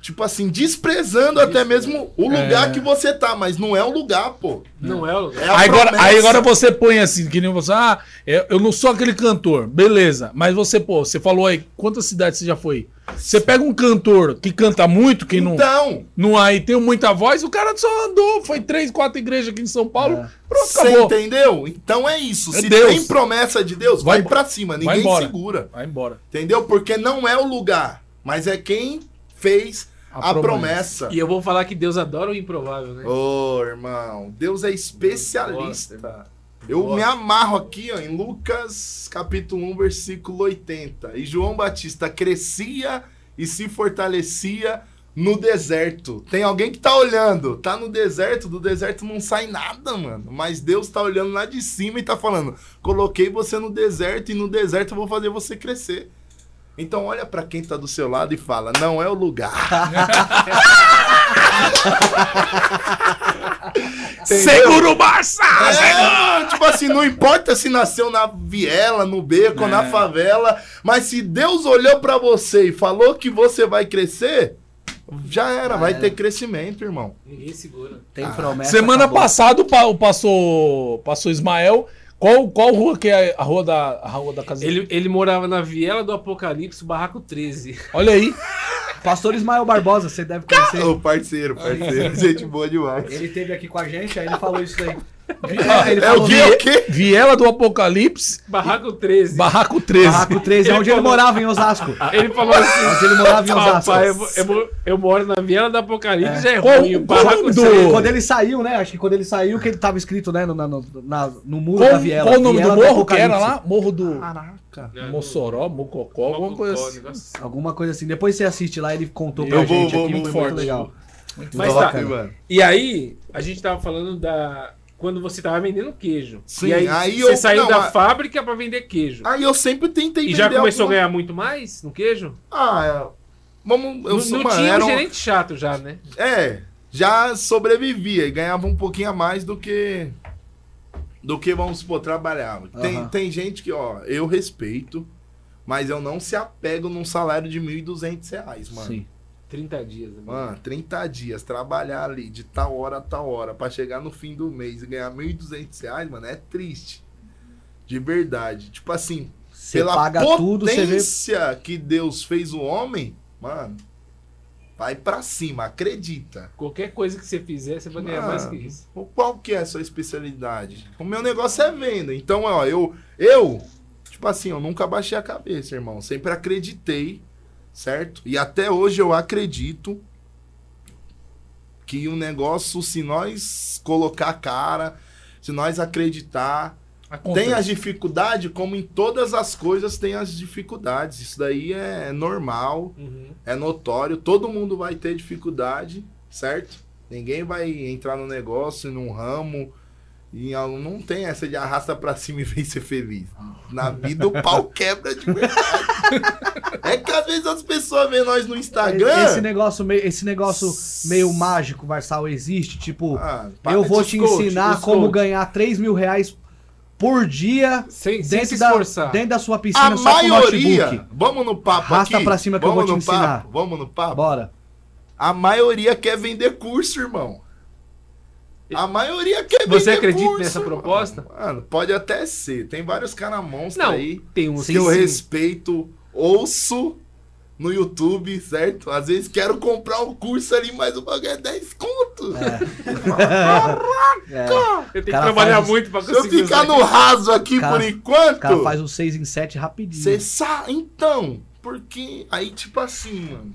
tipo assim, desprezando até mesmo o lugar É. que você tá, mas não é o lugar, pô. Não é o lugar. É agora, promessa. aí agora você põe assim, que nem você, ah, eu, não sou aquele cantor, beleza. Mas você, pô, você falou aí, quantas cidades você já foi? Você pega um cantor que canta muito, que não, Então, não aí tem muita voz, o cara só andou, foi três, quatro igrejas aqui em São Paulo, É. pronto, você acabou. entendeu? Então é isso. É Se Deus. tem promessa de Deus, vai, Vai- pra cima, vai ninguém embora. segura. Vai embora. Entendeu? Porque não é o lugar, mas é quem fez A a, promessa. promessa. E eu vou falar que Deus adora o improvável, né? Ô, irmão, Deus é especialista. Gosta, Eu Gosta. me amarro aqui ó, em Lucas capítulo 1, versículo 80. E João Batista crescia e se fortalecia no deserto. Tem alguém que tá olhando, tá no deserto, do deserto não sai nada, mano. Mas Deus tá olhando lá de cima e tá falando: coloquei você no deserto e no deserto eu vou fazer você crescer. Então olha pra quem tá do seu lado e fala: não é o lugar. Segura o Barça! É, tipo assim, não importa se nasceu na viela, no beco, na favela, mas se Deus olhou pra você e falou que você vai crescer, já era, vai ter crescimento, irmão. Ninguém segura. Tem promessa. Semana acabou. passada passou, passou Ismael. Qual, qual rua que é a rua da, a rua da casa Ele, ele morava na Viela do Apocalipse, barraco 13. Olha aí. Pastor Ismael Barbosa, você deve conhecer. Ô, parceiro, parceiro, gente boa demais. Ele esteve aqui com a gente, aí ele falou isso aí. É, ele É o falou, quê? É o quê? Viela do Apocalipse, Barraco 13. Barraco 13. Barraco 13, é onde ele morava em Osasco. Ele falou assim: Onde ele morava em Osasco. Papai, eu, eu eu moro na Viela do Apocalipse, já é Qual- ruim. Qual barraco do- 13. Quando ele saiu, né? Acho que quando ele saiu, que ele tava escrito, né? No, no, na- no muro Qual, da Viela. qual o nome Viela do morro que era lá? Morro do Caraca. É, Mossoró, Mococó, alguma coisa assim. negócio assim. Alguma coisa assim. Depois você assiste lá, ele contou pra Eu gente vou- aqui, vou- foi vou- muito legal. Mas Top, tá. mano. E aí, a gente tava falando da. Quando você tava vendendo queijo. Sim, e aí, aí você eu- saiu não, da a- fábrica pra vender queijo. Aí eu sempre tentei e já começou alguma- a ganhar muito mais no queijo? Ah, é. Vamos. Eu não sou, não mano, tinha era um gerente chato já, né? É, já sobrevivia e ganhava um pouquinho a mais do que. Do que, vamos supor, trabalhava. Tem, Aham. tem gente que, ó, eu respeito, mas eu não se apego num salário de 1.200 reais, mano. Sim. 30 dias. né? Mano, 30 dias, trabalhar ali de tal hora a tal hora pra chegar no fim do mês e ganhar 1.200 reais, mano, é triste. De verdade. Tipo assim, Você pela paga tudo, você vê. potência que Deus fez o homem, mano, vai pra cima, acredita. Qualquer coisa que você fizer, você vai ganhar mais que Mano, isso. Qual que é a sua especialidade? O meu negócio é venda. Então, ó, eu, eu, tipo assim, eu nunca baixei a cabeça, irmão. Sempre acreditei, certo? E até hoje eu acredito que o negócio, se nós colocar a cara, se nós acreditar, Acontece. tem as dificuldades, como em todas as coisas tem as dificuldades. Isso daí é normal Uhum. é notório, todo mundo vai ter dificuldade, certo? Ninguém vai entrar no negócio, num ramo, e não tem essa de arrasta pra cima e vem ser feliz. Na vida o pau quebra de verdade. é que às vezes as pessoas veem nós no Instagram. Esse negócio meio, esse negócio meio mágico, Marçal, existe. Tipo, Ah, eu vou te coach, ensinar como coach. ganhar 3 mil reais por dia Sem, sem se dentro da, esforçar. dentro da sua piscina A maioria, vamos no papo Arrasta aqui. pra cima que eu vamos vou te no papo, ensinar. Vamos no papo. Bora. A maioria quer vender curso, irmão. A maioria quer vender Você acredita curso, nessa proposta? Mano, pode até ser. Tem vários caras monstros aí. tem uns que que eu sim. respeito, ouço no YouTube, certo? Às vezes quero comprar um curso ali, mas o bagulho é 10 conto. É, Eu tenho que trabalhar faz- muito pra Se eu conseguir ficar no raso aqui Cara- por o enquanto, cara faz um 6 em 7 rapidinho. você sabe. Então, porque aí, tipo assim, mano.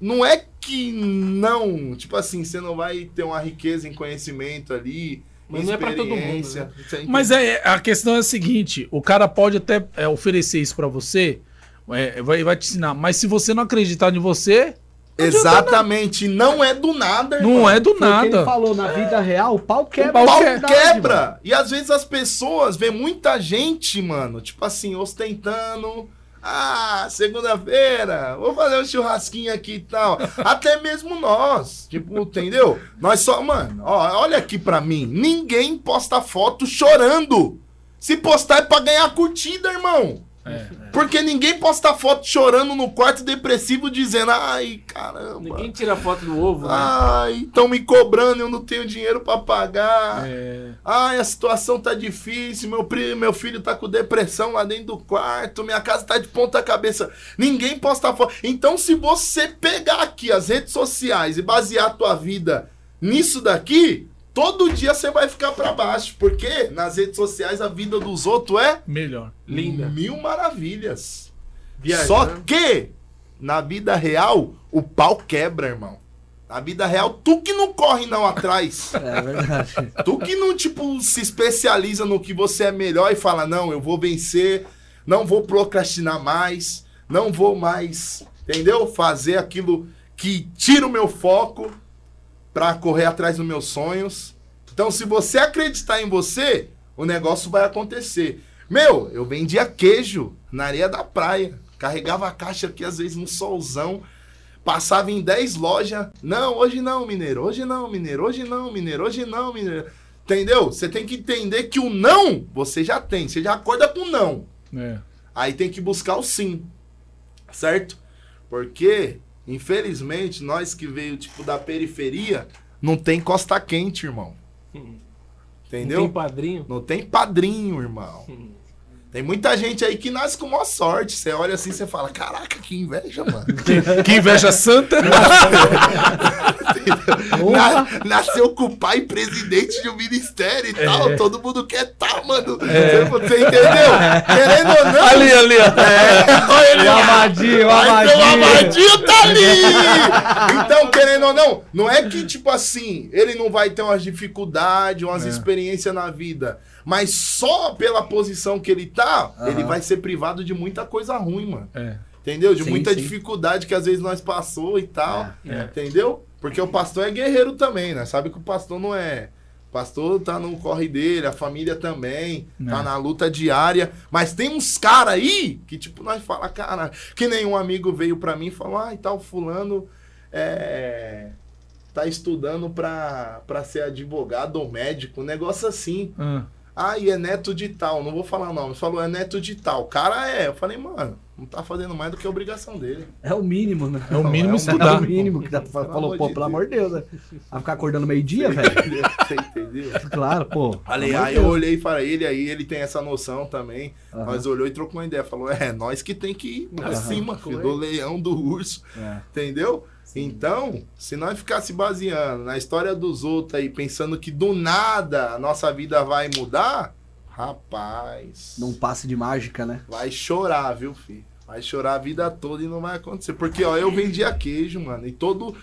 Não é que não, tipo assim, você não vai ter uma riqueza em conhecimento ali. Mas não é pra todo mundo, né? Mas é, a questão é a seguinte: o cara pode até é, oferecer isso pra você, é, vai, vai te ensinar, mas se você não acreditar em você, Exatamente, não é do nada, irmão. não é do Foi o que ele nada. falou, na vida real, o pau quebra. pau de pau verdade, quebra. mano. E às vezes as pessoas vê muita gente, mano, tipo assim, ostentando. Ah, segunda-feira, vou fazer um churrasquinho aqui e tal. Até mesmo nós, tipo, entendeu? Nós só, mano, ó, olha aqui pra mim. Ninguém posta foto chorando. Se postar é pra ganhar curtida, irmão. É, Porque ninguém posta foto chorando no quarto depressivo dizendo, ai, caramba. Ninguém tira foto do ovo, né? Ai, estão me cobrando, eu não tenho dinheiro pra pagar. é, Ai, a situação tá difícil, meu primo, meu filho tá com depressão lá dentro do quarto, minha casa tá de ponta cabeça. Ninguém posta foto. Então, se você pegar aqui as redes sociais e basear a tua vida nisso daqui, todo dia você vai ficar pra baixo, porque nas redes sociais a vida dos outros é melhor. Linda. mil maravilhas. Viajando. Só que na vida real o pau quebra, irmão. Na vida real, tu que não corre não atrás. É verdade. Tu que não, tipo, se especializa no que você é melhor e fala, não, eu vou vencer, não vou procrastinar mais, não vou mais, entendeu? Fazer aquilo que tira o meu foco pra correr atrás dos meus sonhos. Então, se você acreditar em você, o negócio vai acontecer. Meu, eu vendia queijo na areia da praia. Carregava a caixa aqui, às vezes, no solzão. Passava em 10 lojas. Não, hoje não, mineiro. Hoje não, mineiro. Hoje não, mineiro. Hoje não, mineiro. Entendeu? Você tem que entender que o não você já tem. Você já acorda com não. É. Aí tem que buscar o sim. Certo? Porque, infelizmente, nós que veio tipo da periferia, não tem costa quente, irmão. Entendeu? Não tem padrinho? Não tem padrinho, irmão. Tem muita gente aí que nasce com maior sorte. Você olha assim, você fala, caraca, que inveja, mano. Que inveja santa. Na- nasceu com o pai presidente de um ministério e tal. Todo mundo quer tá, mano. Você, você entendeu? Querendo ou não. ali, ali, ó. É, olha ele O. Amadinho, o Mas o Amadinho. Amadinho tá ali! Então, querendo ou não, não é que, tipo assim, ele não vai ter umas dificuldades, umas É. experiências na vida. Mas só pela posição que ele tá, Aham. ele vai ser privado de muita coisa ruim, mano. É. Entendeu? De Sim, muita sim. dificuldade que às vezes nós passou e tal. É. Entendeu? Porque o pastor é guerreiro também, né? Sabe que o pastor não é. O pastor tá no corre dele, a família também, tá É. na luta diária. Mas tem uns caras aí que, tipo, nós fala, cara, que nem um amigo veio pra mim e falou, ah, e tal, fulano é, tá estudando pra, pra ser advogado ou médico, um negócio assim. Ah. Ah, e é neto de tal, não vou falar nome. Falou, é neto de tal. Cara é. Eu falei, mano, não tá fazendo mais do que a obrigação dele. É o mínimo, né? É o mínimo É o É estudar. o mínimo que dá pra Falou, pô, de pelo Deus. amor de Deus, né? Vai ficar acordando meio-dia, velho? Você entendeu? Claro, pô. Falei, aí eu olhei para ele, aí ele tem essa noção também. Aham. Nós olhou e trocou uma ideia. Falou, é, nós que tem que ir pra Aham. cima, filho, do leão, do urso. É. Entendeu? Então, se nós ficar se baseando na história dos outros aí, pensando que do nada a nossa vida vai mudar, rapaz, Num passe de mágica, né? vai chorar, viu, filho? Vai chorar a vida toda e não vai acontecer. Porque, ó, eu vendia queijo, mano, e todo.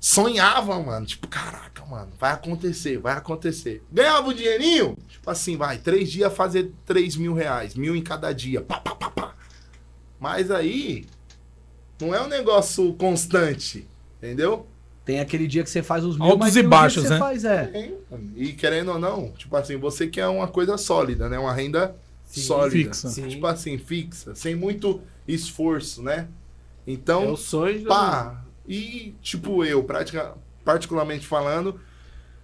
Sonhava, mano. Tipo, caraca, mano, vai acontecer, vai acontecer. Ganhava o dinheirinho, tipo assim, vai, três dias fazer três mil reais, mil em cada dia. Pá, pá, pá, pá. Mas aí, não é um negócio constante, entendeu? Tem aquele dia que você faz os mil, Altos mas e baixos, que você né? Faz, é. E querendo ou não, tipo assim, você quer uma coisa sólida, né? Uma renda Sim, sólida. fixa. Sim. Tipo assim, fixa, sem muito esforço, né? É Então, o sonho de pá. E, tipo, eu, pratica, particularmente falando,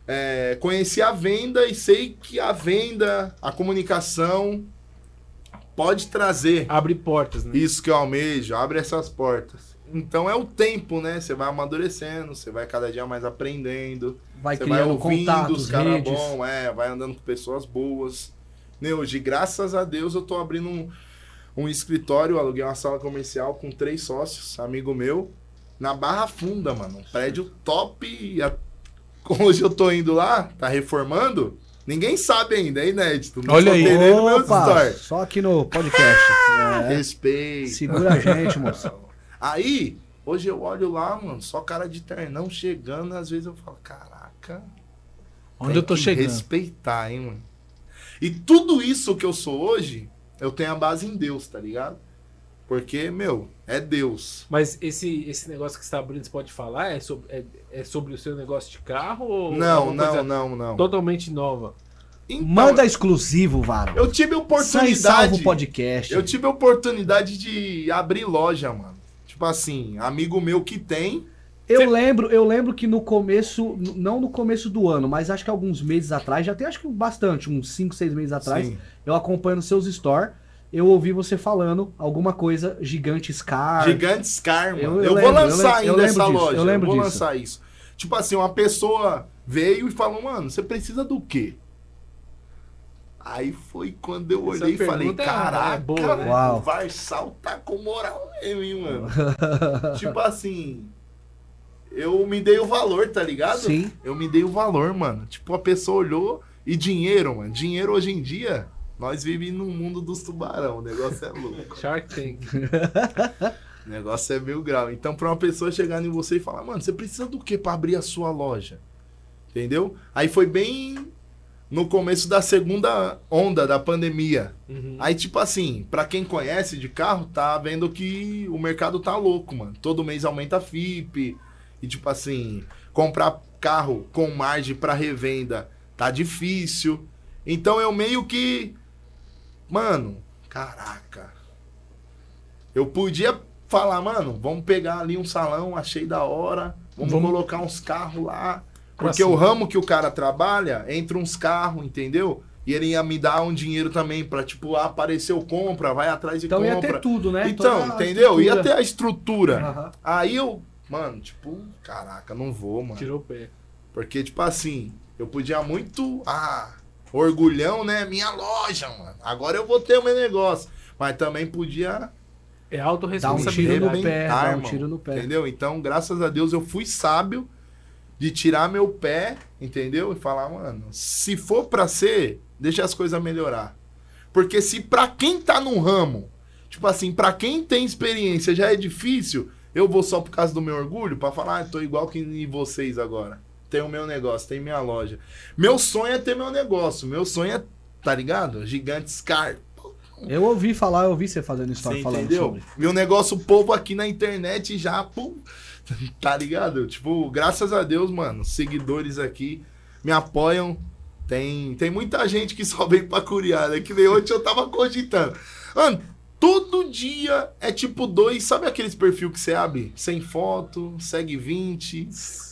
é, conheci a venda e sei que a venda, a comunicação, pode trazer Abre portas, né? isso que eu almejo, abre essas portas. Então é o tempo, né? Você vai amadurecendo, você vai cada dia mais aprendendo. Vai Você vai criando ouvindo contatos, os caras bons, é, vai andando com pessoas boas. Né, hoje, graças a Deus, eu tô abrindo um, um escritório, aluguei uma sala comercial com três sócios, amigo meu, na Barra Funda, mano. Um prédio top. e a- Hoje eu tô indo lá, tá reformando. Ninguém sabe ainda, é inédito. Não Olha aí. Opa, só aqui no podcast. É. Respeito. Segura a gente, moço. Aí, hoje eu olho lá, mano, só cara de ternão chegando, às vezes eu falo, caraca, Onde tem eu tô que chegando? Respeitar, hein, mano. E tudo isso que eu sou hoje, eu tenho a base em Deus, tá ligado? Porque, meu, é Deus. Mas esse, esse negócio que você está abrindo, você pode falar? É sobre, é, é sobre o seu negócio de carro? Ou Não, alguma não, coisa não, não. Totalmente nova. Então, Manda exclusivo, Varo. Eu tive Sai oportunidade. salvo podcast. Eu tive a oportunidade de abrir loja, mano. Tipo assim, amigo meu que tem. Eu lembro, eu lembro que no começo, não no começo do ano, mas acho que alguns meses atrás, já tem acho que bastante, uns 5, 6 meses atrás, Sim. eu acompanho nos seus store, eu ouvi você falando alguma coisa gigante Scar. Gigante Scar, mano. Eu- Eu, eu vou lembro, eu lançar eu ainda essa disso, loja. eu lembro vou disso. lançar isso. Tipo assim, uma pessoa veio e falou, mano, você precisa do quê? Aí foi quando eu Essa olhei e falei, caraca, é boa, né? Uau. o Varsal tá com moral mesmo, hein, mano. tipo assim, eu me dei o valor, tá ligado? Sim. Eu me dei o valor, mano. Tipo, a pessoa olhou e dinheiro, mano. Dinheiro hoje em dia, nós vivemos no mundo dos tubarão. O negócio é louco. Shark Tank. O negócio é mil grau. Então, pra uma pessoa chegar em você e falar, mano, você precisa do que pra abrir a sua loja? Entendeu? Aí foi bem no começo da segunda onda da pandemia. Uhum. Aí, tipo assim, pra quem conhece de carro, tá vendo que o mercado tá louco, mano. Todo mês aumenta a FIP. E, tipo assim, comprar carro com margem pra revenda tá difícil. Então eu meio que. Mano, caraca. Eu podia falar, mano, vamos pegar ali um salão, achei da hora. Vamos, Vamos- colocar uns carros lá. Porque cima. o ramo que o cara trabalha, entra uns carros, entendeu? E ele ia me dar um dinheiro também pra, tipo, ah, apareceu compra, vai atrás de Então ia compra. ter tudo, né? Então, Toda entendeu? Ia ter a estrutura. Aham. Aí eu, mano, tipo, caraca, não vou, mano. Tirou o pé. Porque, tipo assim, eu podia muito. Ah, orgulhão, né? Minha loja, mano. Agora eu vou ter o meu negócio. Mas também podia É Dá um autorresponsabilidade. tiro no pé, dá um tiro no pé. Entendeu? Então, graças a Deus, eu fui sábio de tirar meu pé, entendeu? E falar, mano, se for pra ser, deixa as coisas melhorar. Porque se pra quem tá no ramo, tipo assim, pra quem tem experiência já é difícil, eu vou só por causa do meu orgulho pra falar, ah, tô igual que vocês agora. Tem o meu negócio, tem minha loja. Meu sonho é ter meu negócio. Meu sonho é, tá ligado? Gigantes Car. Eu ouvi falar, eu ouvi você fazendo história Você falando entendeu? sobre. Meu negócio, o povo aqui na internet já, pum, tá ligado? Tipo, graças a Deus, mano, seguidores aqui me apoiam. Tem, tem muita gente que só vem pra curiar, né? Que nem ontem eu tava cogitando. Mano, todo dia é tipo dois, sabe aqueles perfil que você abre? Sem foto, segue 20,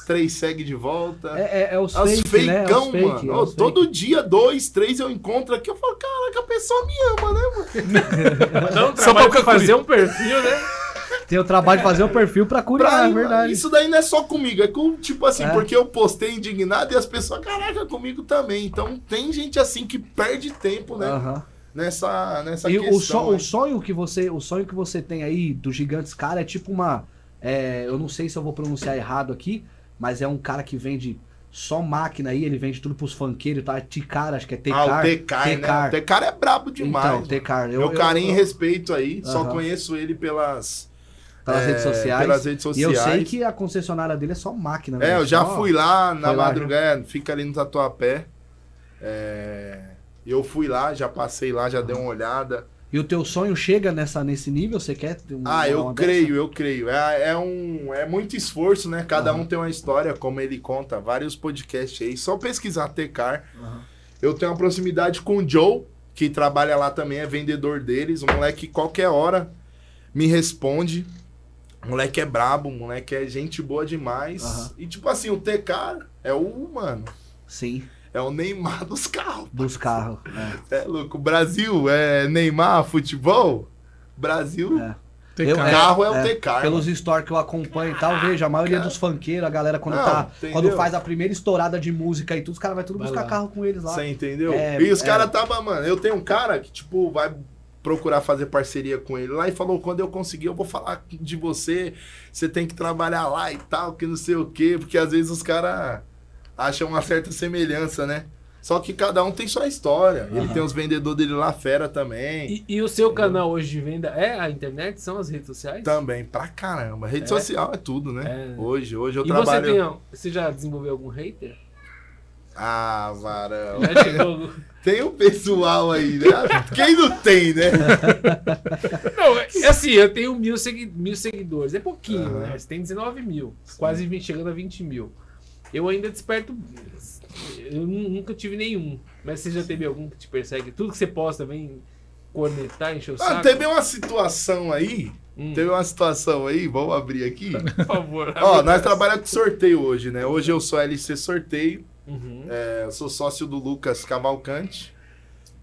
três segue de volta. É, é, é os É os fake, né? É os feicão, fake, mano. é todo dia, dois, três eu encontro aqui. Eu falo, caraca, a pessoa me ama, né, mano? Então, Só pra fazer um perfil, né? fake. Tem o trabalho de fazer o perfil pra curiar, Pra- é verdade. Isso daí não é só comigo, é com, tipo assim, É. porque eu postei indignado e as pessoas, caraca, comigo também. Então tem gente assim que perde tempo, né? Aham. Nessa, nessa E questão. o, so- o sonho que você, o sonho que você tem aí do Gigantes Cara é tipo uma, é, eu não sei se eu vou pronunciar errado aqui, mas é um cara que vende só máquina aí, ele vende tudo pros funkeiros, tá? T-Car, acho que é T-Car. Ah, o Tecar, né? O Tecar é brabo demais. Então. T-Car. Eu, Meu carinho e eu, respeito aí, só Aham. conheço ele pelas, pelas é, redes sociais. pelas redes E eu sei sociais. que a concessionária dele é só máquina. É, né? eu já Só- fui lá na lá, madrugada, fica ali no Tatuapé. É, eu fui lá, já passei lá, já dei uma olhada. E o teu sonho chega nessa, nesse nível? Você quer ter um, Ah, eu creio, eu creio. É, é um, é muito esforço, né? Cada um tem uma história, como ele conta, vários podcasts aí. Só pesquisar Tecar. Aham. Eu tenho uma proximidade com o Joe, que trabalha lá também, é vendedor deles. O moleque, qualquer hora, me responde. O moleque é brabo, o moleque é gente boa demais. Aham. E tipo assim, o Tecar é o, mano, Sim, é o Neymar dos carros. dos carros. É. É louco. O Brasil é Neymar, futebol. Brasil, É. TK. Eu- carro é, o é, Tecar. Pelos stories que eu acompanho e tal, vejo, a maioria dos funkeiros, a galera quando Não, tá. entendeu? Quando faz a primeira estourada de música e tudo, os caras vão tudo Vai buscar lá. carro com eles lá. Você entendeu? É, e os é. caras tava, mano, eu tenho um cara que, tipo, vai procurar fazer parceria com ele lá e falou, quando eu conseguir, eu vou falar de você, você tem que trabalhar lá e tal, que não sei o quê, porque às vezes os caras acham uma certa semelhança, né? Só que cada um tem sua história. Ele Aham. tem os vendedores dele lá fera também. E, e o seu canal hoje de venda é a internet? São as redes sociais? Também, pra caramba. Rede É? social é tudo, né? É. Hoje, hoje eu e trabalho. você, tem, você já desenvolveu algum hater? Ah, varão. Já chegou... Tem o pessoal aí, né? Quem não tem, né? Não, é assim, eu tenho mil, segui- mil seguidores. É pouquinho, Aham. né? Você tem 19 mil. Quase 20, chegando a 20 mil. Eu ainda desperto. Eu nu- nunca tive nenhum. Mas você já teve algum que te persegue? Tudo que você posta vem cornetar, encher o Ah, saco? teve uma situação aí. Hum, Teve uma situação aí, vamos abrir aqui. Por favor. Ó, nós trabalhamos com sorteio hoje, né? Hoje eu sou LC Sorteio, Uhum. é, eu sou sócio do Lucas Cavalcante.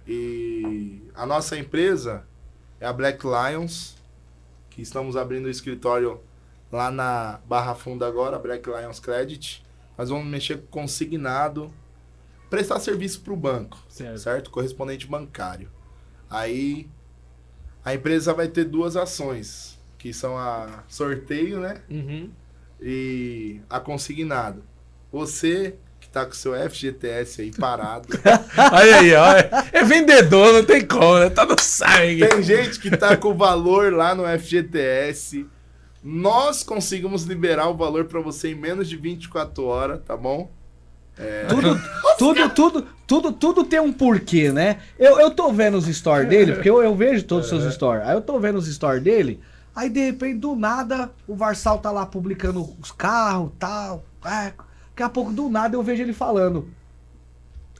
E a nossa empresa é a Black Lions, que estamos abrindo o escritório lá na Barra Funda agora, Black Lions Credit. Nós vamos mexer com consignado, prestar serviço para o banco Certo. certo? Correspondente bancário. Aí a empresa vai ter duas ações, que são a sorteio, né? Uhum. E a consignado. Você que tá com seu FGTS aí parado. Aí, aí, ó. É vendedor, não tem como, né? Tá no sangue. Tem gente que tá com o valor lá no FGTS. Nós conseguimos liberar o valor para você em menos de 24 horas, tá bom? Tudo, tudo, tudo, tudo, tudo tem um porquê, né? Eu, eu tô vendo os stories dele, porque eu, eu vejo todos os seus stories. Aí eu tô vendo os stories dele, aí de repente, do nada, o Varsal tá lá publicando os carros e tal. É, daqui a pouco, do nada, eu vejo ele falando.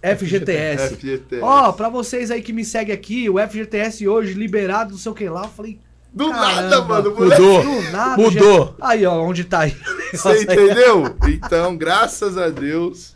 FGTS. FGTS. Ó, pra vocês aí que me seguem aqui, o FGTS hoje liberado, não sei o que lá. Eu falei, Do Caramba, nada, mano. Mudou. do nada. Mudou. já- Aí, ó, onde tá aí. Você entendeu? Então, graças a Deus.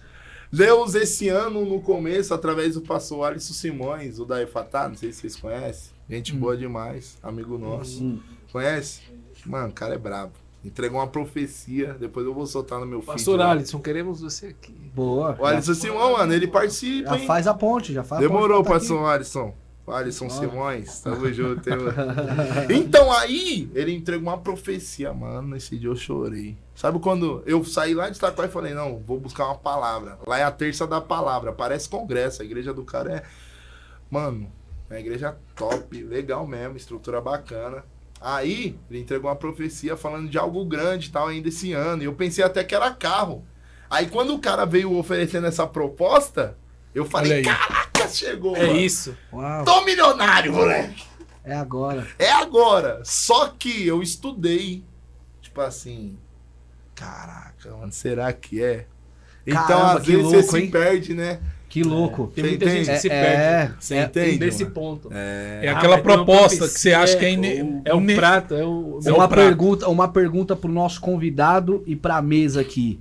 Deus, esse ano, no começo, através do pastor Alisson Simões, o da Efatá, não sei se vocês conhecem. Gente boa demais, amigo nosso. Hum. Conhece? Mano, o cara é brabo. Entregou uma profecia, depois eu vou soltar no meu feed. Pastor lá. Alisson, queremos você aqui. Boa. O Alisson Simão, mano, ele participa, Já hein? faz a ponte, já faz Demorou, a ponte. pra tá pastor Alisson. Alisson Simões, tamo junto. hein, mano? Então aí, ele entregou uma profecia, mano. Esse dia eu chorei. Sabe quando eu saí lá de Itaquá e falei, não, vou buscar uma palavra. Lá é a terça da palavra, parece congresso. A igreja do cara é. Mano, é uma igreja top, legal mesmo, estrutura bacana. Aí, ele entregou uma profecia falando de algo grande e tal, ainda esse ano. E eu pensei até que era carro. Aí, quando o cara veio oferecendo essa proposta, eu falei, aí. Chegou. É mano. isso. Uau, Tô milionário, moleque. é agora. É agora. Só que eu estudei. Tipo assim. Caraca, mano, será que é? Então, Caramba, às que vezes louco, você se hein? perde, né? Que louco. Tem Você muita entende? gente que se É, perde Você é, entende? nesse ponto. É. É Ah, aquela tem uma proposta que você acha que é, o- ine- É o ine- prato, é o. É uma, o prato. pergunta, uma pergunta pro nosso convidado e pra mesa aqui.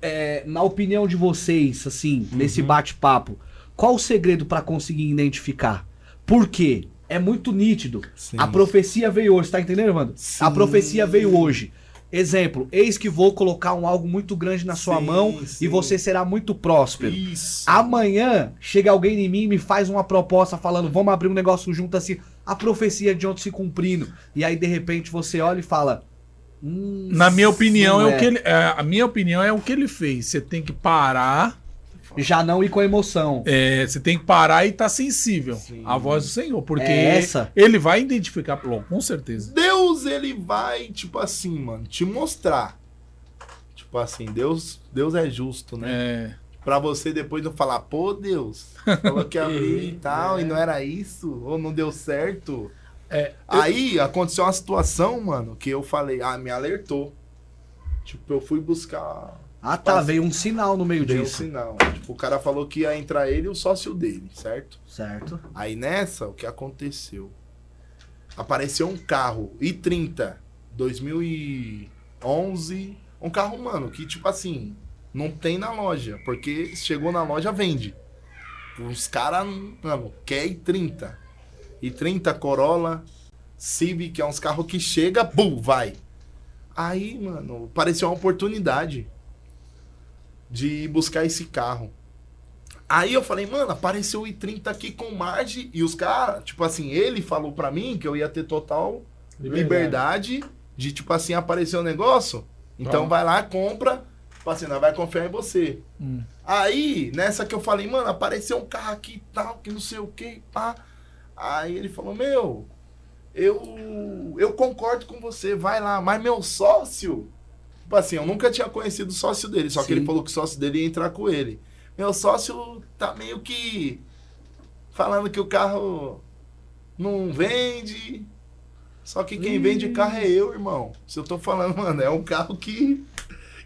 É, na opinião de vocês, assim, nesse Uhum. bate-papo, qual o segredo pra conseguir identificar? Por quê? É muito nítido. Sim. A profecia veio hoje, tá entendendo, mano? Sim. A profecia veio hoje. Exemplo, eis que vou colocar um algo muito grande na sua Sim, mão sim. e você será muito próspero. Isso. Amanhã chega alguém em mim e me faz uma proposta falando, vamos abrir um negócio junto assim, a profecia de ontem se cumprindo. E aí de repente você olha e fala. "Hum, Na minha opinião, não é o que ele. é, a minha opinião é o que ele fez. Você tem que parar. Já não ir com emoção. é, você tem que parar e estar sensível Sim. à voz do Senhor. Porque É essa? ele vai identificar, logo, com certeza. Deus, ele vai, tipo assim, mano, te mostrar. Tipo assim, Deus, Deus é justo, né? É, Pra você depois não falar, pô, Deus, falou que abrir e tal, e não era isso, ou não deu certo. É, Aí aconteceu uma situação, mano, que eu falei, ah, me alertou. Tipo, eu fui buscar. Ah tá, Mas- veio um sinal no meio um disso. sinal. Tipo, o cara falou que ia entrar ele e o sócio dele, certo? Certo. Aí nessa, o que aconteceu? Apareceu um carro i30 2011, um carro, mano, que tipo assim, não tem na loja, porque chegou na loja vende. Os caras, mano, quer i30. i30 Corolla, Civic, é uns carros que chega, bum, vai. Aí, mano, pareceu uma oportunidade de ir buscar esse carro. Aí eu falei, mano, apareceu o i30 aqui com margem e os caras, tipo assim, ele falou pra mim que eu ia ter total liberdade, de, tipo assim, aparecer o negócio. Então Tá. vai lá, compra, tipo assim, vai confiar em você. Hum. Aí, nessa que eu falei, mano, apareceu um carro aqui e tal, que não sei o que, pá. Aí ele falou, meu, eu, eu concordo com você, vai lá, mas meu sócio, tipo assim, eu nunca tinha conhecido o sócio dele, só que Sim. ele falou que o sócio dele ia entrar com ele. Meu sócio tá meio que falando que o carro não vende. Só que quem vende carro é eu, irmão. Se eu tô falando, mano, é um carro que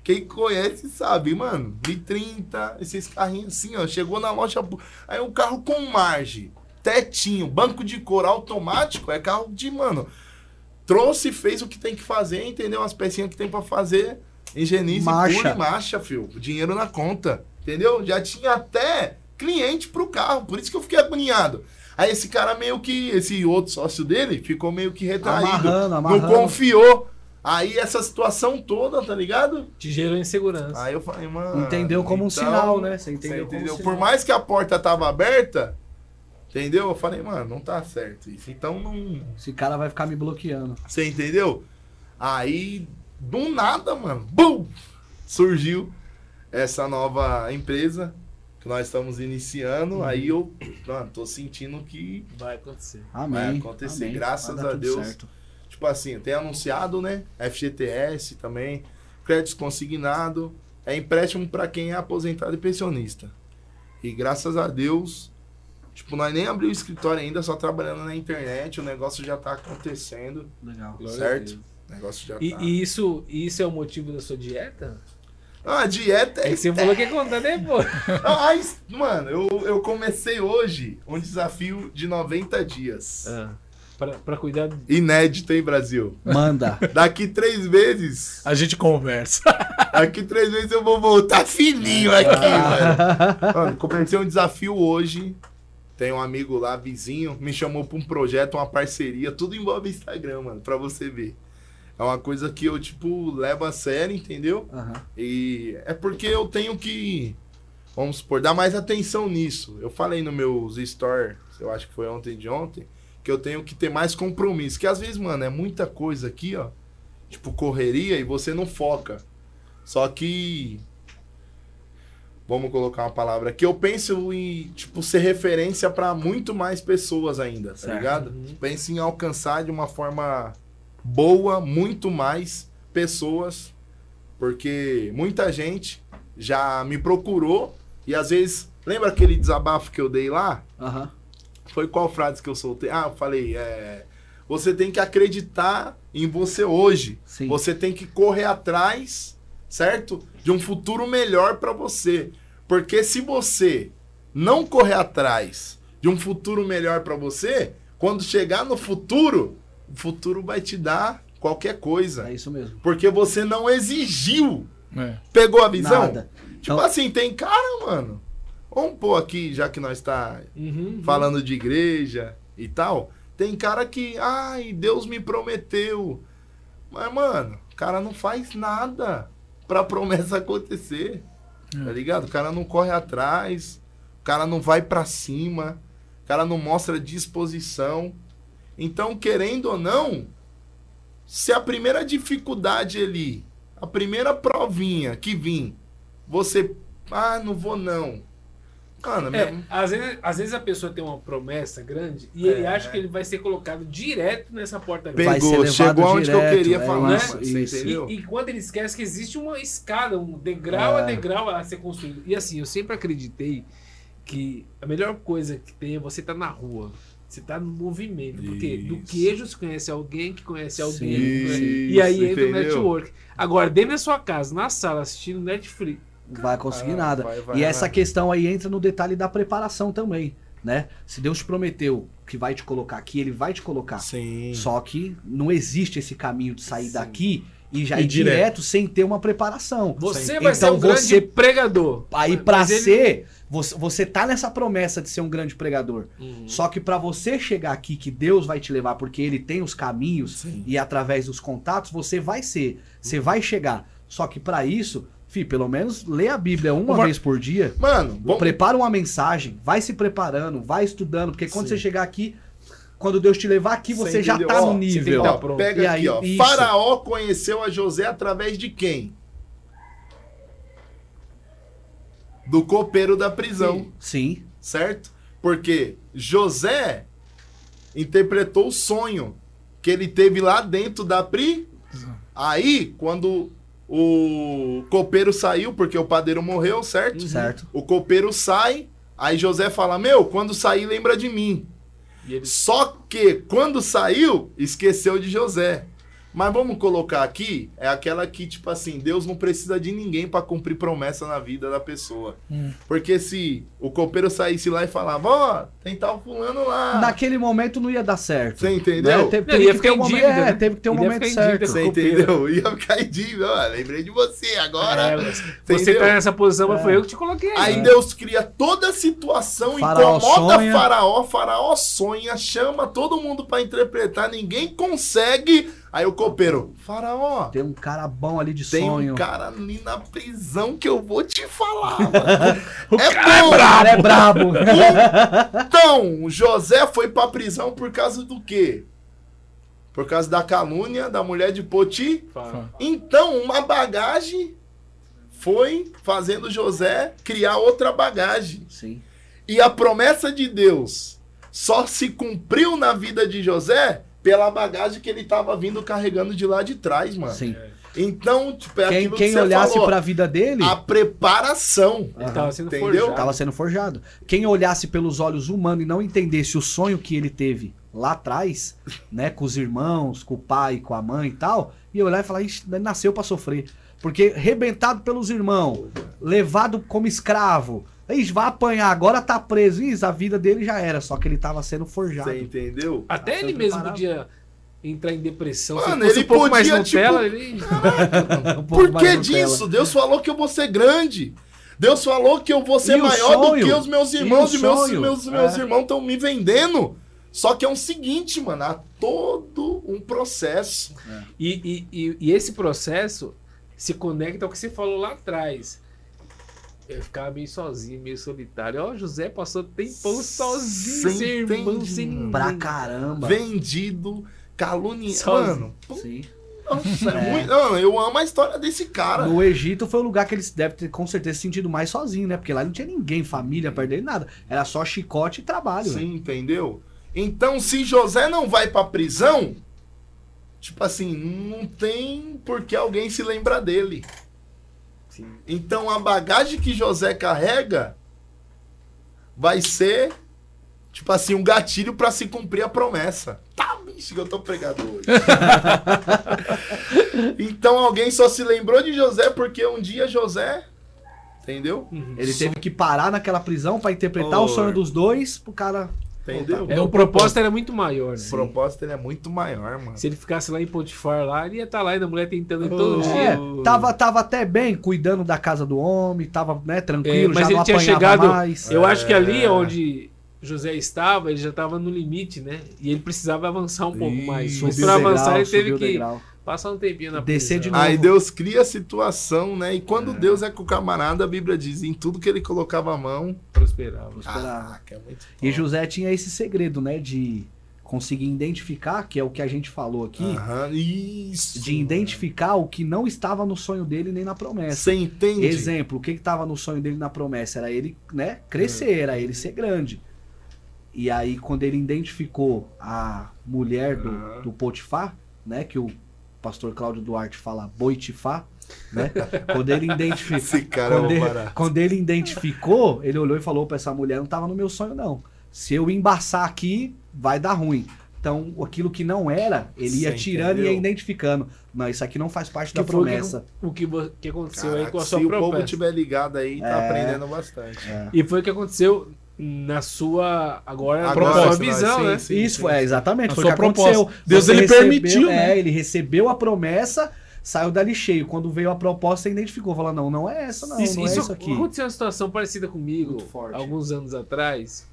quem conhece sabe, mano. De 30, esses carrinhos assim, ó. Chegou na loja. Aí um carro com margem, tetinho, banco de couro automático. É carro de, mano. Trouxe, fez o que tem que fazer, entendeu? As pecinhas que tem pra fazer. Higienize, Marcha. pule, marcha, filho. Dinheiro na conta. Entendeu? Já tinha até cliente pro carro. Por isso que eu fiquei agoniado. Aí esse cara meio que, esse outro sócio dele, ficou meio que retraído. Amarrando, Não amarrando. confiou. Aí essa situação toda, tá ligado? Te gerou insegurança. Aí eu falei, mano. Entendeu como um então, sinal, né? Você você entendeu, como entendeu? um Por sinal. mais que a porta tava aberta, entendeu? Eu falei, mano, não tá certo isso. Então não. Esse cara vai ficar me bloqueando. Você entendeu? Aí, do nada, mano, bum! Surgiu essa nova empresa que nós estamos iniciando. Uhum. Aí eu, mano, tô sentindo que Vai acontecer. Amém. Vai acontecer, amém. graças Vai a Deus. certo. Tipo assim, tem anunciado, né? FGTS também, créditos consignado. é empréstimo para quem é aposentado e pensionista. E graças a Deus, tipo, nós nem abriu o escritório ainda, só trabalhando na internet, o negócio já tá acontecendo, Legal. Certo? O negócio já E, tá. e isso, isso é o motivo da sua dieta? Ah, a dieta É é que você falou que ia contar depois. Ah, mano, eu, eu comecei hoje um desafio de 90 dias. Ah, pra, pra cuidar. do- Inédito, hein, Brasil? Manda. Daqui três meses, A gente conversa. daqui três meses eu vou voltar fininho aqui, mano. Mano, comecei um desafio hoje. Tem um amigo lá, vizinho, me chamou pra um projeto, uma parceria, tudo envolve Instagram, mano, pra você ver. É uma coisa que eu, tipo, levo a sério, entendeu? Aham. E é porque eu tenho que, vamos supor, dar mais atenção nisso. Eu falei no meus stories, eu acho que foi ontem de ontem, que eu tenho que ter mais compromisso. Que às vezes, mano, é muita coisa aqui, ó. Tipo, correria e você não foca. Só que. Vamos colocar uma palavra aqui. Eu penso em, tipo, ser referência pra muito mais pessoas ainda, tá Certo. ligado? Uhum. Penso em alcançar de uma forma boa muito mais pessoas, porque muita gente já me procurou e às vezes. Lembra aquele desabafo que eu dei lá? Aham. Foi qual frase que eu soltei? Ah, eu falei, é. Você tem que acreditar em você hoje. Sim. Você tem que correr atrás, certo? De um futuro melhor pra você. Porque se você não correr atrás de um futuro melhor pra você, quando chegar no futuro, o futuro vai te dar qualquer coisa. É isso mesmo. Porque você não exigiu. É. Pegou a visão? Nada. Tipo Então- assim, tem cara, mano. Vamos pôr aqui, já que nós tá Uhum, falando de igreja e tal. Tem cara que, ai, Deus me prometeu. Mas, mano, o cara não faz nada pra promessa acontecer. Tá ligado? O cara não corre atrás, o cara não vai pra cima, o cara não mostra disposição. Então, querendo ou não, se a primeira dificuldade ali, a primeira provinha que vir, você, ah, não vou não. Mano, É, mesmo- às vezes, às vezes a pessoa tem uma promessa grande e ele É. acha que ele vai ser colocado direto nessa porta grande. Vai ser pegou, levado chegou onde que eu queria é falar, isso, você isso. entendeu? E, e quando ele esquece que existe uma escada, um degrau a É. degrau a ser construído. E assim, eu sempre acreditei que a melhor coisa que tem é você estar na rua. Você tá no movimento. Porque do Isso. queijo você conhece alguém que conhece alguém. Sim, Isso, e aí entra o network. Agora, dentro da sua casa, na sala, assistindo Netflix. Vai conseguir Ah, nada. vai, vai, e essa vai. questão aí entra no detalhe da preparação também, né? Se Deus te prometeu que vai te colocar aqui, ele vai te colocar. Sim. Só que não existe esse caminho de sair Sim. daqui e já E ir direto. direto. sem ter uma preparação. Você Sim. vai ser Então um grande você- pregador. Aí ele- ser, você, você tá nessa promessa de ser um grande pregador. Uhum. Só que pra você chegar aqui, que Deus vai te levar, porque ele tem os caminhos Sim. e através dos contatos, você vai ser, você vai chegar. Só que pra isso, fi, pelo menos lê a Bíblia uma Mar- vez por dia. Mano, vamos... Prepara uma mensagem, vai se preparando, vai estudando, porque quando Sim. você chegar aqui, quando Deus te levar aqui, você, Você já tá Ó, no nível. tá Ó, pronto. pega E aqui, aí, ó. isso. Faraó conheceu a José através de quem? Do copeiro da prisão, Sim, certo? Porque José interpretou o sonho que ele teve lá dentro da prisão. Aí, quando o copeiro saiu, porque o padeiro morreu, certo? certo. O copeiro sai, aí José fala: Meu, quando sair, lembra de mim. E ele Só que quando saiu, esqueceu de José. Mas vamos colocar aqui, é aquela que, tipo assim, Deus não precisa de ninguém pra cumprir promessa na vida da pessoa. Hum. Porque se o copeiro saísse lá e falava, ó, tem tal fulano lá. Naquele momento não ia dar certo. Você entendeu? Né? Teve, ia que ficar ter um momento, dívida, é, né? teve que ter um ia momento certo. Você entendeu? Ia ficar em dívida, ó, lembrei de você agora. É, você entendeu? tá nessa posição, mas foi eu que te coloquei. Aí né? Deus cria toda a situação, Faraó incomoda sonha. Faraó, Faraó sonha, chama todo mundo pra interpretar, ninguém consegue. Aí o copeiro, Faraó, Tem um cara bom ali de tem sonho. um cara ali na prisão que eu vou te falar. O é cara bom. é brabo. cara é brabo. Então, José foi pra prisão por causa do quê? Por causa da calúnia da mulher de Poti. Fala. Então, uma bagagem foi fazendo José criar outra bagagem. Sim. E a promessa de Deus só se cumpriu na vida de José pela bagagem que ele estava vindo carregando de lá de trás, mano. Sim. Então, tipo, é Quem, aquilo quem que olhasse falou, pra vida dele, a preparação. Ele tava sendo Entendeu? forjado. tava sendo forjado. Quem olhasse pelos olhos humanos e não entendesse o sonho que ele teve lá atrás, né, com os irmãos, com o pai, com a mãe e tal, ia olhar e falar, Ixi, ele nasceu pra sofrer. Porque rebentado pelos irmãos, levado como escravo, Ixi, vai apanhar, agora tá preso. Isso, a vida dele já era, só que ele tava sendo forjado. Você entendeu? Até ele mesmo preparado. podia entrar em depressão. Mano, ele um pouco mais podia, Nutella, tipo, ele... Um pouco Por mais que disso? Deus falou que eu vou ser grande. Deus falou que eu vou ser E maior do que os meus E irmãos. o E, meus, meus, meus É. irmãos estão me vendendo. Só que é o seguinte, mano, há todo um processo. E, e, e, e esse processo se conecta ao que você falou lá atrás. Eu ficava meio sozinho, meio solitário. Ó, José passou tempão sozinho, Sem sem irmão, sem ninguém. Pra caramba. Vendido, caluniado. Mano, Sim. nossa, é É. muito- não, eu amo a história desse cara. No Egito foi o lugar que eles devem ter com certeza se sentido mais sozinho, né? Porque lá não tinha ninguém, família perto dele, nada. Era só chicote e trabalho. Sim, entendeu? Então, se José não vai pra prisão, tipo assim, não tem por que alguém se lembrar dele. Sim. Então, a bagagem que José carrega vai ser, tipo assim, um gatilho pra se cumprir a promessa. Tá, bicho, que eu tô pregado hoje. então, alguém só se lembrou de José porque um dia José, entendeu? Uhum. Ele teve que parar naquela prisão pra interpretar o Oi. sonho dos dois pro cara. Entendeu? É, o propósito era muito maior, né? O propósito ele é muito maior, mano. Se ele ficasse lá em Potifar, lá, ele ia estar lá e a mulher tentando ele todo Oh. dia. É, tava, tava até bem, cuidando da casa do homem, tava né, É, tranquilo, mas já ele não tinha chegado. mais. Eu acho que ali É. onde José estava, ele já estava no limite, né? E ele precisava avançar um pouco mais. Mas para avançar, ele teve que degrau. Passar um tempinho na Descer prisão. de novo. Aí Deus cria a situação, né? E quando Deus é com o camarada, a Bíblia diz, em tudo que ele colocava a mão. prosperava. Ah, que é muito E top. José tinha esse segredo, né? De conseguir identificar, que é o que a gente falou aqui, Aham, isso. de identificar o que não estava no sonho dele nem na promessa. Você entende? Exemplo, o que estava no sonho dele na promessa? Era ele, né, crescer, era ele ser grande. E aí, quando ele identificou a mulher do, Aham. do Potifar, né, que o pastor Cláudio Duarte fala Boitifá, né? quando ele identificou. Esse cara é quando, ele, quando ele identificou, ele olhou e falou pra essa mulher: não tava no meu sonho, não. Se eu embaçar aqui, vai dar ruim. Então, aquilo que não era, ele ia Você tirando e ia entendeu? identificando. Não, isso aqui não faz parte da Que o que- promessa. O que, vo- que aconteceu aí Caraca, com a se sua o povo promessa. estiver ligado aí, tá É. aprendendo bastante. E foi o que aconteceu na sua. Agora, Agora, na sua visão, sim, né? sim, Isso, sim, foi, é, exatamente. A Foi o sua que aconteceu. proposta. Deus, Você ele recebeu- permitiu, É, né? ele recebeu a promessa, saiu dali cheio. Quando veio a proposta, identificou. Falou, não, não é essa, não. isso, não é isso isso aqui. aconteceu uma situação parecida comigo Muito forte. alguns anos atrás.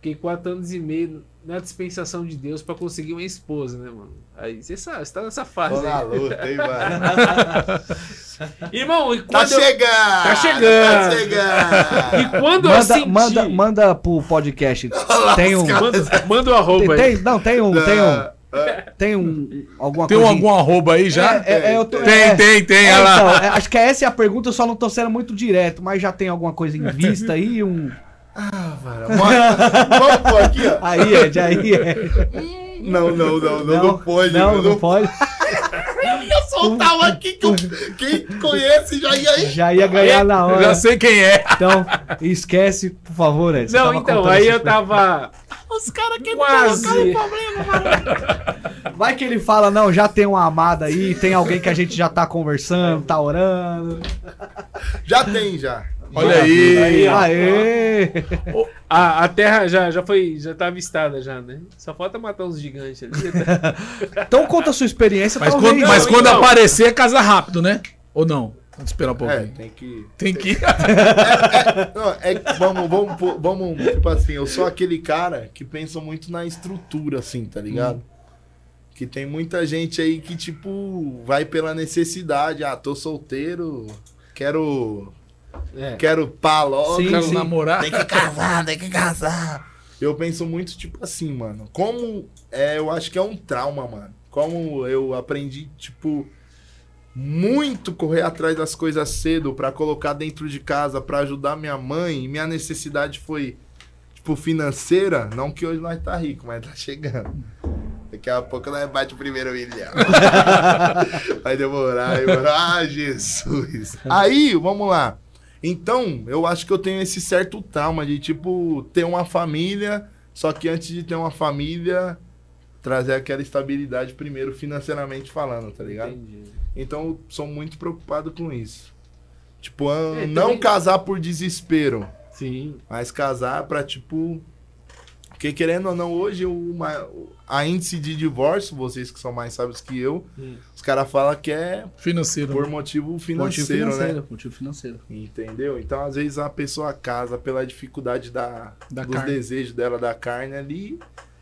Fiquei quatro anos e meio na dispensação de Deus pra conseguir uma esposa, né, mano? Aí você sabe, você tá nessa fase Tô na luta, hein, mano? Irmão, e Tá quando, eu, chegando! Tá chegando! Tá chegando! e quando eu Manda, senti... manda, manda pro podcast. Tem um. Manda, manda o Tem, arroba aí. tem- não, tem um. Tem um. Ah, Tem um. Alguma Tem um algum arroba aí já? É, é, é, eu tô- Tem, é. tem, tem. É, olha lá. então, é, acho que essa é a pergunta, eu só não tô sendo muito direto, mas já tem alguma coisa em vista aí? Um... Ah, mano. Mostra- Vamos pôr aqui, ó. Aí, Ed, aí, é. Não, não, não, não, não, pode. Não, mano. não pode. Eu soltava aqui que eu- quem conhece já ia aí. Já ia ganhar na hora. já sei quem é. Então, esquece, por favor, Ed. você Não, então, aí eu tava Os caras que quase... Vai que ele fala, não, já tem uma amada aí, tem alguém que a gente já tá conversando, tá orando. Já tem, já. Olha aí. Aí. Aê! A, a terra já, já foi, já tá avistada já, né? Só falta matar uns gigantes ali. Então conta a sua experiência, Mas, talvez. quando, mas Não, quando então. aparecer, é casa rápido, né? Ou não? Vamos esperar um É, pouquinho. tem que. Tem que. Não, é que vamos, vamos, vamos, tipo assim, eu sou aquele cara que pensa muito na estrutura, assim, tá ligado? Que tem muita gente aí que, tipo, vai pela necessidade. Ah, tô solteiro, quero. É. Quero pá logo. Sim, Quero sim. namorar. Tem que casar, tem que casar. Eu penso muito, tipo assim, mano. Como. É, eu acho que é um trauma, mano. Como eu aprendi, tipo. Muito correr atrás das coisas cedo pra colocar dentro de casa pra ajudar minha mãe. E minha necessidade foi, tipo, financeira. Não que hoje nós tá rico, mas tá chegando. Daqui a pouco nós bate o primeiro milhão. Vai demorar, vai demorar. Ah, Jesus. Aí, vamos lá. Então, eu acho que eu tenho esse certo trauma de, tipo, ter uma família, só que antes de ter uma família, trazer aquela estabilidade primeiro, financeiramente falando, tá ligado? Entendi. Então, eu sou muito preocupado com isso. Tipo, É, não também- casar por desespero. Sim. Mas casar pra, tipo. Porque querendo ou não, hoje o a índice de divórcio, vocês que são mais sábios que eu, Hum. os caras falam que é Financeiro. por né? motivo Motivo financeiro, financeiro, né? motivo financeiro. Entendeu? Então, às vezes, a pessoa casa pela dificuldade da, Da dos carne. desejos dela da carne ali.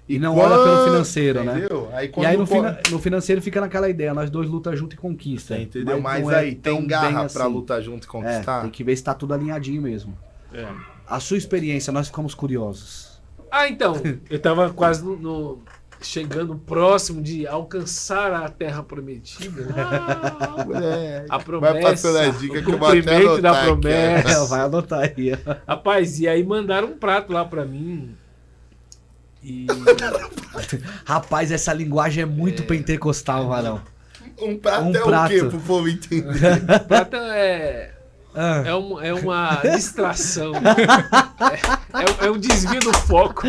E não olha pelo financeiro, né? entendeu? Aí, E quando aí no, co- fina- no financeiro fica naquela ideia, nós dois luta junto e conquista. Entendeu? Mas, não é aí, tão tem garra bem pra assim. lutar junto e É, conquistar? tem que ver se tá tudo alinhadinho mesmo. É. A sua experiência, nós ficamos curiosos. Ah, então. Eu tava quase no, no- chegando próximo de alcançar a terra prometida. Ah, moleque. A promessa. Vai passando a dica o que eu vou até da aqui, promessa. É, vai anotar aí. Rapaz, e aí mandaram um prato lá pra mim. E. Rapaz, essa linguagem é muito pentecostal, Varão. Um prato Um é prato. o quê? Pro povo entender. O prato é. Ah, É, um- é uma distração. É, é um desvio do foco.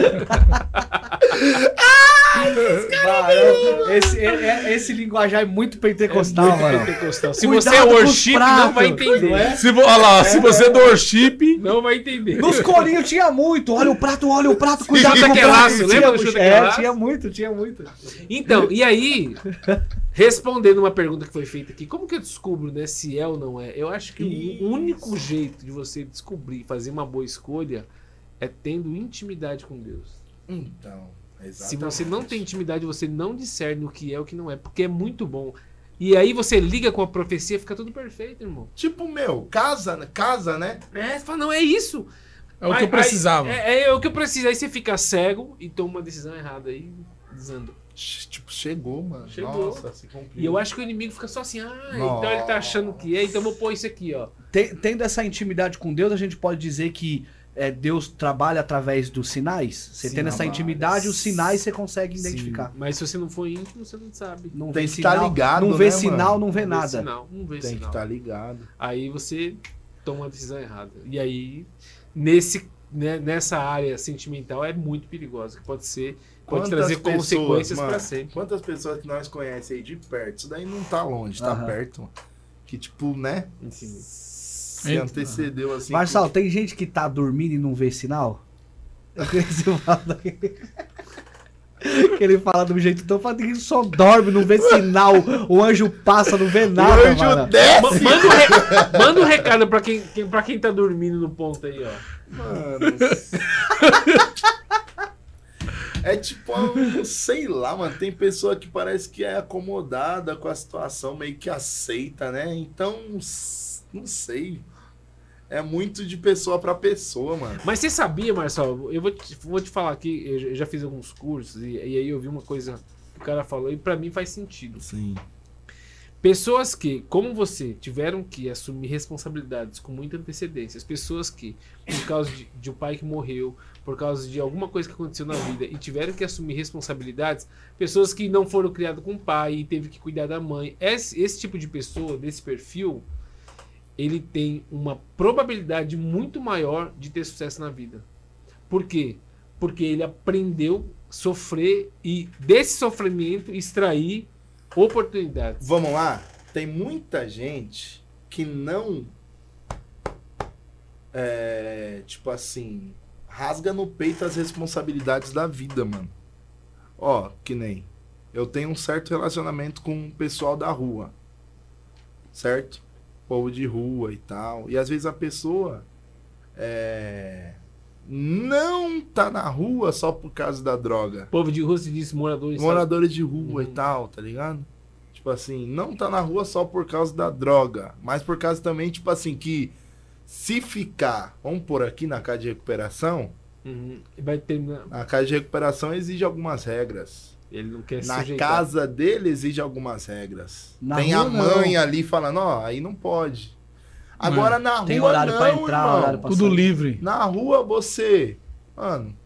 Varão, esse, é- é- esse linguajar é muito pentecostal, Varão. Pentecostal. Se Cuidado você é worship, não vai entender. não é? Se, olha lá, se você é do worship, Não vai entender. Nos corinhos tinha muito. Olha o prato, olha o prato, cuidado com o prato. lembra do muito, que É, laço? tinha muito, tinha muito. Então, e aí, respondendo uma pergunta que foi feita aqui, como que eu descubro, né, se é ou não é? Eu acho que Isso. o único jeito de você descobrir, fazer uma boa escolha, é tendo intimidade com Deus. Então, Se você não tem intimidade, você não discerne o que é e o que não é, porque é muito bom. E aí você liga com a profecia, fica tudo perfeito, irmão. Tipo, meu, casa, né? casa, né? É, você fala, não, é isso. é o que Aí- eu precisava. aí- é, é o que eu preciso. Aí você fica cego e toma uma decisão errada aí, desanda. Tipo, chegou, mano. Chegou. Nossa, se cumpriu. E eu acho que o inimigo fica só assim, ah, então ele tá achando que é, então eu vou pôr isso aqui, ó. Tem- Tendo essa intimidade com Deus, a gente pode dizer que é, Deus trabalha através dos sinais? Você Sim, tendo essa mas- intimidade, os sinais você consegue identificar. Sim, mas se você não for íntimo, você não sabe. Não Tem vê que sinal, tá ligado, não vê né, sinal, mano? não vê Não nada. sinal, não vê Tem que sinal. estar ligado. Aí você toma uma decisão errada. E aí, nesse, né, nessa área sentimental, é muito perigosa. que Pode ser, pode trazer pessoas, consequências mano? pra sempre. Quantas pessoas que nós conhecemos aí de perto? Isso daí não tá longe, tá Aham. perto. mano. Que, tipo, né? Enfim. Se Eita. antecedeu assim. Marçal, tem gente que tá dormindo e não vê sinal? Que você fala Que ele fala um jeito tão fácil que só dorme, não vê sinal. O anjo passa, não vê O nada, anjo mano. Ma- desce! Manda um, re- manda um recado pra quem, quem, pra quem tá dormindo no ponto aí, ó. Mano. Sei lá, mano. Tem pessoa que parece que é acomodada com a situação, meio que aceita, né? Então, não sei. É muito de pessoa pra pessoa, mano. Mas você sabia, Marcelo? Eu vou te, vou te falar aqui, eu já- fiz alguns cursos e, e aí eu vi uma coisa que o cara falou e pra mim faz sentido. Sim. Pessoas que, como você, tiveram que assumir responsabilidades com muita antecedência. As pessoas que, por causa de, de um pai que morreu, por causa de alguma coisa que aconteceu na vida e tiveram que assumir responsabilidades, pessoas que não foram criadas com pai e teve que cuidar da mãe. Esse, esse tipo de pessoa, desse perfil, ele tem uma probabilidade muito maior de ter sucesso na vida. Por quê? Porque ele aprendeu sofrer e desse sofrimento extrair oportunidades. Vamos lá? Tem muita gente que não. É. Tipo assim. Rasga no peito as responsabilidades da vida, mano. Ó, que nem. Eu tenho um certo relacionamento com o pessoal da rua. Certo? Povo de rua e tal. E às vezes a pessoa. É. Não tá na rua só por causa da droga Povo de rua se diz moradores. moradores de rua e Uhum. tal, tá ligado? Tipo assim, não tá na rua só por causa da droga, mas por causa também, tipo assim, que se ficar, vamos por aqui na casa de recuperação, Uhum. Vai terminar. a casa de recuperação exige algumas regras. Ele não quer Na sujeitar. casa dele exige algumas regras. Na Tem rua, a mãe não. ali falando, ó, aí não pode. Agora na Tem rua horário não, pra entrar, irmão. horário pra Tudo sair. livre. Na rua você, mano,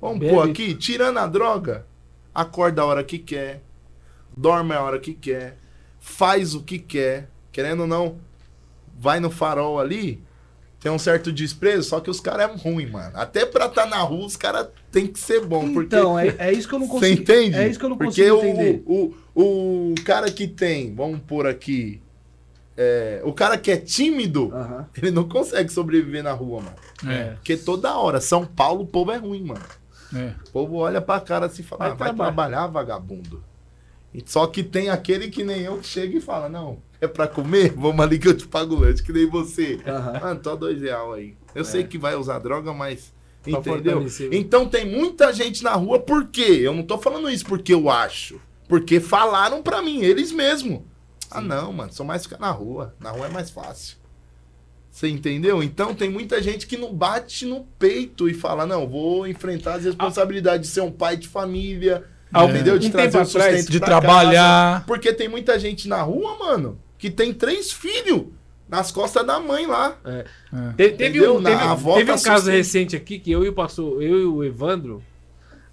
vamos Bebe. pôr aqui, tirando a droga, acorda a hora que quer, dorme a hora que quer, faz o que quer, querendo ou não, vai no farol ali, tem um certo desprezo, só que os caras é ruim, mano. Até pra estar tá na rua, os caras tem que ser bom. Porque, Então, é, é isso que eu não você consigo. entende? É isso que eu não porque consigo entender. O, o, o cara que tem, vamos pôr aqui, é, o cara que é tímido, Aham. ele não consegue sobreviver na rua, mano. É, Porque toda hora, São Paulo, o povo é ruim, mano. é. O povo olha pra cara assim e fala, Vai "Ah, vai trabalhar." trabalhar, vagabundo. E Só que tem aquele que nem eu que chega e fala, não, é pra comer? Vamos ali que eu te pago o lanche, que nem você. Aham. Mano, tô dois real aí. Eu sei que vai usar droga, mas. Entendeu? fortalecer. Então tem muita gente na rua, por quê? Eu não tô falando isso porque eu acho. Porque falaram pra mim, eles mesmos. Ah, não, mano, só mais ficar na rua. Na rua é mais fácil. Você entendeu? Então tem muita gente que não bate no peito e fala: não, vou enfrentar as responsabilidades de ser um pai de família. Ah, entendeu? um De tempo trazer o atrás, de trabalhar. casa. Porque tem muita gente na rua, mano, que tem três filhos nas costas da mãe lá. É. Te- teve um, Na teve, avó teve tá um caso recente aqui que eu e o pastor, eu e o Evandro,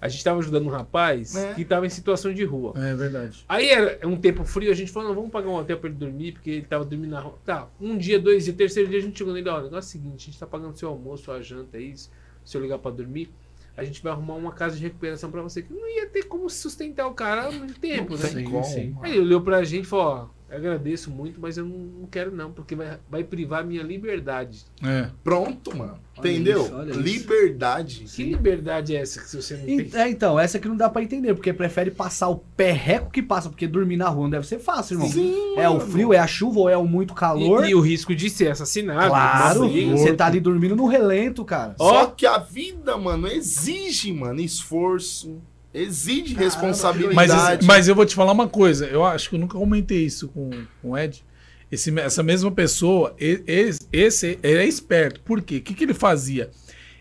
a gente tava ajudando um rapaz É. que tava em situação de rua. É verdade. Aí era um tempo frio, a gente falou, não, vamos pagar um hotel pra ele dormir, porque ele tava dormindo na rua. Tá, um dia, dois dias, terceiro dia a gente chegou nele, ó, o negócio é o seguinte, a gente tá pagando seu almoço, sua janta, é isso, se eu ligar pra dormir, a gente vai arrumar uma casa de recuperação pra você, que não ia ter como sustentar o cara no tempo, né? tem Sim, como. sim. mano. Aí ele olhou pra gente e falou, ó, agradeço muito, mas eu não, não quero não, porque vai, vai privar a minha liberdade. É. Pronto, mano. Olha Entendeu? isso, olha isso. Liberdade. Que liberdade é essa que você não tem? É, então, essa que não dá pra entender, porque prefere passar o perreco que passa, porque dormir na rua não deve ser fácil, irmão. Sim, é o frio, é a chuva ou é o muito calor. E, e o risco de ser assassinado. Claro, briga. você tá ali dormindo no relento, cara. Só que a vida, mano, exige, mano, esforço, exige responsabilidade. Mas, mas eu vou te falar uma coisa. Eu acho que eu nunca comentei isso com, com o Ed. Esse, essa mesma pessoa, esse, esse ele é esperto. Por quê? O que, que ele fazia?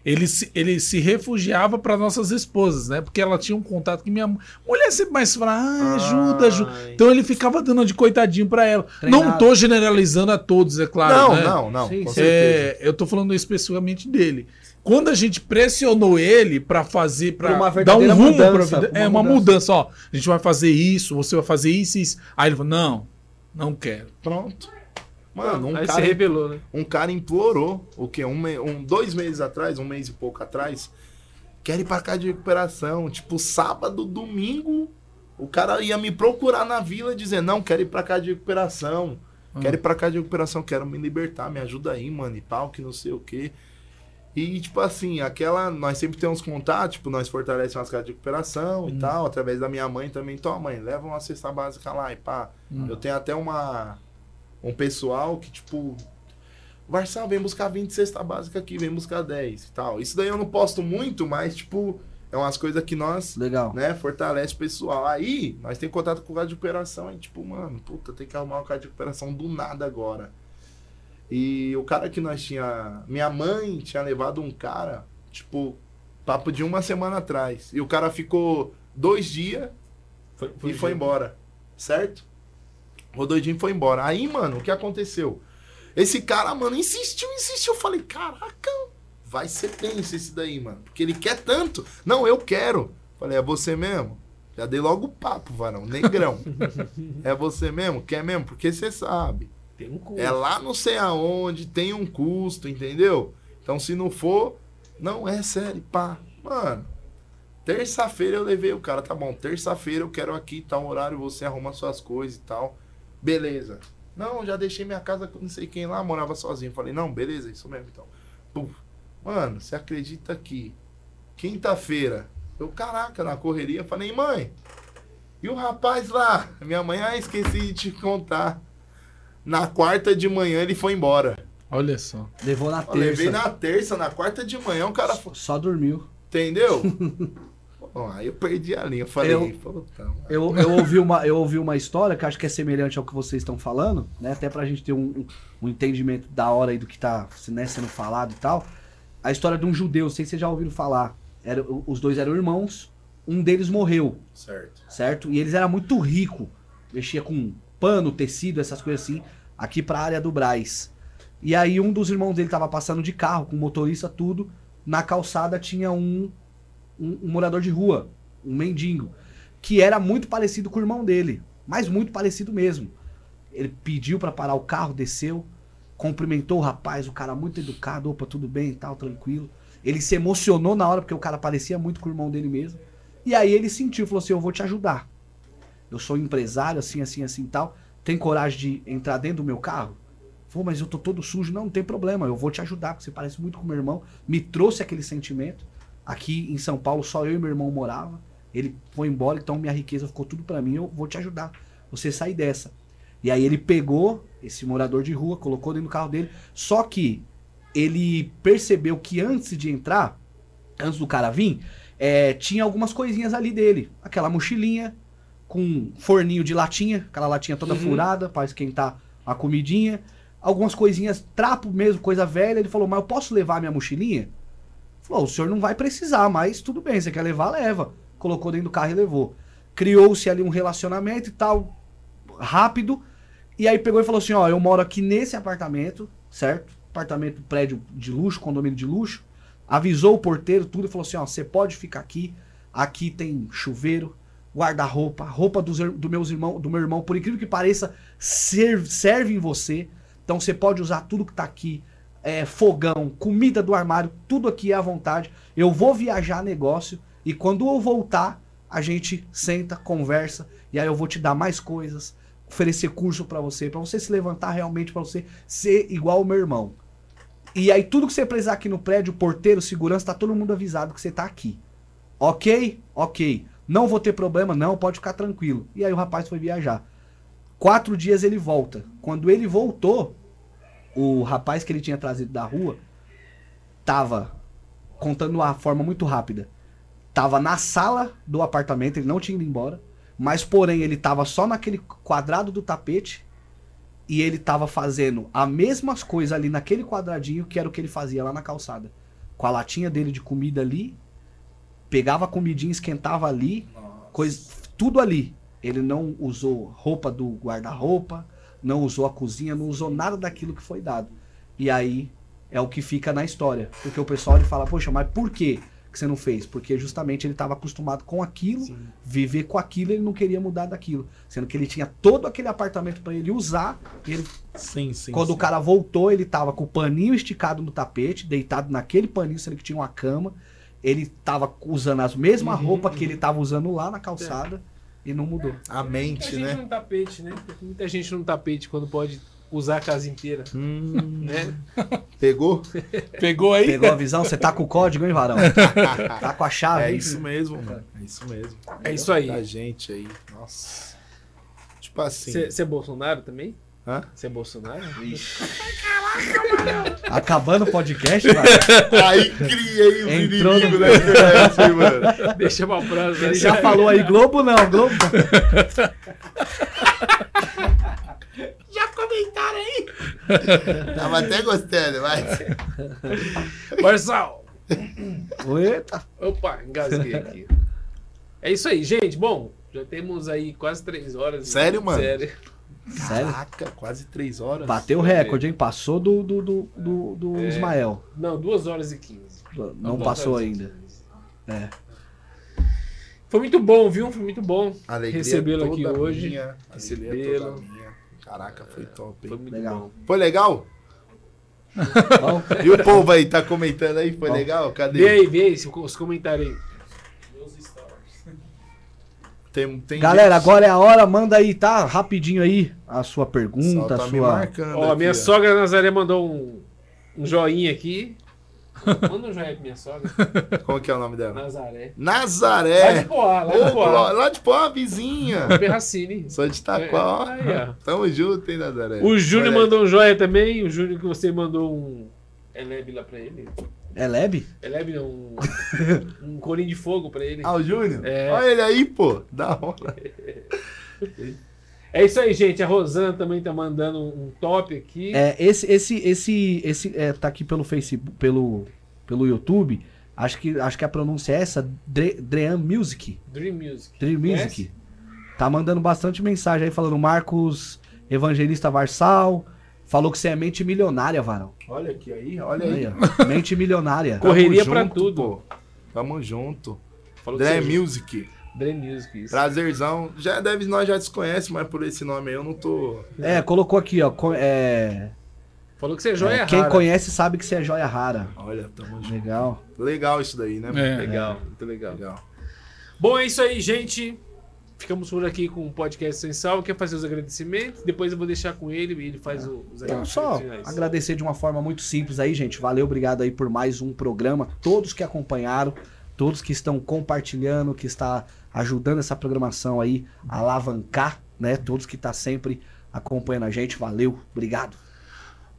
Ele se, ele se refugiava para nossas esposas, né? Porque ela tinha um contato que minha mu- mulher sempre mais fala, ah, ajuda, ajuda. Ai. Então ele ficava dando de coitadinho para ela. Treinado. Não tô generalizando a todos, é claro. não, né? não, não, Sim, com sim. certeza. É, eu tô falando especificamente dele. Quando a gente pressionou ele pra fazer, uma dar um verdadeira rumo mudança, pra vida, é uma uma mudança. ó. A gente vai fazer isso, você vai fazer isso e isso. Aí ele falou: "Não, não quero". Pronto. Mano, um Aí se cara, revelou, né? um cara implorou, o quê? Um, um, dois meses atrás, um mês e pouco atrás, quer ir pra casa de recuperação. Tipo, sábado, domingo, o cara ia me procurar na vila dizendo, não, quero ir pra casa de recuperação. Quero ir pra casa de recuperação, quero me libertar, me ajuda aí, mano, e tal, que não sei o quê. E, tipo assim, aquela. Nós sempre temos contato, tipo, nós fortalecemos as casas de recuperação e tal, através da minha mãe também. Então, mãe, leva uma cesta básica lá e pá. Eu tenho até uma. Um pessoal que, tipo. Varsal, vem buscar 20 cesta básica aqui, vem buscar 10 e tal. Isso daí eu não posto muito, mas, tipo, é umas coisas que nós Legal. né, fortalece o pessoal. Aí, nós tem contato com o cara de recuperação, aí, tipo, mano, puta, tem que arrumar um cara de recuperação do nada agora. E o cara que nós tinha. Minha mãe tinha levado um cara, tipo, papo de uma semana atrás. E o cara ficou dois dias Foi, e foi embora. Certo? Dias e foi embora. Aí, mano, o que aconteceu? Esse cara, mano, insistiu, insistiu. Eu falei, caraca, vai ser tenso esse daí, mano. Porque ele quer tanto. Não, eu quero. Falei, é você mesmo? Já dei logo o papo, varão, negrão. é você mesmo? Quer mesmo? Porque você sabe. Tem um cu. É lá não sei aonde, tem um custo, entendeu? Então se não for, não é sério, pá. Mano, terça-feira eu levei o cara, tá bom, terça-feira eu quero aqui, tal horário, você arruma suas coisas e tal. Beleza. Não, já deixei minha casa com não sei quem lá, morava sozinho. Falei, não, beleza, isso mesmo então. Puf. Mano, você acredita que quinta-feira, eu, caraca, na correria, falei, mãe, e o rapaz lá? Minha mãe, ah, esqueci de te contar. Na quarta de manhã ele foi embora. Olha só. Levou na Eu levei terça. na terça, na quarta de manhã o cara foi. Só dormiu. Entendeu? Bom, aí eu perdi a linha. Eu falei, Eu- puta. Eu, eu, ouvi uma, eu ouvi uma história que acho que é semelhante ao que vocês estão falando, né? Até pra gente ter um, um- entendimento da hora aí do que tá né, sendo falado e tal. A história de um judeu, não sei se vocês já ouviram falar. Era, os dois eram irmãos, um deles morreu, Certo. certo? E eles eram muito rico. Mexia com pano, tecido, essas coisas assim, aqui pra área do Braz. E aí um dos irmãos dele tava passando de carro, com motorista, tudo. Na calçada tinha um, um, um morador de rua, um mendigo. que era muito parecido com o irmão dele, mas muito parecido mesmo. Ele pediu pra parar o carro, desceu, cumprimentou o rapaz, o cara muito educado, opa, tudo bem e tal, tranquilo. Ele se emocionou na hora porque o cara parecia muito com o irmão dele mesmo. E aí ele sentiu, falou assim: "Eu vou te ajudar. Eu sou empresário assim, assim, assim e tal. Tem coragem de entrar dentro do meu carro?" Falou, mas eu tô todo sujo. Não, não tem problema, eu vou te ajudar, porque você parece muito com meu irmão. Me trouxe aquele sentimento. Aqui em São Paulo só eu e meu irmão morava. Ele foi embora, então minha riqueza ficou tudo pra mim. Eu vou te ajudar. Você sair dessa. E aí ele pegou esse morador de rua, colocou dentro do carro dele. Só que ele percebeu que antes de entrar, antes do cara vir, é, tinha algumas coisinhas ali dele. Aquela mochilinha com um forninho de latinha, aquela latinha toda Uhum. furada para esquentar a comidinha. Algumas coisinhas, trapo mesmo, coisa velha. Ele falou, mas eu posso levar minha mochilinha? Falou, o senhor não vai precisar, mas tudo bem, você quer levar, leva. Colocou dentro do carro e levou. Criou-se ali um relacionamento e tal, rápido. E aí pegou e falou assim: ó, eu moro aqui nesse apartamento, certo? Apartamento, prédio de luxo, condomínio de luxo. Avisou o porteiro, tudo, e falou assim: ó, você pode ficar aqui. Aqui tem chuveiro, guarda-roupa, roupa dos, do, meus irmão, do meu irmão, por incrível que pareça, serve, serve em você. Então você pode usar tudo que tá aqui. É, fogão, comida do armário, tudo aqui é à vontade. Eu vou viajar negócio e quando eu voltar, a gente senta, conversa e aí eu vou te dar mais coisas, oferecer curso pra você, pra você se levantar realmente, pra você ser igual o meu irmão. E aí tudo que você precisar aqui no prédio, porteiro, segurança, tá todo mundo avisado que você tá aqui. Ok? Ok. Não vou ter problema, não, pode ficar tranquilo. E aí o rapaz foi viajar. Quatro dias ele volta. Quando ele voltou, o rapaz que ele tinha trazido da rua tava contando uma forma muito rápida. Tava na sala do apartamento, ele não tinha ido embora, mas porém ele tava só naquele quadrado do tapete e ele tava fazendo as mesmas coisas ali naquele quadradinho que era o que ele fazia lá na calçada. Com a latinha dele de comida ali, pegava a comidinha, esquentava ali, coisa, tudo ali. Ele não usou roupa do guarda-roupa, não usou a cozinha, não usou nada daquilo que foi dado. E aí é o que fica na história. Porque o pessoal ele fala, poxa, mas por quê que você não fez? Porque justamente ele estava acostumado com aquilo, viver com aquilo, ele não queria mudar daquilo. Sendo que ele tinha todo aquele apartamento para ele usar, e ele Sim, sim. quando sim. o cara voltou, ele tava com o paninho esticado no tapete, deitado naquele paninho, sendo que tinha uma cama. Ele tava usando as mesmas roupas que ele tava usando lá na calçada e não mudou. A Muita mente, gente né? no tapete, né? Tem Muita gente no tapete quando pode usar a casa inteira, Hum, né? pegou? Pegou aí? Pegou a visão? Você tá com o código, hein, Varão? Tá com a chave. É isso mesmo, mano. É isso mesmo. É isso aí. Da gente aí. Nossa. Tipo assim. Você é Bolsonaro também? Hã? Você é Bolsonaro? Acabando o podcast, Varão. Aí criei os Entrou no- inimigos da internet, mano. Deixa pra próxima. Ele já falou aí, Globo não, Globo. Tava até gostando, mas. Marçal! Eita. Opa, engasguei aqui. É isso aí, gente. Bom, já temos aí quase três horas. Sério, mano? Sério. Sério? Caraca, quase três horas. Bateu o recorde, hein? Passou do, do, do, do, do É. Ismael. Não, duas horas e quinze. Não duas passou ainda. 15. É. Foi muito bom, viu? Foi muito bom. Recebê-lo aqui hoje. Recebê-lo. Caraca, foi top, Foi muito Legal. bom. Foi legal? E o povo aí, tá comentando aí? Foi Bom. legal? Cadê? Vê aí, vê aí os comentários aí. Tem, tem galera, gente- agora é a hora. Manda aí, tá? Rapidinho aí a sua pergunta, a tá sua. Ó, aqui, minha ó. sogra Nazaré mandou um, um joinha aqui. Manda um joinha pra minha sogra. Como que é o nome dela? Nazaré. Lá de Nazaré! Poá, lá de Poá. lá de Poá, vizinha. Berracine. Sou de Itaquá, ó. É, ó. Tamo junto, hein, Nazaré? O Júnior mandou um joia também. O Júnior que você mandou um. Eleb lá pra ele. É leve? Eleb não. Um, um corinho de fogo pra ele. Ah, o Júnior? É. Olha ele aí, pô. Da hora. É isso aí, gente. A Rosana também tá mandando um top aqui. É, esse, esse, esse, esse é, tá aqui pelo Facebook, pelo, pelo YouTube. Acho que, acho que a pronúncia é essa, Dre, Dream Music. Dream Music. Dream Conhece? Music. Tá mandando bastante mensagem aí falando Marcos Evangelista Varsal. Falou que você é mente milionária, Varão. Olha aqui aí, olha aí. Aí. Mente milionária. Correria Tamo pra junto, tudo. Pô. Tamo junto. Falou você- Music. Brand Music, isso. Prazerzão. Já deve, nós já desconhece, mas por esse nome aí eu não tô. É, colocou aqui, ó. É, Falou que você é joia é, quem rara. conhece sabe que você é joia rara. Olha, tamo junto. Legal. Legal isso daí, né? É. Legal, muito legal. Legal. Bom, é isso aí, gente. Ficamos por aqui com o podcast Sem Sal. Quer fazer os agradecimentos? Depois eu vou deixar com ele e ele faz o- os Então, agradecimentos só finais. agradecer de uma forma muito simples aí, gente. Valeu, obrigado aí por mais um programa. Todos que acompanharam, todos que estão compartilhando, que está ajudando essa programação aí a alavancar, né? Todos que tá sempre acompanhando a gente. Valeu, obrigado.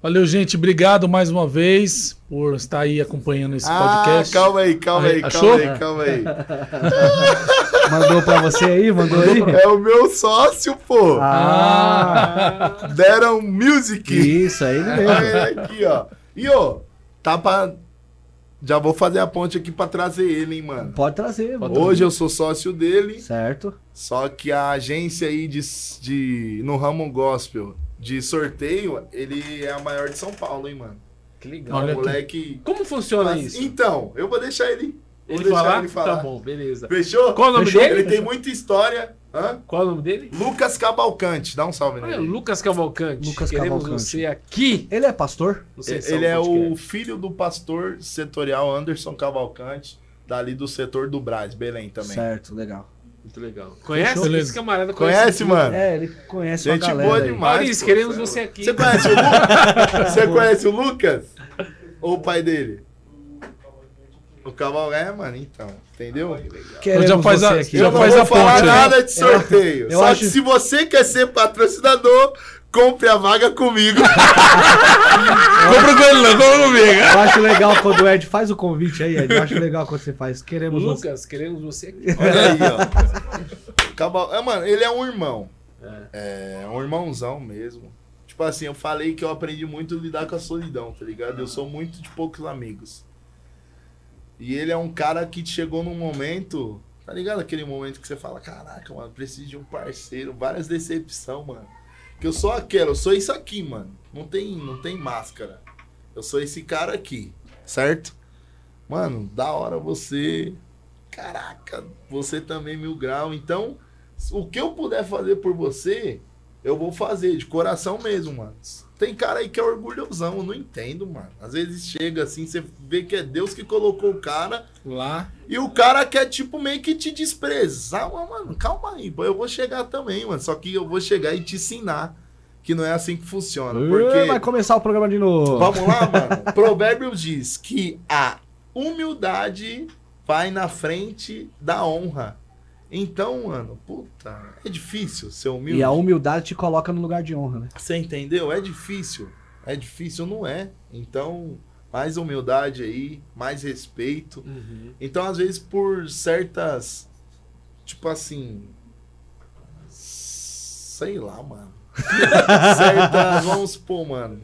Valeu, gente. Obrigado mais uma vez por estar aí acompanhando esse Ah, podcast. calma aí, calma aí, Achou? calma aí, calma aí. Mandou pra você aí? Mandou aí? É o meu sócio, pô. Ah, Deram Music. isso aí ele mesmo. Ele aqui, ó. E, ó, tá pra. Já vou fazer a ponte aqui pra trazer ele, hein, mano. Pode trazer, mano. Hoje eu sou sócio dele, Certo. só que a agência aí de, de no ramo gospel de sorteio, ele é a maior de São Paulo, hein, mano. Que legal. Olha moleque. Como funciona Mas- isso? Então, eu vou deixar ele. Vou Ele deixar falar? ele falar. Tá bom, beleza. Fechou? Qual o nome Fechou? dele? Ele tem muita história. Hã? Qual é o nome dele? Lucas Cavalcante, dá um salve Olha, nele. Lucas Cavalcante. Lucas Queremos Cavalcante. você aqui Ele é pastor? Sem Sal Ele é o filho do pastor setorial Anderson Cavalcante, dali do setor do Brás, Belém também. Certo, legal. Muito legal. Conhece? Beleza. Esse camarada Conhece, tudo. mano? É, ele conhece Gente uma galera boa demais. Maurício, queremos é você aqui. Você conhece o Lucas? Você conhece o Lucas? Ou o pai dele? O Caval é, mano, então. Entendeu? Queremos Já faz você a- aqui. já Eu não faz vou a falar ponte aí. nada de sorteio. eu Só acho- que se você quer ser patrocinador, compre a vaga comigo. Compra com ele, não, compra comigo. Eu acho legal quando o Ed faz o convite aí, Ed. Eu acho legal quando você faz. Queremos você. Lucas, queremos você aqui. Olha aí, ó. Cabal... É, mano, ele é um irmão. É. um irmãozão mesmo. Tipo assim, eu falei que eu aprendi muito a lidar com a solidão, tá ligado? Eu sou muito de poucos amigos. E ele é um cara que chegou num momento, tá ligado? Aquele momento que você fala, caraca, mano, preciso de um parceiro, várias decepção, mano. Que eu sou aquela, eu sou isso aqui, mano. Não tem, não tem máscara. Eu sou esse cara aqui, certo? Mano, da hora você. Caraca, você também mil grau. Então, o que eu puder fazer por você, eu vou fazer, de coração mesmo, mano. Tem cara aí que é orgulhosão, eu não entendo, mano. Às vezes chega assim, você vê que é Deus que colocou o cara, Lá. e o cara quer, tipo, meio que te desprezar. Mas, mano, calma aí, eu vou chegar também, mano. Só que eu vou chegar e te ensinar que não é assim que funciona. Porque. Vai começar o programa de novo. Vamos lá, mano. Provérbios diz que a humildade vai na frente da honra. Então, mano, puta, é difícil ser humilde. E a humildade te coloca no lugar de honra, né? Você entendeu? É difícil. É difícil, não é. Então, mais humildade aí, mais respeito. Uhum. Então, às vezes, por certas. Tipo assim. Sei lá, mano. certas. Vamos supor, mano.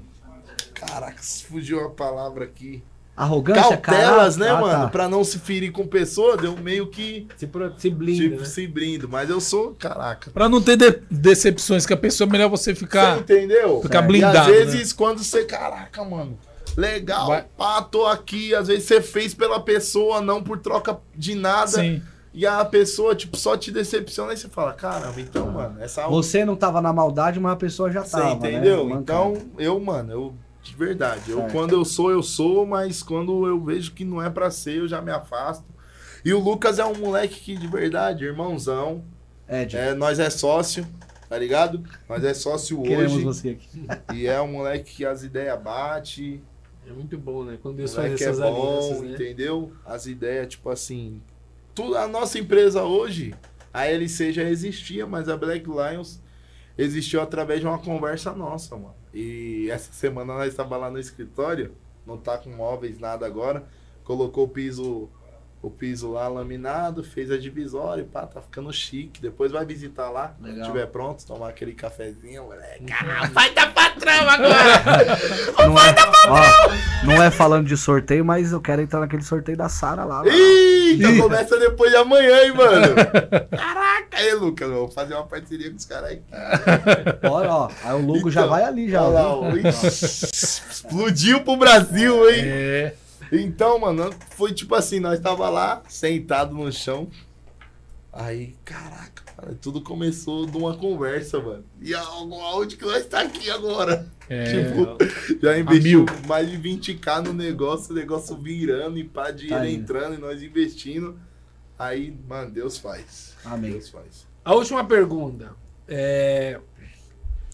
Caraca, fugiu a palavra aqui. Arrogância, Cautelas, caráter- né, Ah, mano? tá. Pra não se ferir com pessoa, deu meio que. Se, pro- se blinda, tipo, né? se brindo. Mas eu sou. Caraca. Pra não ter de- decepções com a pessoa, é melhor você ficar. Você entendeu? ficar E blindado, às vezes, quando você. Caraca, mano. Legal, Vai- pá, tô aqui. Às vezes você fez pela pessoa, não por troca de nada. Sim. E a pessoa, tipo, só te decepciona e você fala, caramba, então, mano, essa Você não tava na maldade, mas a pessoa já Você tava. entendeu? Né? Então, eu, mano, eu. De verdade. Eu, quando eu sou, eu sou, mas quando eu vejo que não é pra ser, eu já me afasto. E o Lucas é um moleque que, de verdade, irmãozão. Ed, É, nós é sócio, tá ligado? Nós é sócio queremos hoje. você aqui. E é um moleque que as ideias bate. É muito bom, né? Quando Deus faz é essas bom, alianças, né? entendeu? As ideias, tipo assim. Tudo, a nossa empresa hoje, a LC já existia, mas a Black Lions existiu através de uma conversa nossa, mano. E essa semana nós estávamos lá no escritório, não tá com móveis, nada agora. Colocou o piso, o piso lá laminado, fez a divisória e pá, tá ficando chique. Depois vai visitar lá, quando Legal. estiver pronto, tomar aquele cafezinho, moleque. Não é, ó, não é falando de sorteio, mas eu quero entrar naquele sorteio da Sara lá. lá. Eita, Ih. começa depois de amanhã, hein, mano? Caraca, aí, Lucas, eu vou fazer uma parceria com os caras aí. Bora, ó. Aí o logo já Então, vai ali, já. Olha lá, ó. Explodiu pro Brasil, hein? É. Então, mano, foi tipo assim, nós tava lá, sentado no chão. Aí, caraca, cara, tudo começou de uma conversa, mano. E aonde que nós tá aqui agora? É, Tipo, já investiu mais de 20k no negócio, o negócio virando e pá, dinheiro Tá entrando e nós investindo. Aí, mano, Deus faz. Amém. Deus faz. A última pergunta. É...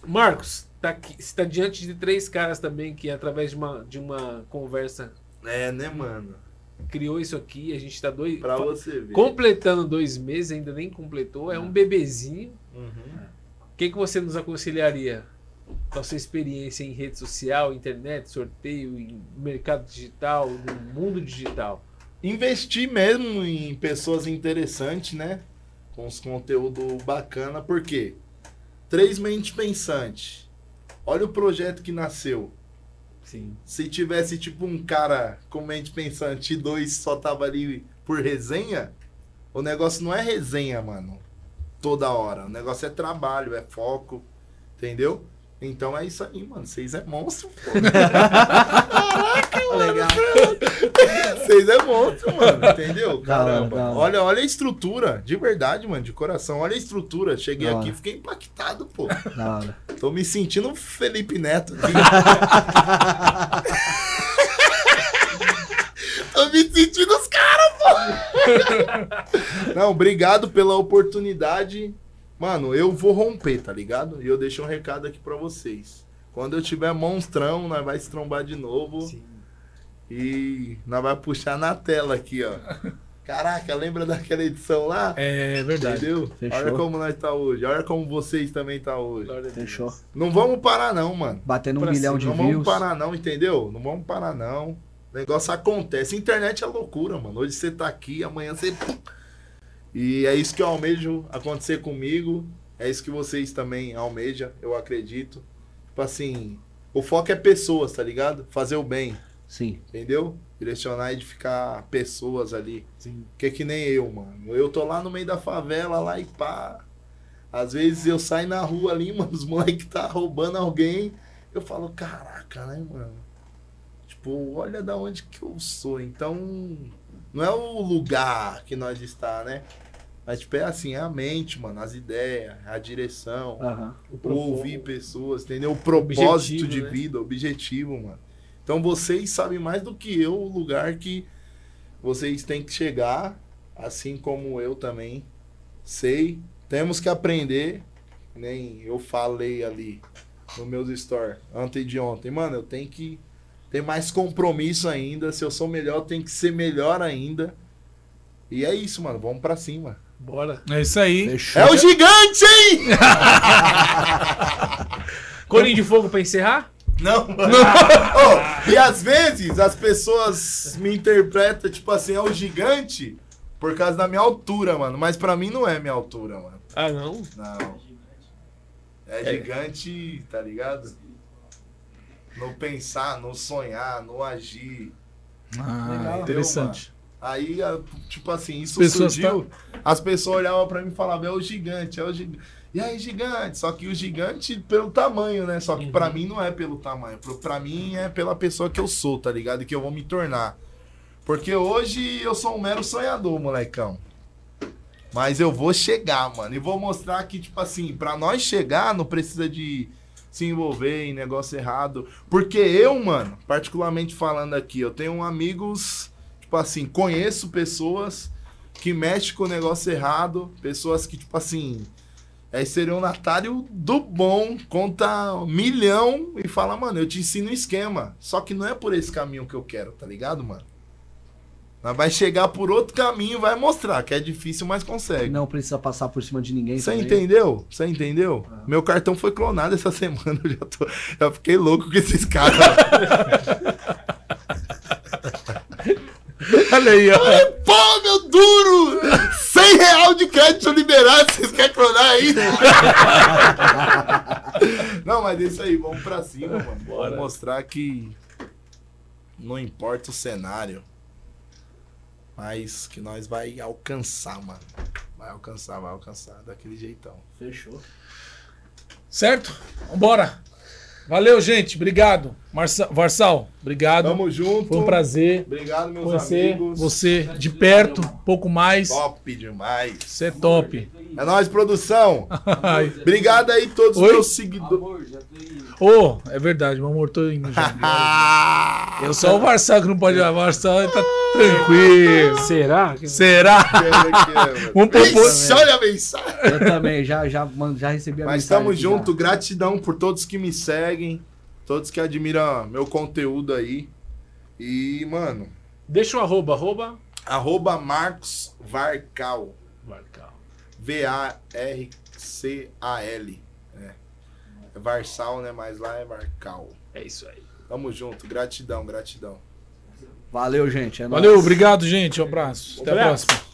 Marcos, tá aqui, você está diante de três caras também que, através de uma, de uma conversa, É, né, mano? criou isso aqui. A gente está dois. Pra você ver. completando dois meses, ainda nem completou. É um bebezinho. Uhum. O que, que você nos aconselharia? Com a sua experiência em rede social, internet, sorteio, em mercado digital, no mundo digital. Investir mesmo em pessoas interessantes, né? Com os conteúdos bacana, por quê? Três mentes pensantes. Olha o projeto que nasceu. Sim. Se tivesse tipo um cara com mente pensante e dois só tava ali por resenha, o negócio não é resenha, mano. Toda hora. O negócio é trabalho, é foco. Entendeu? Então é isso aí, mano. Vocês é monstro, pô. Legal. Vocês é monstro, mano. Entendeu? Caramba. da hora. Olha, olha a estrutura. De verdade, mano. De coração. Olha a estrutura. Cheguei Da aqui fiquei impactado, pô. Da. Tô me sentindo Felipe Neto. Tô me sentindo os caras, pô. Não, obrigado pela oportunidade. Mano, eu vou romper, tá ligado? E eu deixo um recado aqui pra vocês. Quando eu tiver monstrão, nós vai se trombar de novo. Sim. E nós vai puxar na tela aqui, ó. Caraca, lembra daquela edição lá? É verdade. Entendeu? Fechou. Olha como nós tá hoje. Olha como vocês também tá hoje. Fechou. Não vamos parar não, mano. Batendo um Pra milhão cima, de não views. vamos parar não, entendeu? Não vamos parar não. O negócio acontece. Internet é loucura, mano. Hoje você tá aqui, amanhã você... E é isso que eu almejo acontecer comigo. É isso que vocês também almejam, eu acredito. Tipo assim, o foco é pessoas, tá ligado? Fazer o bem, Sim. entendeu? Direcionar e edificar pessoas ali. Sim. Que é que nem eu, mano. Eu tô lá no meio da favela, lá e pá. Às vezes eu saio na rua ali, mano, os moleques tá roubando alguém. Eu falo, caraca, né, mano? Tipo, olha da onde que eu sou. Então, não é o lugar que nós está, né? Mas, tipo, é assim, é a mente, mano, as ideias, a direção, o ouvir pessoas, entendeu? O propósito Objetivo, de né? vida, objetivo, mano. Então vocês sabem mais do que eu o lugar que vocês têm que chegar, assim como eu também sei. Temos que aprender, nem eu falei ali no meus stories ontem de ontem. Mano, eu tenho que ter mais compromisso ainda. Se eu sou melhor, eu tenho que ser melhor ainda. E é isso, mano. Vamos pra cima. Bora. É isso aí. Fechou. É o gigante, hein? Corinho de fogo pra encerrar? Não, mano. Ô, e às vezes as pessoas me interpretam, tipo assim, é o gigante por causa da minha altura, mano. Mas pra mim não é minha altura, mano. Ah, não? Não. É gigante, tá ligado? No pensar, no sonhar, no agir. Ah, Legal. interessante. Aí, a- tipo assim, isso Pessoas surgiu. As pessoas olhavam pra mim e falavam, é o gigante, é o gigante. E aí, gigante? Só que o gigante pelo tamanho, né? Só que Uhum. pra mim não é pelo tamanho. Pra mim é pela pessoa que eu sou, tá ligado? E que eu vou me tornar. Porque hoje eu sou um mero sonhador, molecão. Mas eu vou chegar, mano. E vou mostrar que, tipo assim, pra nós chegar, não precisa de se envolver em negócio errado. Porque eu, mano, particularmente falando aqui, eu tenho amigos, tipo assim, conheço pessoas que mexem com o negócio errado, pessoas que, tipo assim, é estelionatário do bom, conta um milhão e fala, mano, eu te ensino um esquema. Só que não é por esse caminho que eu quero, tá ligado, mano? Mas vai chegar por outro caminho e vai mostrar que é difícil, mas consegue. Não precisa passar por cima de ninguém. Você entendeu? Você entendeu? Meu cartão foi clonado essa semana. Eu já, tô, já fiquei louco com esses caras. Olha aí, ó. Pô, meu duro! 100 real de crédito liberado. Vocês querem clonar ainda? Não, mas é isso aí. Vamos pra cima, mano. Bora. Vamos mostrar que não importa o cenário. Mas que nós vai alcançar, mano. Vai alcançar, vai alcançar. Daquele jeitão. Fechou. Certo? Vambora. Valeu, gente. Obrigado. Marça, Varsal, obrigado. Tamo junto. Foi um prazer Obrigado, meus conhecer amigos. você de perto, um pouco mais. Top demais. Você é top. É nóis, produção. Ai. Obrigado aí todos os meus seguidores. Amor, já. Ô, é verdade, meu amor, tô indo já. Eu só o Varsal que não pode ir. O Varsal tá tranquilo. Será? Será? Vamos propor. Olha a mensagem. Eu também, já, já, mano, já recebi a Mas mensagem tamo aqui junto, gratidão por todos que me seguem, todos que admiram meu conteúdo aí. E, mano, Deixa o arroba, arroba. arroba Marcos Varcal. Marcal. V-A-R-C-A-L. É. é Varsal, né? Mas lá é Varcal. É isso aí. Tamo junto, gratidão, gratidão. Valeu, gente. É nóis. Valeu, obrigado, gente. Um abraço. Até a próxima.